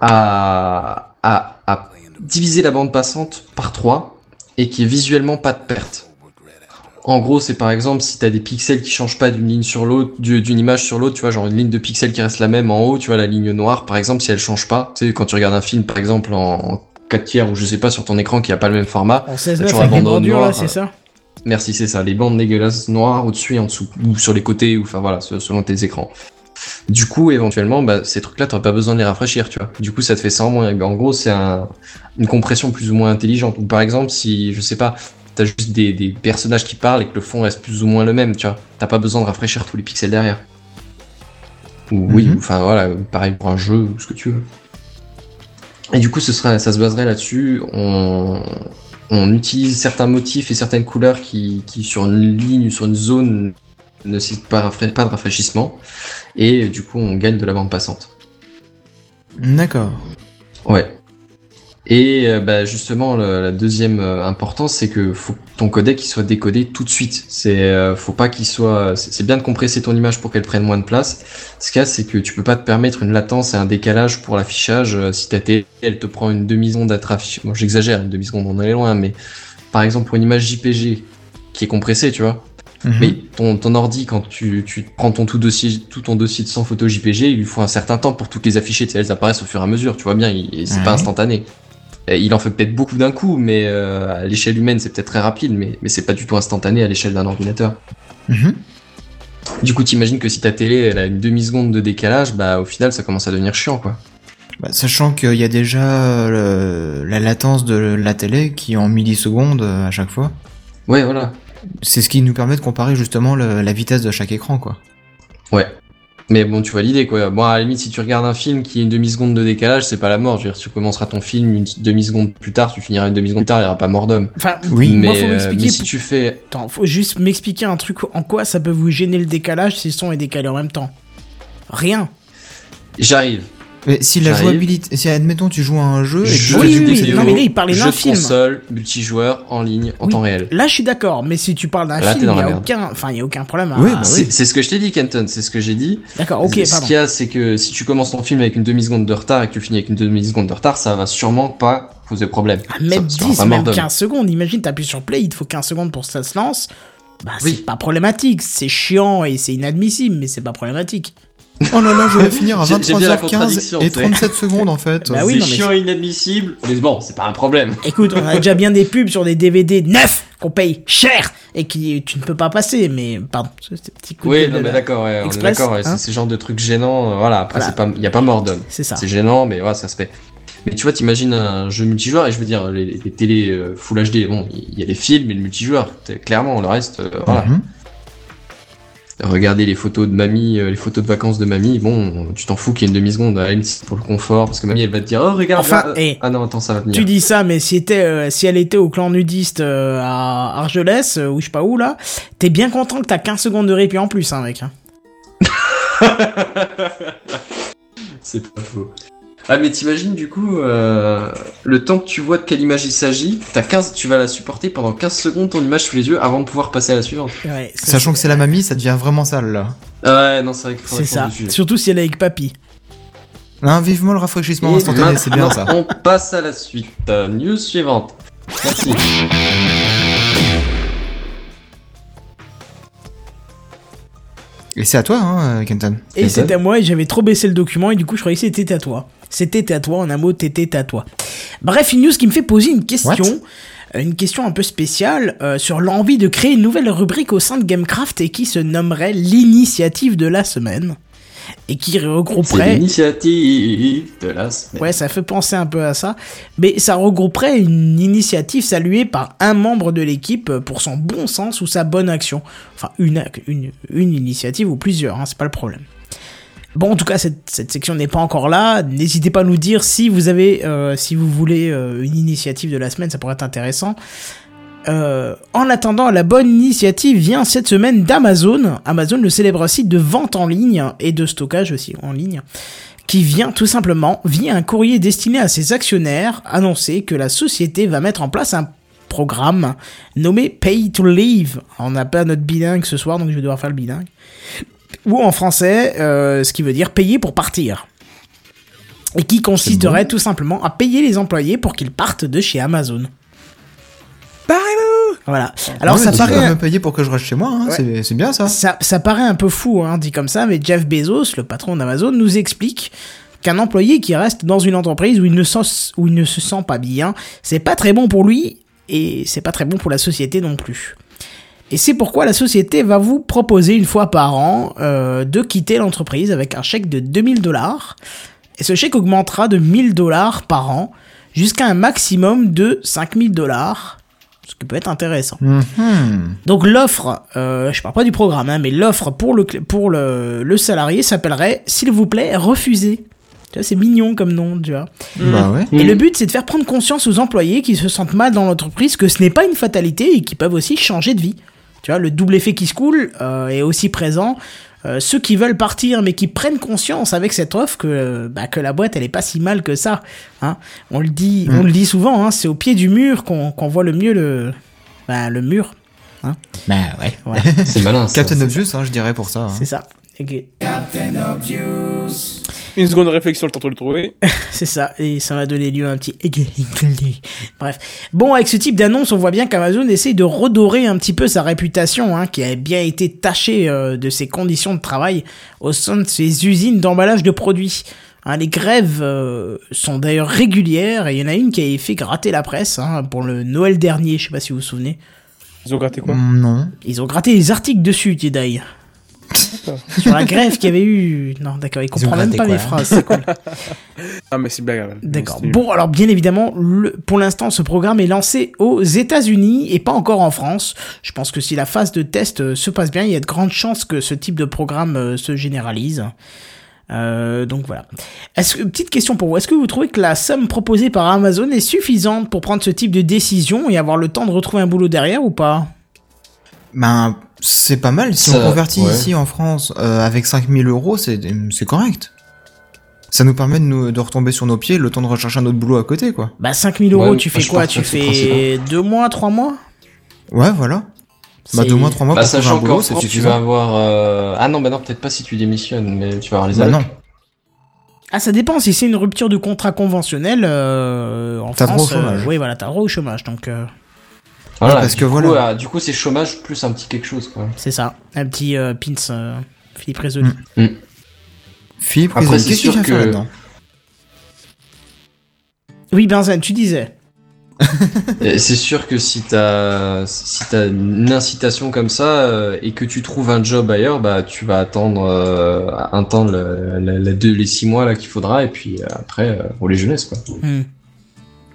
à, à, à diviser la bande passante par 3 et qui est visuellement pas de perte. En gros, c'est par exemple si t'as des pixels qui changent pas d'une ligne sur l'autre, du- d'une image sur l'autre, tu vois, genre une ligne de pixels qui reste la même en haut, tu vois, la ligne noire, par exemple, si elle change pas, tu sais, quand tu regardes un film, par exemple, en 4 tiers ou je sais pas, sur ton écran qui a pas le même format, En 16 toujours avec là, c'est ça? Merci, c'est ça. Les bandes dégueulasses noires au-dessus et en dessous, ou sur les côtés, ou enfin voilà, se- selon tes écrans. Du coup, éventuellement, bah, ces trucs-là, t'aurais pas besoin de les rafraîchir, tu vois. Du coup, ça te fait ça en moins. Et ben, en gros, c'est un, une compression plus ou moins intelligente. Ou par exemple, si, je sais pas, t'as juste des, des personnages qui parlent et que le fond reste plus ou moins le même, tu vois. T'as pas besoin de rafraîchir tous les pixels derrière. Ou oui, Mhm. ou, enfin voilà, pareil pour un jeu, ou ce que tu veux. Et du coup, ce sera, ça se baserait là-dessus. On, on utilise certains motifs et certaines couleurs qui, qui sur une ligne, sur une zone, ne nécessitent pas, pas de rafraîchissement. Et du coup, on gagne de la bande passante. D'accord. Ouais. Et euh, bah, justement, le- la deuxième euh, importance, c'est que faut que ton codec il soit décodé tout de suite. C'est euh, faut pas qu'il soit. C'est bien de compresser ton image pour qu'elle prenne moins de place. Ce qu'il y a, c'est que tu peux pas te permettre une latence et un décalage pour l'affichage. euh, Si ta télé, elle te prend une demi seconde à te rafficher. Bon, j'exagère, une demi seconde, on est loin, mais par exemple pour une image JPG qui est compressée, tu vois. Mhm. Mais ton, ton ordi, quand tu, tu prends ton tout dossier, tout ton dossier de 100 photos JPG, il lui faut un certain temps pour toutes les afficher. Tu sais, elles apparaissent au fur et à mesure. Tu vois bien, c'est Ouais. pas instantané. Il en fait peut-être beaucoup d'un coup, mais euh, à l'échelle humaine, c'est peut-être très rapide, mais, mais c'est pas du tout instantané à l'échelle d'un ordinateur. Mhm. Du coup, t'imagines que si ta télé, elle a une demi-seconde de décalage, bah au final, ça commence à devenir chiant, quoi. Bah, sachant qu'il y a déjà euh, le- la latence de la télé qui est en millisecondes euh, à chaque fois. Ouais, voilà. C'est ce qui nous permet de comparer justement le- la vitesse de chaque écran, quoi. Ouais. Mais bon, tu vois l'idée, quoi. Bon, à la limite, si tu regardes un film qui a une demi-seconde de décalage, c'est pas la mort. Je veux dire, tu commenceras ton film une demi-seconde plus tard, tu finiras une demi-seconde plus tard, il y aura pas mort d'homme. Enfin, Oui, mais, moi, faut euh, m'expliquer. mais si tu fais Attends, faut juste m'expliquer un truc en quoi ça peut vous gêner le décalage si le son est décalé en même temps? Rien. J'arrive. Mais si la jouabilité, si admettons tu joues à un jeu et fais oui, non, mais là, il parlait d'un film. console, multijoueur, en ligne, en Oui. temps réel. Là, je suis d'accord, mais si tu parles d'un film, il y a aucun, enfin, il y a aucun problème. à- Oui, bah C'est c'est ce que je t'ai dit, Kenton, c'est ce que j'ai dit. D'accord, ok, ce qu'il y a, c'est que si tu commences ton film avec une demi-seconde de retard et que tu finis avec une demi-seconde de retard, ça va sûrement pas poser problème. Ah, même Ça- ça aura 10, pas mort même d'homme. 15 secondes. Imagine, t'appuies sur play, il te faut 15 secondes pour que ça se lance. Bah, Oui. c'est pas problématique. C'est chiant et c'est inadmissible, mais c'est pas problématique. Oh là là, je vais finir à J'ai- j'aime bien la 23h15 contradiction, et tu sais. 37 secondes en fait. Bah oui, c'est mais chiant et inadmissible, mais bon, c'est pas un problème. Écoute, on a déjà bien des pubs sur des DVD neufs qu'on paye cher et qui tu ne peux pas passer, mais pardon, c'est un petit coup de Oui, de mais la- d'accord, ouais, on est Express, d'accord, hein. c'est ce genre de trucs gênants, euh, voilà, après, Voilà. c'est pas, y a pas mort d'homme. C'est ça. C'est gênant, mais ouais, ça se fait. Mais tu vois, t'imagines un jeu multijoueur, et je veux dire, les, les télés euh, Full HD, bon, il y a les films et le multijoueur, clairement, le reste, euh, voilà. Mhm. Regarder les photos de mamie, euh, les photos de vacances de mamie, bon, tu t'en fous qu'il y ait une demi-seconde, à c'est pour le confort, parce que mamie, elle va te dire, oh, regarde, Enfin, là, euh, eh, ah non, attends, ça va venir. Tu dis ça, mais si, était, euh, si elle était au clan nudiste euh, à Argelès, euh, ou je sais pas où là, t'es bien content que t'as 15 secondes de répit en plus, hein, mec. hein. C'est pas faux. Ah mais t'imagines du coup euh, le temps que tu vois de quelle image il s'agit, t'as 15, tu vas la supporter pendant 15 secondes ton image sous les yeux avant de pouvoir passer à la suivante. Ouais, ça, Sachant que c'est la mamie, ça devient vraiment sale là. Ah ouais non c'est vrai qu'il C'est ça. dessus. Surtout si elle est avec papy. Hein, vivement le rafraîchissement Et instantané, c'est bien ça. On passe à la suite. Euh, news suivante. Merci. Et c'est à toi, hein, Kenton. Et ça. à moi et j'avais trop baissé le document et du coup je croyais que c'était à toi. C'était à toi, en un mot, t'étais à toi. Bref, une news qui me fait poser une question. What euh, Une question un peu spéciale euh, sur l'envie de créer une nouvelle rubrique au sein de Gamecraft et qui se nommerait l'initiative de la semaine. Et qui regrouperait l'initiative de la semaine. Ouais, ça fait penser un peu à ça. Mais ça regrouperait une initiative saluée par un membre de l'équipe pour son bon sens ou sa bonne action. Enfin, une, une, une initiative ou plusieurs, hein, c'est pas le problème. Bon, en tout cas, cette, section n'est pas encore là. N'hésitez pas à nous dire si vous avez, euh, si vous voulez euh, une initiative de la semaine, ça pourrait être intéressant. Euh, en attendant, la bonne initiative vient cette semaine d'Amazon. Amazon, le célèbre site de vente en ligne et de stockage aussi en ligne, qui vient tout simplement, via un courrier destiné à ses actionnaires, annoncer que la société va mettre en place un programme nommé Pay to Leave. On n'a pas notre bilingue ce soir, donc je vais devoir faire le bilingue. Ou en français, euh, ce qui veut dire payer pour partir. Et qui consisterait tout simplement à payer les employés pour qu'ils partent de chez Amazon. Barrez-vous Voilà. Alors Ouais, ça paraît, peux me payer pour que je reste chez moi, hein, Ouais. c'est- bien ça. ça, ça paraît un peu fou, hein, dit comme ça, mais Jeff Bezos, le patron d'Amazon, nous explique qu'un employé qui reste dans une entreprise où il ne, où il ne se sent pas bien, c'est pas très bon pour lui et c'est pas très bon pour la société non plus. Et c'est pourquoi la société va vous proposer une fois par an euh, de quitter l'entreprise avec un chèque de 2000 dollars. Et ce chèque augmentera de 1000 dollars par an jusqu'à un maximum de 5000 dollars, ce qui peut être intéressant. Mhm. Donc l'offre, euh, je parle pas du programme, hein, mais l'offre pour le pour le, le salarié s'appellerait, s'il vous plaît, refusez. Tu vois, c'est mignon comme nom, tu vois. Bah ouais. Et le but, c'est de faire prendre conscience aux employés qui se sentent mal dans l'entreprise que ce n'est pas une fatalité et qui peuvent aussi changer de vie. Tu vois, le double effet qui se coule euh, est aussi présent. Euh, ceux qui veulent partir mais qui prennent conscience avec cette offre que euh, bah, que la boîte elle est pas si mal que ça hein. on le dit on le dit souvent hein, c'est au pied du mur qu'on qu'on voit le mieux le bah, le mur Bah ouais. C'est malin. Captain Obvious, hein, je dirais pour ça. hein. c'est ça Ok. Une seconde de réflexion, le temps de le trouver. C'est ça, et ça va donner lieu à un petit... Bref. Bon, avec ce type d'annonce, on voit bien qu'Amazon essaye de redorer un petit peu sa réputation, hein, qui a bien été tachée euh, de ses conditions de travail au sein de ses usines d'emballage de produits. Hein, les grèves euh, sont d'ailleurs régulières, et il y en a une qui a fait gratter la presse hein, pour le Noël dernier, je sais pas si vous vous souvenez. Ils ont gratté quoi? Mm, Non. Ils ont gratté des articles dessus, Jedi. Sur la grève qu'il y avait eu... Non, d'accord, il comprend même pas mes phrases, c'est cool. Ah, mais c'est blague. hein. D'accord. Bon, alors bien évidemment, le- pour l'instant, ce programme est lancé aux États-Unis et pas encore en France. Je pense que si la phase de test euh, se passe bien, il y a de grandes chances que ce type de programme euh, se généralise. Euh, donc voilà. Est-ce que, petite question pour vous, est-ce que vous trouvez que la somme proposée par Amazon est suffisante pour prendre ce type de décision et avoir le temps de retrouver un boulot derrière ou pas? Ben, c'est pas mal. Si Ça, on convertit ouais. ici en France euh, avec 5000 euros, c'est c'est correct. Ça nous permet de, nous, de retomber sur nos pieds le temps de rechercher un autre boulot à côté, quoi. Bah 5000 euros, Ouais, tu fais quoi Tu fais deux mois, trois mois? Ouais, voilà. Bah, C'est- deux mois, trois mois Bah, pour trouver un sachant boulot, c'est tu vas avoir. euh, Ah non, bah non, peut-être pas si tu démissionnes, mais tu vas avoir les Bah non. Ah, ça dépend. Si c'est une rupture de contrat conventionnel, euh, en T'as France, droit au chômage. oui, voilà, t'as droit au chômage. Donc, euh, Voilà, parce du que coup, voilà. euh, du coup, c'est chômage plus un petit quelque chose, quoi. c'est ça. Un petit euh, pins, euh, Philippe Risoli. Mm. Philippe, Après, c'est qu'est-ce qu'il sûr que- là-dedans Oui, Benzen, tu disais. Et C'est sûr que si t'as si t'as une incitation comme ça euh, et que tu trouves un job ailleurs, bah tu vas attendre euh, un temps le, le- le- deux- les six mois là qu'il faudra et puis euh, après euh, pour les jeunesses quoi. Hmm.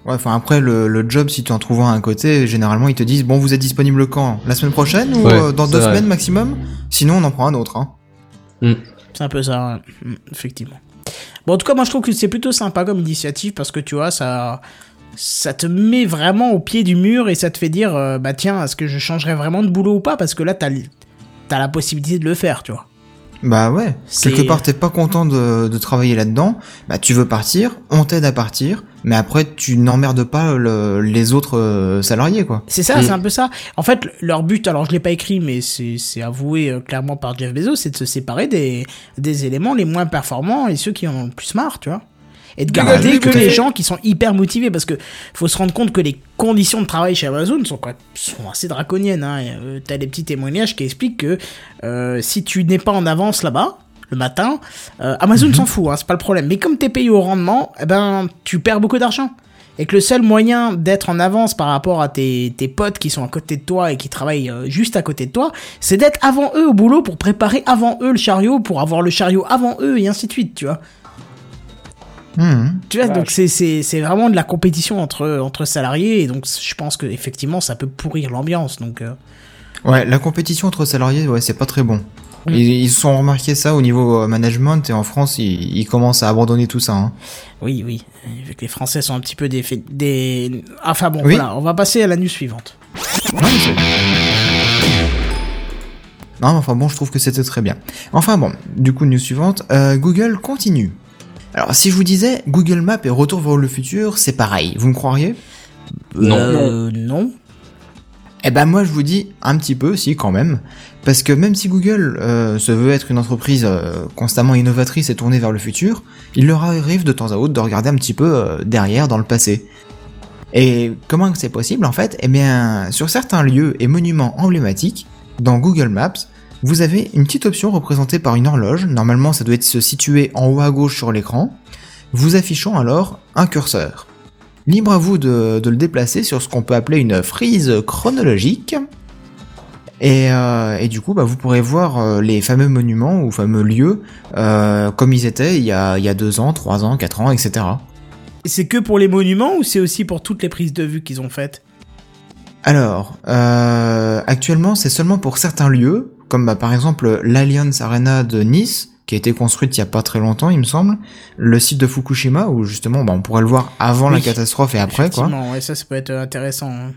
Ouais, enfin après le, le job, si tu en trouves un à côté, généralement ils te disent bon, vous êtes disponible quand? La semaine prochaine ou Ouais, euh, dans deux vrai. semaines maximum? Sinon, on en prend un autre. Hein. C'est un peu ça, ouais. Hmm, effectivement. Bon, en tout cas, moi, je trouve que c'est plutôt sympa comme initiative parce que tu vois, ça, ça te met vraiment au pied du mur et ça te fait dire, euh, bah tiens, est-ce que je changerais vraiment de boulot ou pas? Parce que là, t'as, t'as la possibilité de le faire, tu vois. Bah ouais. Quelque part, t'es pas content de, de travailler là-dedans. Bah tu veux partir, on t'aide à partir, mais après tu n'emmerdes pas le- les autres euh, salariés quoi. C'est ça, c'est un peu ça. En fait, leur but, alors je l'ai pas écrit, mais c'est c'est avoué euh, clairement par Jeff Bezos, c'est de se séparer des, des éléments les moins performants et ceux qui en ont le plus marre, tu vois. Et de garder oui, que les fait. gens qui sont hyper motivés, parce que faut se rendre compte que les conditions de travail chez Amazon sont, quoi, sont assez draconiennes. Hein. Euh, T'as des petits témoignages qui expliquent que euh, si tu n'es pas en avance là-bas, le matin, euh, Amazon s'en fout, hein, c'est pas le problème. Mais comme t'es payé au rendement, eh ben, tu perds beaucoup d'argent. Et que le seul moyen d'être en avance par rapport à tes, tes potes qui sont à côté de toi et qui travaillent euh, juste à côté de toi, c'est d'être avant eux au boulot pour préparer avant eux le chariot, pour avoir le chariot avant eux et ainsi de suite, tu vois. Mhm. Tu vois, donc c'est, c'est, c'est vraiment de la compétition entre, entre salariés et donc je pense que effectivement ça peut pourrir l'ambiance. Donc, euh, Ouais, la compétition entre salariés, ouais, c'est pas très bon. Mm. Ils, ils se sont remarqué ça au niveau euh, management et en France, ils, ils commencent à abandonner tout ça. Hein. oui, oui, vu que les Français sont un petit peu des... des... Enfin bon, Oui. voilà, on va passer à la news suivante. Non, mais c'est- Non, mais enfin bon, je trouve que c'était très bien. Enfin bon, du coup, news suivante, euh, Google continue. Alors, si je vous disais Google Maps et Retour vers le futur, c'est pareil, vous me croiriez? Non. Euh, non. Eh ben moi je vous dis un petit peu, si quand même, parce que même si Google euh, se veut être une entreprise euh, constamment innovatrice et tournée vers le futur, il leur arrive de temps à autre de regarder un petit peu euh, derrière dans le passé. Et comment c'est possible en fait? Eh bien, sur certains lieux et monuments emblématiques, dans Google Maps, vous avez une petite option représentée par une horloge, normalement ça doit être se situer en haut à gauche sur l'écran, vous affichant alors un curseur. Libre à vous de, de le déplacer sur ce qu'on peut appeler une frise chronologique. Et, euh, et du coup, bah, vous pourrez voir euh, les fameux monuments ou fameux lieux euh, comme ils étaient il y, a, il y a deux ans, trois ans, quatre ans, etc. Et c'est que pour les monuments ou c'est aussi pour toutes les prises de vue qu'ils ont faites? Alors, euh, actuellement, c'est seulement pour certains lieux, comme bah, par exemple l'Allianz Arena de Nice, qui a été construite il y a pas très longtemps, il me semble, le site de Fukushima, où justement, bah, on pourrait le voir avant la catastrophe et après, quoi. Ouais, ça, ça peut être intéressant. hein.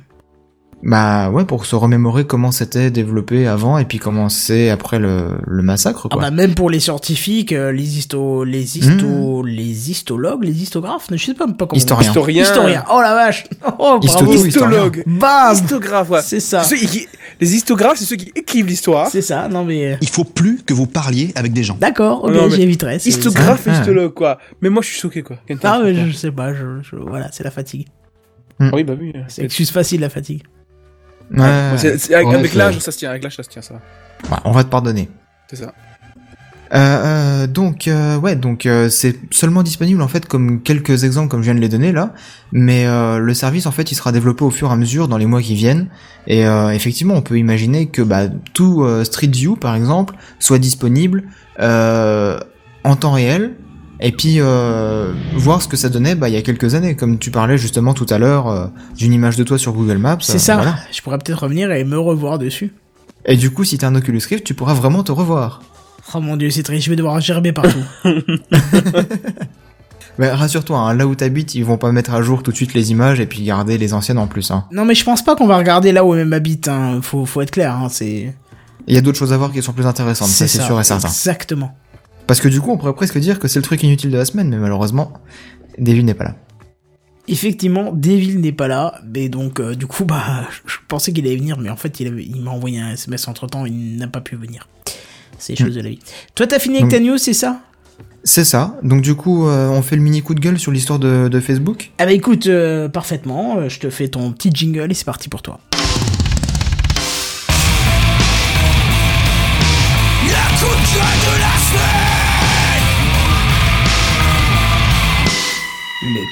Bah ouais, pour se remémorer comment c'était développé avant et puis comment c'est après le, le massacre, Ah quoi. bah même pour les scientifiques, euh, les histo, les histo, les histologues, les histographes, je sais pas, pas comment. Historien. Historien. Historien. Oh la vache. Oh bravo. Histologue. Bam. Histographe, ouais. C'est ça. Ceux qui- les histographes, c'est ceux qui écrivent l'histoire. C'est ça. Non mais euh, Il faut plus que vous parliez avec des gens. d'accord. Ok, j'éviterai. Histographe et Ah. histologue, quoi. Mais moi, je suis choqué, quoi. Ah mais je sais pas. Je, je- voilà, c'est la fatigue. Ah Oui, bah oui. C'est excuse facile la fatigue. Ouais, Ouais, c'est- c'est- avec l'âge, ça se tient. Avec l'âge, ça se tient, ça. va. ouais, on va te pardonner. C'est ça. Euh, euh, donc euh, ouais, donc euh, c'est seulement disponible en fait comme quelques exemples comme je viens de les donner là, mais euh, le service en fait il sera développé au fur et à mesure dans les mois qui viennent et euh, effectivement on peut imaginer que bah, tout euh, Street View par exemple soit disponible euh, en temps réel et puis euh, voir ce que ça donnait bah, il y a quelques années comme tu parlais justement tout à l'heure euh, d'une image de toi sur Google Maps. C'est euh, ça. voilà. Je pourrais peut-être revenir et me revoir dessus. Et du coup si t'as un Oculus Rift tu pourras vraiment te revoir. Oh mon dieu, c'est triste. Je vais devoir gerber partout. Mais rassure-toi, hein, là où t'habites, ils vont pas mettre à jour tout de suite les images et puis garder les anciennes en plus. Hein. non mais je pense pas qu'on va regarder là où même habite. Hein. Faut, faut être clair. Hein. C'est. Il y a d'autres choses à voir qui sont plus intéressantes, ça c'est sûr et certain. Exactement. Parce que du coup, on pourrait presque dire que c'est le truc inutile de la semaine, mais malheureusement, David n'est pas là. Effectivement, Devil n'est pas là, mais donc euh, du coup, bah, je pensais qu'il allait venir, mais en fait, il, avait- il m'a envoyé un SMS entre temps, il n'a pas pu venir. C'est les choses de la vie. Toi, t'as fini avec Donc- ta news, c'est ça? C'est ça, donc du coup, euh, on fait le mini coup de gueule sur l'histoire de, de Facebook. Ah bah écoute, euh, parfaitement, je te fais ton petit jingle et c'est parti pour toi.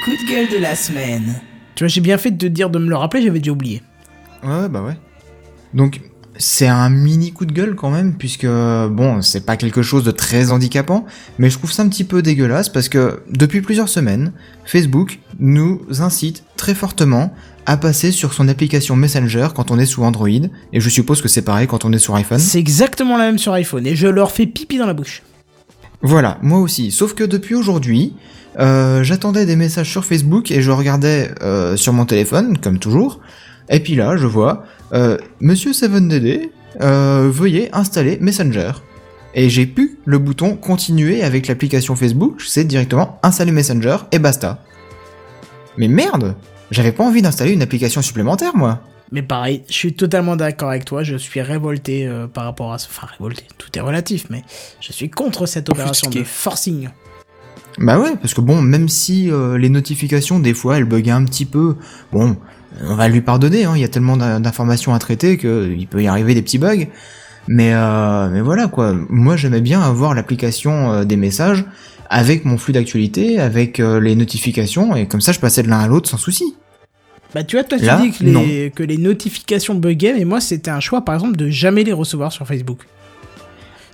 Coup de gueule de la semaine. Tu vois, j'ai bien fait de te dire de me le rappeler, j'avais déjà oublié. Ouais, bah ouais. Donc, c'est un mini coup de gueule quand même, puisque, bon, c'est pas quelque chose de très handicapant, mais je trouve ça un petit peu dégueulasse parce que depuis plusieurs semaines, Facebook nous incite très fortement à passer sur son application Messenger quand on est sous Android, et je suppose que c'est pareil quand on est sur iPhone. C'est exactement la même sur iPhone et je leur fais pipi dans la bouche. Voilà, moi aussi. Sauf que depuis aujourd'hui, euh, j'attendais des messages sur Facebook et je regardais euh, sur mon téléphone, comme toujours. Et puis là, je vois euh, Monsieur 7DD, euh, veuillez installer Messenger. Et j'ai pu le bouton continuer avec l'application Facebook, c'est directement installer Messenger et basta. Mais merde J'avais pas envie d'installer une application supplémentaire, moi. Mais pareil, je suis totalement d'accord avec toi, je suis révolté euh, par rapport à ce... Enfin, révolté, tout est relatif, mais je suis contre cette opération de forcing. Bah ouais, parce que bon, même si euh, les notifications, des fois, elles buggaient un petit peu, bon, on va lui pardonner, hein, il y a tellement d'in- d'informations à traiter qu'il peut y arriver des petits bugs. Mais, euh, mais voilà, quoi. Moi, j'aimais bien avoir l'application euh, des messages avec mon flux d'actualité, avec euh, les notifications, et comme ça, je passais de l'un à l'autre sans souci. Bah tu vois, toi tu dis que les, que les notifications buggaient, mais moi c'était un choix par exemple de jamais les recevoir sur Facebook.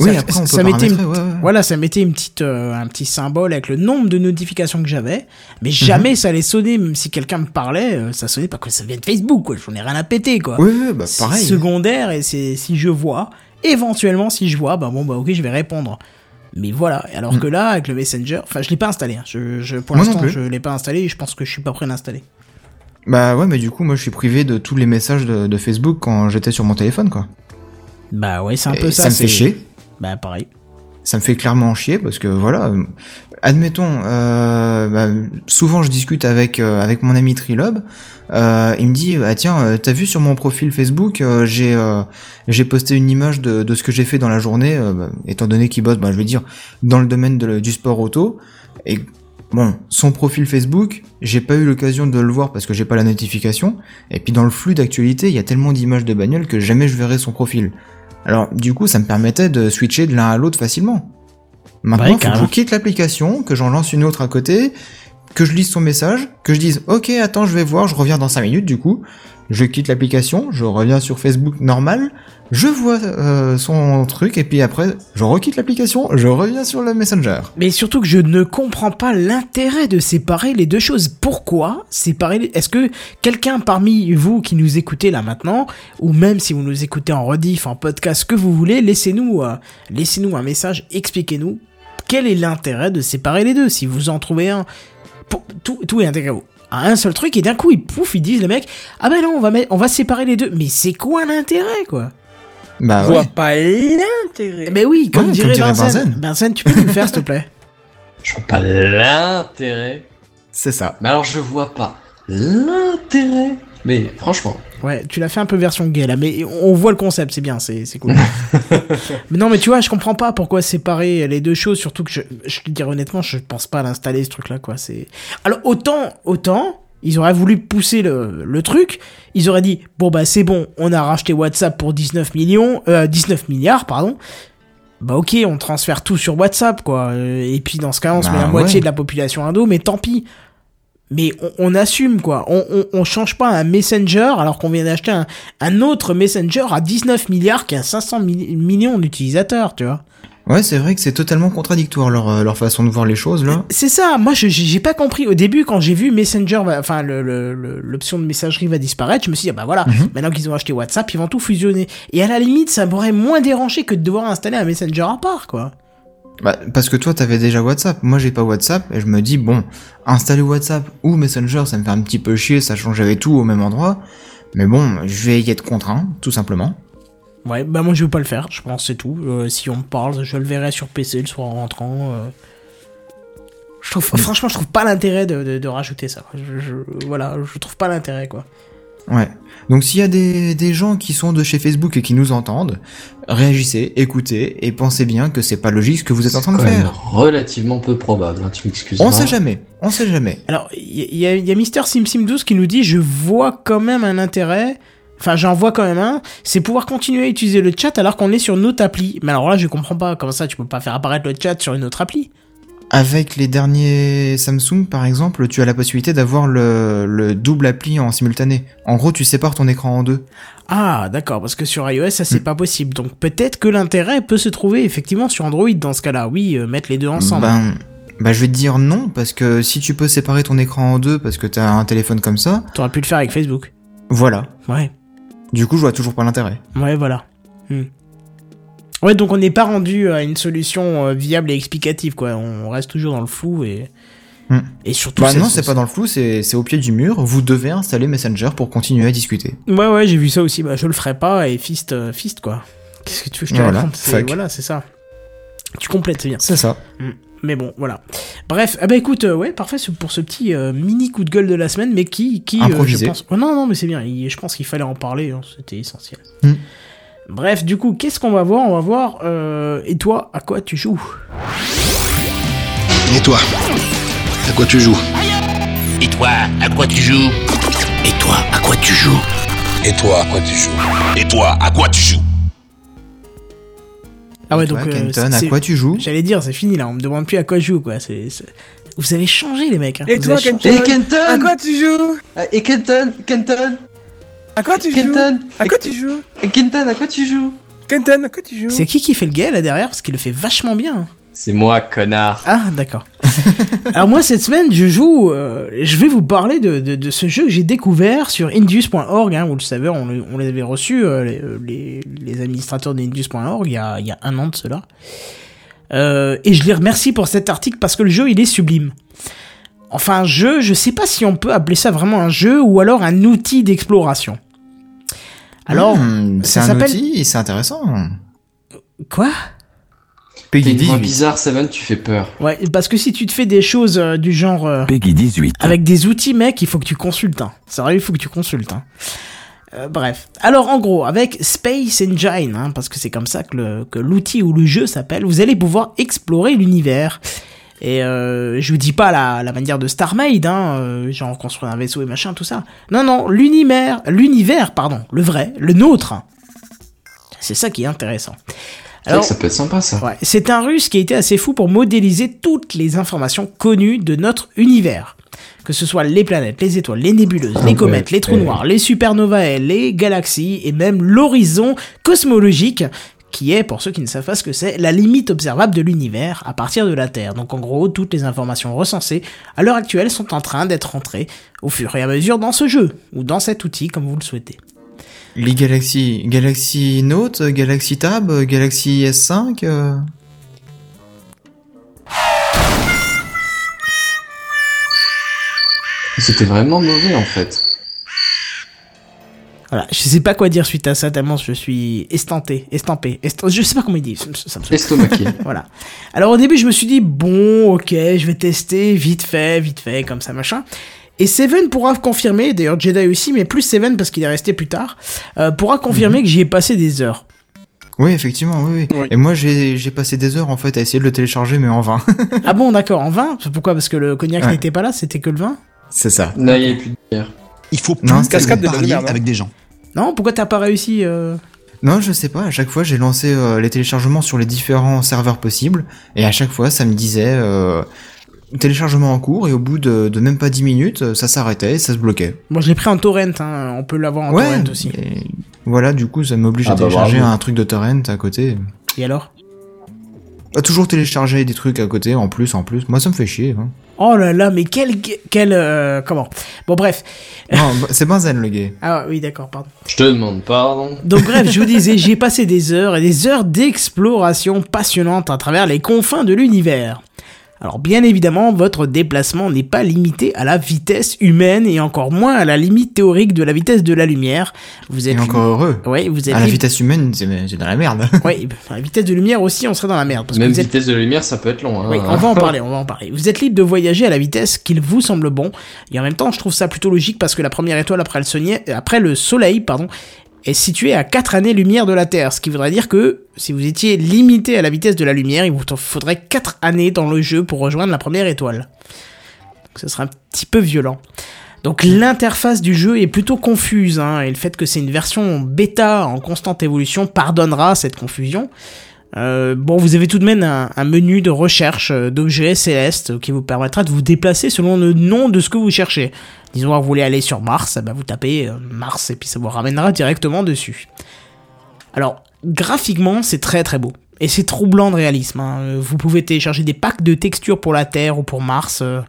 Oui, Ça- après, on peut ça mettait une- paramétrer, ouais, ouais. Voilà, ça mettait une petite, euh, un petit symbole avec le nombre de notifications que j'avais, Mhm. mais jamais ça allait sonner, même si quelqu'un me parlait, euh, ça sonnait pas que ça vient de Facebook, quoi. J'en ai rien à péter, quoi. Oui, oui, bah C'est pareil. secondaire et c'est si je vois, éventuellement si je vois, bah bon bah ok je vais répondre. Mais voilà, alors que là avec le Messenger, enfin je l'ai pas installé, hein. je, je, pour Mm. L'instant je l'ai pas installé et je pense que je suis pas prêt d'installer. Bah ouais, mais du coup, moi, je suis privé de tous les messages de, de Facebook quand j'étais sur mon téléphone, quoi. Bah ouais c'est un Et peu ça. ça me fait chier. Bah pareil. ça me fait clairement chier parce que voilà euh, admettons euh, bah, souvent je discute avec euh, avec mon ami Trilob euh, il me dit ah tiens euh, t'as vu sur mon profil Facebook euh, j'ai euh, j'ai posté une image de, de ce que j'ai fait dans la journée euh, bah, étant donné qu'il bosse bah, je vais dire dans le domaine de- du sport auto et Bon, son profil Facebook, j'ai pas eu l'occasion de le voir parce que j'ai pas la notification. Et puis dans le flux d'actualité, il y a tellement d'images de bagnoles que jamais je verrai son profil. Alors du coup, ça me permettait de switcher de l'un à l'autre facilement. Maintenant, faut que je quitte l'application, que j'en lance une autre à côté, que je lise son message, que je dise OK, attends, je vais voir, je reviens dans 5 minutes du coup. Je quitte l'application, je reviens sur Facebook normal, je vois euh, son truc et puis après je requitte l'application, je reviens sur le Messenger. Mais surtout que je ne comprends pas l'intérêt de séparer les deux choses. Pourquoi séparer les... Est-ce que quelqu'un parmi vous qui nous écoutez là maintenant, ou même si vous nous écoutez en rediff, en podcast, que vous voulez, laissez-nous euh, laissez-nous un message, expliquez-nous quel est l'intérêt de séparer les deux. Si vous en trouvez un, tout, tout est intégré à un seul truc et d'un coup ils pouf ils disent les mecs ah ben non on va mettre, on va séparer les deux. Mais c'est quoi l'intérêt quoi? Bah Je ouais. vois pas l'intérêt. Mais oui comme Ouais, dirait, comme dirait Benzen. Benzen. Benzen, tu peux nous le faire s'il te plaît. Je vois pas l'intérêt. C'est ça. Mais alors, je vois pas l'intérêt. Mais franchement, Ouais, tu l'as fait un peu version gay là, mais on voit le concept, c'est bien, c'est cool. mais non, mais tu vois, je comprends pas pourquoi séparer les deux choses, surtout que je, je te dire honnêtement, je pense pas à l'installer ce truc-là, quoi. C'est alors autant, autant, ils auraient voulu pousser le, le truc, ils auraient dit bon bah c'est bon, on a racheté WhatsApp pour 19 millions, euh, 19 milliards, pardon. Bah ok, on transfère tout sur WhatsApp, quoi. Euh, Et puis dans ce cas, on se Bah met la moitié de la population indo, mais tant pis. Mais on, on assume quoi. On, on, on change pas un Messenger alors qu'on vient d'acheter un, un autre Messenger à 19 milliards qui a 500 mi- millions d'utilisateurs, tu vois. Ouais, c'est vrai que c'est totalement contradictoire leur, euh, leur façon de voir les choses là. C'est ça. Moi, je- j'ai pas compris au début quand j'ai vu Messenger, enfin le- le- le- l'option de messagerie va disparaître. Je me suis dit ah bah voilà, Mhm. maintenant qu'ils ont acheté WhatsApp, ils vont tout fusionner. Et à la limite, ça m'aurait moins dérangé que de devoir installer un Messenger à part, quoi. Bah, parce que toi t'avais déjà WhatsApp, moi j'ai pas WhatsApp et je me dis bon, installer WhatsApp ou Messenger ça me fait un petit peu chier, ça changerait tout au même endroit. Mais bon, je vais y être contraint, tout simplement. Ouais, bah moi je veux pas le faire, je pense c'est tout. Euh, si on me parle, je le verrai sur PC le soir en rentrant. euh. Je trouve, franchement, je trouve pas l'intérêt de, de, de rajouter ça. Je, je- voilà, je trouve pas l'intérêt quoi. Ouais. Donc s'il y a des, des gens qui sont de chez Facebook et qui nous entendent, réagissez, écoutez et pensez bien que c'est pas logique ce que vous êtes en train de même faire. relativement peu probable, hein, tu m'excuseras. On sait jamais, on sait jamais. Alors, il y, y a, il y a Mister SimSim12 qui nous dit Je vois quand même un intérêt. Enfin, j'en vois quand même un. C'est pouvoir continuer à utiliser le chat alors qu'on est sur notre appli. Mais alors là, je comprends pas. Comment ça, tu peux pas faire apparaître le chat sur une autre appli Avec les derniers Samsung, par exemple, tu as la possibilité d'avoir le, le double appli en simultané. En gros, tu sépares ton écran en deux. Ah, d'accord, parce que sur iOS, ça c'est Mm. pas possible. Donc peut-être que l'intérêt peut se trouver effectivement sur Android dans ce cas-là. Oui, euh, mettre les deux ensemble. Ben, bah, je vais te dire non, parce que si tu peux séparer ton écran en deux parce que t'as un téléphone comme ça, T'aurais pu le faire avec Facebook. voilà. Ouais, Du coup, je vois toujours pas l'intérêt. ouais, voilà. Hmm. Ouais, donc on n'est pas rendu à une solution euh, viable et explicative, quoi. On reste toujours dans le flou et. Hmm. Et surtout. Bah non, c'est pas dans le flou, c'est au pied du mur. Vous devez installer Messenger pour continuer à discuter. Ouais, ouais, j'ai vu ça aussi. Bah, je le ferai pas et fist, euh, fist quoi. Qu'est-ce que tu veux que je te Voilà, raconte. Voilà, c'est ça. Tu complètes, c'est bien. C'est ça. Mais bon, voilà. Bref, ah bah écoute, euh, ouais, parfait pour ce petit euh, mini coup de gueule de la semaine, mais qui, qui, euh, je pense, oh, non, non, mais c'est bien. je pense qu'il fallait en parler, hein, c'était essentiel. Hmm. Bref, du coup, qu'est-ce qu'on va voir? On va voir. euh, et toi, à quoi tu joues? Et toi? À quoi tu joues? Et toi, à quoi tu joues? Et toi, à quoi tu joues? Et toi, à quoi tu joues? Et toi, à quoi tu joues? Ah ouais, Toi, donc. euh, Kenton, c'est- à quoi tu joues? J'allais dire, c'est fini là. On me demande plus à quoi je joue, quoi. C'est, c'est- Vous avez changé, les mecs. hein. Et Vous toi, changé. Kenton? Et Kenton? À quoi tu joues? Et Kenton Kenton? À quoi tu joues Kenton À quoi tu joues Kenton, à quoi tu joues Kenton, à quoi tu joues C'est qui qui fait le gay là derrière Parce qu'il le fait vachement bien. C'est moi, connard. Ah, d'accord. Alors moi, cette semaine, je joue... euh, je vais vous parler de, de, de ce jeu que j'ai découvert sur Indus.org. Hein, vous le savez, on, le- on les avait reçus, euh, les, les, les administrateurs d'Indus.org, il y a, il y a un an de cela. Euh, et je les remercie pour cet article parce que le jeu, il est sublime. Enfin, un jeu, je sais pas si on peut appeler ça vraiment un jeu ou alors un outil d'exploration. Alors, Hmm, c'est ça un s'appelle- outil c'est intéressant. quoi? Peggy une voix 18. bizarre, Seven, tu fais peur. Ouais, parce que si tu te fais des choses euh, du genre... euh, Peggy 18. Avec des outils, mec, il faut que tu consultes. Hein. Sérieux, il faut que tu consultes. Hein. Euh, bref. Alors, en gros, avec Space Engine, hein, parce que c'est comme ça que l'outil ou le jeu s'appelle, vous allez pouvoir explorer l'univers. Et euh, je vous dis pas la, la manière de StarMade, hein, euh, genre construire un vaisseau et machin, tout ça. Non, non, l'univers, l'univers, pardon, le vrai, le nôtre. C'est ça qui est intéressant. Ça peut être sympa ça. Ouais, c'est un russe qui a été assez fou pour modéliser toutes les informations connues de notre univers. Que ce soit les planètes, les étoiles, les nébuleuses, les ouais, comètes, les trous ouais. noirs, les supernovae, les galaxies et même l'horizon cosmologique qui est, pour ceux qui ne savent pas ce que c'est, la limite observable de l'univers à partir de la Terre. Donc en gros, toutes les informations recensées à l'heure actuelle sont en train d'être rentrées au fur et à mesure dans ce jeu, ou dans cet outil comme vous le souhaitez. Les Galaxy, Galaxy Note, Galaxy Tab, Galaxy S5. euh, C'était vraiment mauvais en fait. Voilà, je sais pas quoi dire suite à ça, tellement je suis estanté, estampé, estan- je sais pas comment il dit, ça me-. Estomaqué. Voilà. Alors au début, je me suis dit, bon, ok, je vais tester, vite fait, vite fait, comme ça, machin. Et Seven pourra confirmer, d'ailleurs Jedi aussi, mais plus Seven parce qu'il est resté plus tard, euh, pourra confirmer que j'y ai passé des heures. Oui, effectivement, oui, oui. Oui. Et moi, j'ai j'ai passé des heures en fait à essayer de le télécharger, mais en vain. ah bon, d'accord, en 20 Pourquoi? Parce que le cognac Ouais. n'était pas là, c'était que le vin? C'est ça. Là, il n'y a plus de bière. Il faut plus Non, cascade de hein. avec des gens. Non, pourquoi t'as pas réussi euh Non, je sais pas. À chaque fois, j'ai lancé euh, les téléchargements sur les différents serveurs possibles, et à chaque fois, ça me disait euh, téléchargement en cours, et au bout de, de même pas 10 minutes, ça s'arrêtait et ça se bloquait. Moi, je l'ai pris en torrent, hein. on peut l'avoir en torrent aussi. et voilà, du coup, ça m'oblige Ah à bah, télécharger bravo. un truc de torrent à côté. Et alors? À toujours télécharger des trucs à côté, en plus, en plus. Moi, ça me fait chier. Hein. Oh là là, mais quel... quel euh, comment? Bon, bref. Non, bah, c'est Benzen, le gay. Ah oui, d'accord, pardon. Je te demande pardon. Donc bref, je vous disais, j'ai passé des heures et des heures d'exploration passionnante à travers les confins de l'univers. Alors bien évidemment, votre déplacement n'est pas limité à la vitesse humaine et encore moins à la limite théorique de la vitesse de la lumière. Vous êtes Et encore heureux. Oui, vous êtes À la libre- vitesse humaine, c'est dans la merde. Oui, à la vitesse de lumière aussi, on serait dans la merde parce que Même vous êtes vitesse de lumière, ça peut être long. Hein. oui, on va en parler, on va en parler. Vous êtes libre de voyager à la vitesse qu'il vous semble bon. Et en même temps, je trouve ça plutôt logique parce que la première étoile après le, soleil- après le soleil pardon, est située à 4 années-lumière de la Terre. Ce qui voudrait dire que si vous étiez limité à la vitesse de la lumière, il vous faudrait 4 années dans le jeu pour rejoindre la première étoile. Donc ce serait un petit peu violent. Donc l'interface du jeu est plutôt confuse, hein, et le fait que c'est une version bêta en constante évolution pardonnera cette confusion. Euh, bon, vous avez tout de même un, un menu de recherche euh, d'objets célestes qui vous permettra de vous déplacer selon le nom de ce que vous cherchez. Disons que vous voulez aller sur Mars, eh ben vous tapez euh, Mars et puis ça vous ramènera directement dessus. Alors, graphiquement, c'est très très beau. Et c'est troublant de réalisme. hein. Euh, Vous pouvez télécharger des packs de textures pour la Terre ou pour Mars. euh,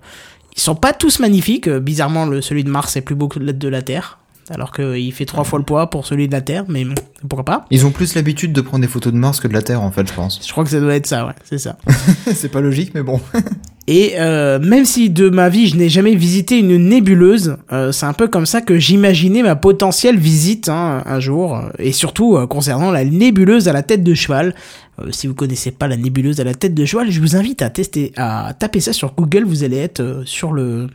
Ils sont pas tous magnifiques. Bizarrement, celui de Mars est plus beau que le de la Terre. Alors qu'il fait trois fois le poids pour celui de la Terre, mais bon, pourquoi pas Ils ont plus l'habitude de prendre des photos de Mars que de la Terre, en fait, je pense. Je crois que ça doit être ça, ouais, c'est ça. c'est pas logique, mais bon. Et euh, même si de ma vie je n'ai jamais visité une nébuleuse, euh, c'est un peu comme ça que j'imaginais ma potentielle visite hein, un jour, euh, et surtout euh, concernant la nébuleuse à la tête de cheval. Euh, si vous connaissez pas la nébuleuse à la tête de cheval, je vous invite à tester, à taper ça sur Google, vous allez être euh, sur le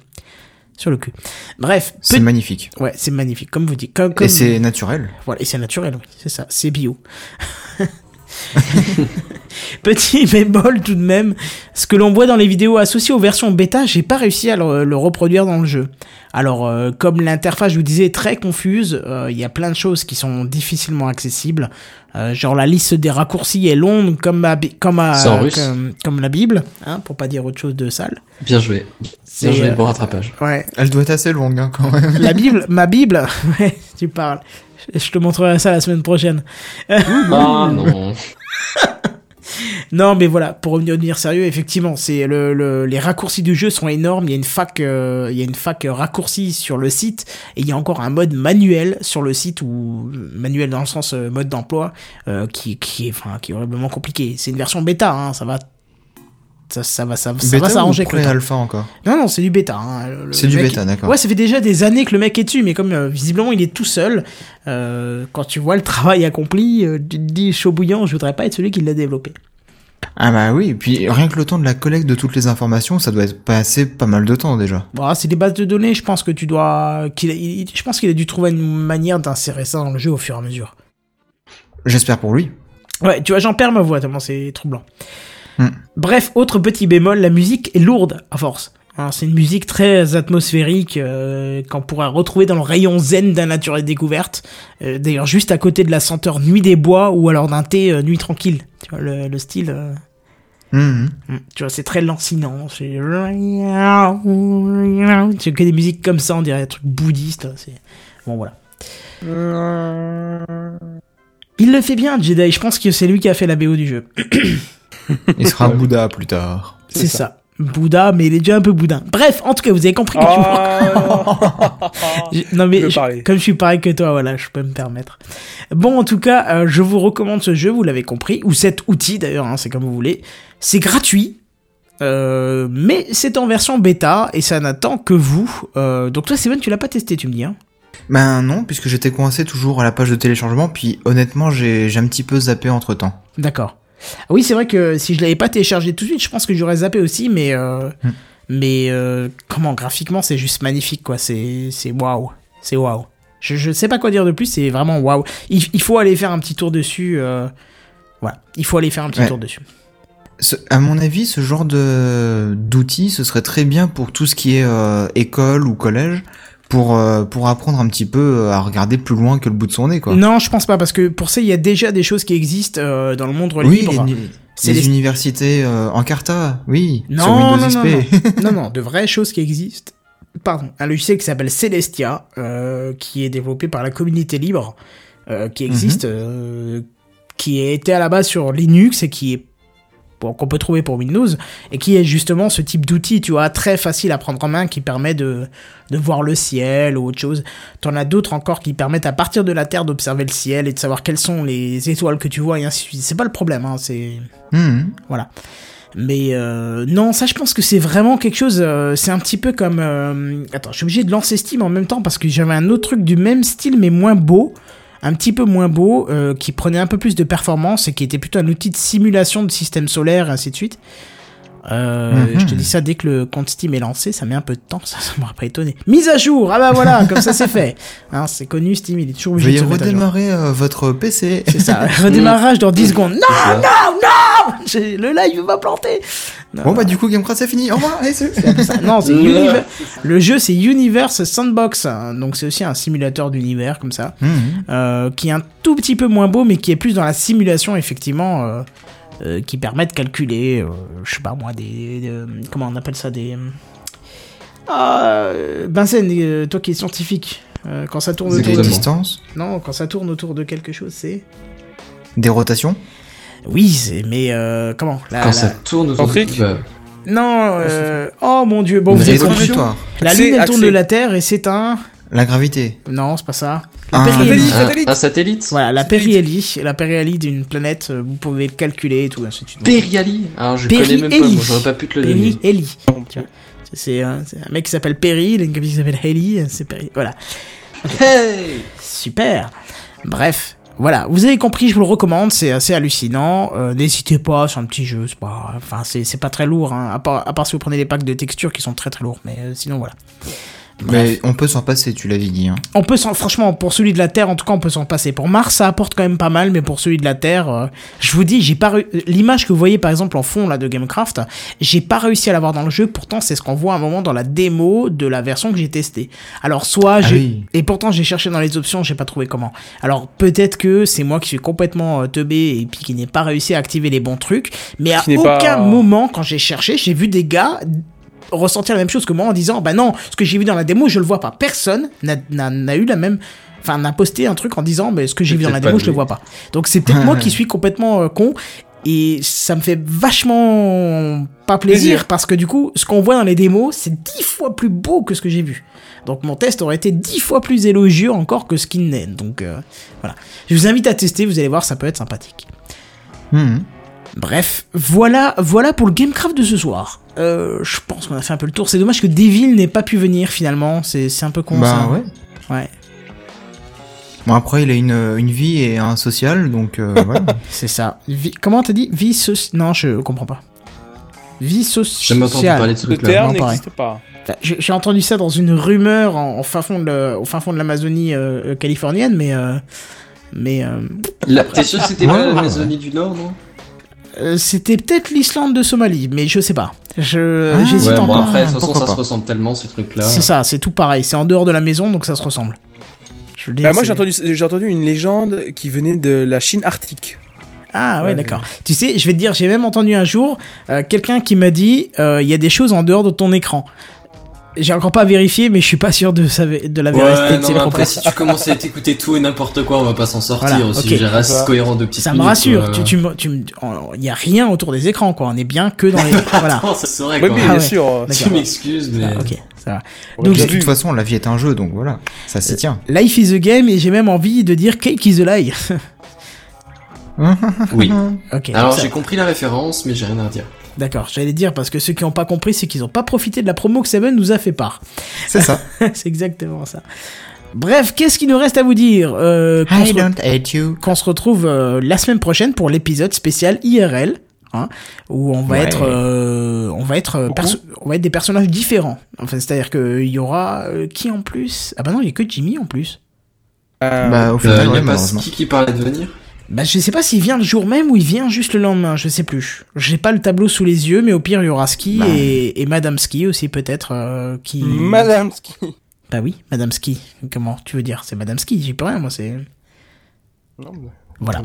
sur le cul. Bref, C'est magnifique. ouais, c'est magnifique, comme vous dites, comme, comme Et c'est naturel. voilà, et c'est naturel, oui, c'est ça, c'est bio. Petit bémol tout de même, ce que l'on voit dans les vidéos associées aux versions bêta, j'ai pas réussi à le, le reproduire dans le jeu. Alors, euh, comme l'interface, je vous disais, est très confuse, euh, il y a plein de choses qui sont difficilement accessibles. Euh, genre la liste des raccourcis est longue comme, à- la Bible, hein, pour pas dire autre chose de sale. Bien joué. C'est, Bien joué, bon rattrapage. Ouais, Elle doit être assez longue, hein, quand même. la Bible, ma Bible, ouais, tu parles. Je te montrerai ça la semaine prochaine. Ah non. Non, mais voilà, pour revenir sérieux, effectivement, c'est le, le- les raccourcis du jeu sont énormes. Il y a une fac, euh, il y a une fac raccourcis sur le site, et il y a encore un mode manuel sur le site ou manuel dans le sens euh, mode d'emploi, euh, qui, qui est, enfin, qui est horriblement compliqué. C'est une version bêta, hein, ça va, ça, ça va, ça, ça va s'arranger temps. pré-alpha encore Non, non, c'est du bêta. hein. C'est du bêta, d'accord. Ouais, ça fait déjà des années que le mec est dessus, mais comme euh, visiblement il est tout seul, euh, quand tu vois le travail accompli, euh, tu te dis chaud bouillant, je voudrais pas être celui qui l'a développé. Ah bah oui, et puis rien que le temps de la collecte de toutes les informations, ça doit être passer pas mal de temps déjà. Voilà, c'est des bases de données, je pense que tu dois. qu'il je pense qu'il a dû trouver une manière d'insérer ça dans le jeu au fur et à mesure. J'espère pour lui. Ouais, tu vois, j'en perds ma voix tellement c'est troublant. Hmm. Bref, autre petit bémol, la musique est lourde à force. C'est une musique très atmosphérique euh, qu'on pourra retrouver dans le rayon zen d'un nature et découverte. Euh, D'ailleurs, juste à côté de la senteur Nuit des Bois ou alors d'un thé euh, Nuit tranquille. Tu vois, le, le style... Mhm. Mm. Tu vois, c'est très lancinant. C'est que des musiques comme ça, on dirait un truc bouddhiste. C'est bon, voilà. Il le fait bien, Jedi. Je pense que c'est lui qui a fait la BO du jeu. Il sera Bouddha plus tard. C'est ça. Bouddha, mais il est déjà un peu boudin. Bref, en tout cas, vous avez compris que je- je- Non mais Je je- comme je suis pareil que toi, voilà, je peux me permettre. Bon, en tout cas, euh, je vous recommande ce jeu, vous l'avez compris, ou cet outil d'ailleurs, hein, c'est comme vous voulez. C'est gratuit, euh, mais c'est en version bêta et ça n'attend que vous. Euh, donc toi, Steven, tu l'as pas testé, tu me dis. Hein Ben non, puisque j'étais coincé toujours à la page de téléchargement, puis honnêtement, j'ai j'ai un petit peu zappé entre temps. D'accord. Ah Oui, c'est vrai que si je l'avais pas téléchargé tout de suite, je pense que j'aurais zappé aussi, mais euh, Hmm. mais euh, comment graphiquement, c'est juste magnifique quoi. C'est c'est waouh, c'est waouh. Je je sais pas quoi dire de plus, c'est vraiment waouh. Il, il faut aller faire un petit tour dessus. euh, Voilà, il faut aller faire un petit Ouais. tour dessus. Ce- à mon avis, ce genre de d'outils, ce serait très bien pour tout ce qui est euh, école ou collège, pour euh, pour apprendre un petit peu euh, à regarder plus loin que le bout de son nez, quoi. Non, je pense pas parce que pour ça, il y a déjà des choses qui existent euh, dans le monde oui, libre. les, les les- universités euh, en Carta, oui, Non, sur Windows non, non, non, non, de vraies choses qui existent. Pardon, un logiciel qui s'appelle Celestia, qui est développé par la communauté libre, qui existe, euh, qui a été à la base sur Linux et qui est qu'on peut trouver pour Windows et qui est justement ce type d'outil, tu vois, très facile à prendre en main, qui permet de de voir le ciel ou autre chose. T'en as d'autres encore qui permettent à partir de la Terre d'observer le ciel et de savoir quelles sont les étoiles que tu vois et ainsi de suite. C'est pas le problème, hein, c'est Mhm. mais euh, non, ça je pense que c'est vraiment quelque chose. euh, c'est un petit peu comme. euh, attends, je suis obligé de lancer Steam en même temps parce que j'avais un autre truc du même style mais moins beau, un petit peu moins beau, euh, qui prenait un peu plus de performance et qui était plutôt un outil de simulation de système solaire et ainsi de suite. Euh, Mhm. Je te dis ça dès que le compte Steam est lancé, ça met un peu de temps, ça, ça m'aurait pas étonné. Mise à jour, ah bah voilà, comme ça c'est fait. Hein, c'est connu, Steam, il est toujours obligé de se mettre à jour. redémarrer euh, votre PC. C'est ça, redémarrage dans 10 secondes. Non, non, non Le live va planter Non, Bon bah du coup Gamecraft c'est fini. Au revoir. Allez. Non, Univer- Le jeu, c'est Universe Sandbox. Donc, c'est aussi un simulateur d'univers, comme ça. Mhm. euh, qui est un tout petit peu moins beau, mais qui est plus dans la simulation, effectivement. euh, euh, qui permet de calculer, euh, je sais pas moi, des. comment on appelle ça Des. Ah, euh, Benzen, euh, toi qui es scientifique. euh, quand ça tourne autour de... distances, Non, quand ça tourne autour de quelque chose, c'est... des rotations. Oui. Mais euh, comment? La- Quand la- ça tourne autour de bah, Non, euh... oh mon dieu, bon, vous avez compris. La Lune, elle tourne de la Terre et c'est un... La gravité. Non, c'est pas ça. Un- La périhélie. Satellite, un, satellite. un satellite Voilà, la périhélie. La périhélie d'une planète, euh, vous pouvez le calculer et tout, ainsi de suite. Périali Alors je connais même pas, Périhélie. moi j'aurais pas pu te le donner. Périhélie. C'est un, mec qui s'appelle Perry, il y a une copine qui s'appelle Haley, c'est Perry. Voilà. Hey Super. Bref. Voilà, vous avez compris, je vous le recommande, c'est assez hallucinant. Euh, N'hésitez pas, c'est un petit jeu, c'est pas, enfin c'est pas très lourd, hein, à part, si vous prenez les packs de textures qui sont très très lourds, mais euh, sinon voilà. Mais on peut s'en passer, tu l'avais dit. Hein. On peut s'en, franchement, pour celui de la Terre, en tout cas, on peut s'en passer. Pour Mars, ça apporte quand même pas mal, mais pour celui de la Terre, euh, je vous dis, j'ai pas l'image que vous voyez par exemple en fond là de Gamecraft, j'ai pas réussi à l'avoir dans le jeu. Pourtant, c'est ce qu'on voit à un moment dans la démo de la version que j'ai testée. Alors, soit Ah j'ai, oui. et pourtant j'ai cherché dans les options, j'ai pas trouvé comment. Alors peut-être que c'est moi qui suis complètement euh, teubé et puis qui n'ai pas réussi à activer les bons trucs, mais à aucun pas- moment quand j'ai cherché, j'ai vu des gars ressentir la même chose que moi en disant bah non ce que j'ai vu dans la démo je le vois pas. Personne n'a- eu la même enfin n'a posté un truc en disant mais ce que j'ai vu dans la démo je le vois pas. Donc c'est peut-être moi qui suis complètement euh, con et ça me fait vachement pas plaisir, Plaisir. parce que du coup ce qu'on voit dans les démos c'est dix fois plus beau que ce que j'ai vu. Donc mon test aurait été dix fois plus élogieux encore que ce qu'il n'est. Donc euh, voilà. Je vous invite à tester vous allez voir ça peut être sympathique. Mhm. Bref, voilà, voilà pour le Gamecraft de ce soir. Euh, je pense qu'on a fait un peu le tour. C'est dommage que Devil n'ait pas pu venir finalement. C'est, c'est un peu con Bah ça. ouais. Ouais, Bon après il a une, une vie et un social donc euh, voilà. c'est ça. Vie- Comment t'as dit? Vie sociale Non, je comprends pas. Vie J'ai jamais entendu sociale. parler de ce truc-là. pas. J'ai, j'ai entendu ça dans une rumeur en, en fin fond de, au fin fond de l'Amazonie euh, euh, californienne, mais euh, mais euh, T'es sûr que c'était pas ouais, l'Amazonie du Nord, non? Euh, C'était peut-être l'Islande de Somalie, mais je sais pas. Je Ah, j'hésite Ouais, bon, encore. après, de toute façon, ça pas. se ressemble tellement, ces trucs-là. C'est ça, c'est tout pareil. C'est en dehors de la maison, donc ça se ressemble. Je veux dire, Bah, moi, j'ai entendu, j'ai entendu une légende qui venait de la Chine arctique. Ah ouais, Ouais. d'accord. Tu sais, je vais te dire, j'ai même entendu un jour euh, quelqu'un qui m'a dit, euh, il y a des choses en dehors de ton écran. J'ai encore pas vérifié, mais je suis pas sûr de, sa- de la véracité Ouais, de propos. après, si tu commences à t'écouter tout et n'importe quoi, on va pas s'en sortir Voilà, aussi. ok. Je reste Ça. cohérent de petites Ça me minutes, rassure. Tu, tu, me- tu, me- il y a rien autour des écrans, quoi. On est bien que dans les. voilà. Ça serait Oui, oui. Ah bien ouais. sûr. Tu m'excuses, mais. Ah, ok, ça va. Donc, De toute façon, la vie est un jeu, donc voilà, ça s'y tient. Life is a game et j'ai même envie de dire cake is a lie. Oui. ok. Alors, j'ai compris la référence, mais j'ai rien à dire. D'accord, j'allais dire parce que ceux qui n'ont pas compris, c'est qu'ils n'ont pas profité de la promo que Seven nous a fait part. C'est ça. c'est exactement ça. Bref, qu'est-ce qu'il nous reste à vous dire euh, qu'on, I se, don't hate you. qu'on se retrouve euh, la semaine prochaine pour l'épisode spécial IRL, hein, où on va Ouais. être, euh, on va être, euh, perso- on va être des personnages différents. Enfin, c'est-à-dire qu'il y aura euh, qui en plus? Ah bah non, il y a que Jimmy en plus. Euh, Bah, au Il final, y ouais, a pas qui qui parlait de venir Bah je sais pas s'il vient le jour même ou il vient juste le lendemain, je sais plus. J'ai pas le tableau sous les yeux, mais au pire il y aura Ski Bah. et, et Madame Ski aussi peut-être euh, qui. Madame Ski. Bah oui, Madame Ski. Comment tu veux dire? C'est Madame Ski, j'y peux rien moi c'est. Non, mais- Voilà.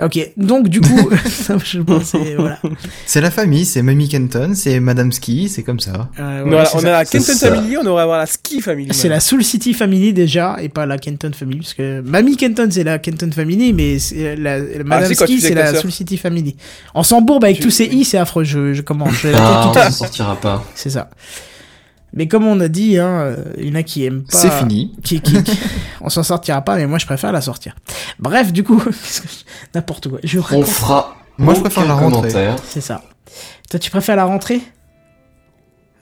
Ok, donc du coup, je pensais voilà. C'est la famille, c'est Mamie Kenton, c'est Madame Ski, c'est comme ça. Euh, On on ça. a la Kenton. Family, on aurait avoir la Ski Family. C'est la Soul City Family déjà et pas la Kenton Family parce que Mamie Kenton c'est la Kenton Family mais c'est la, la Madame Ah, quoi, Ski c'est la sœur Soul City Family. On s'embourbe avec Tu- tous ces i c'est affreux je, je commence. tête Ah, on s'en sortira pas. C'est ça. Mais comme on a dit, hein, euh, il y en a qui aiment pas. C'est fini. Qui, qui- qui- on s'en sortira pas, mais moi je préfère la sortir. Bref, du coup, n'importe quoi. Je On fera. Moi, je préfère la rentrée. C'est ça. Toi, tu préfères la rentrée?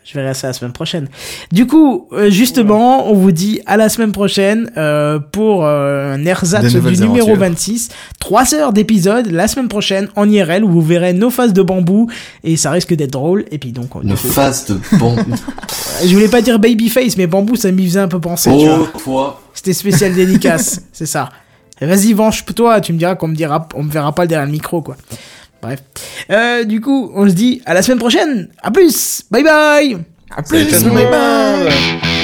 Je verrai ça la semaine prochaine. Du coup, euh, justement, on vous dit à la semaine prochaine euh, pour euh, un ersatz du nouvelles numéro aventures. 26. Trois heures d'épisode la semaine prochaine en IRL où vous verrez nos faces de bambou et ça risque d'être drôle. Et puis donc, on- Une phase de bon. je voulais pas dire babyface, mais bambou, ça m'y faisait un peu penser. tu vois. oh, toi. C'était spécial dédicace, c'est ça. Vas-y, venge-toi, tu me diras qu'on me dira, on me verra pas derrière le micro, quoi. Bref. Euh, du coup, on se dit à la semaine prochaine. À plus. Bye bye. À plus. Bye bye.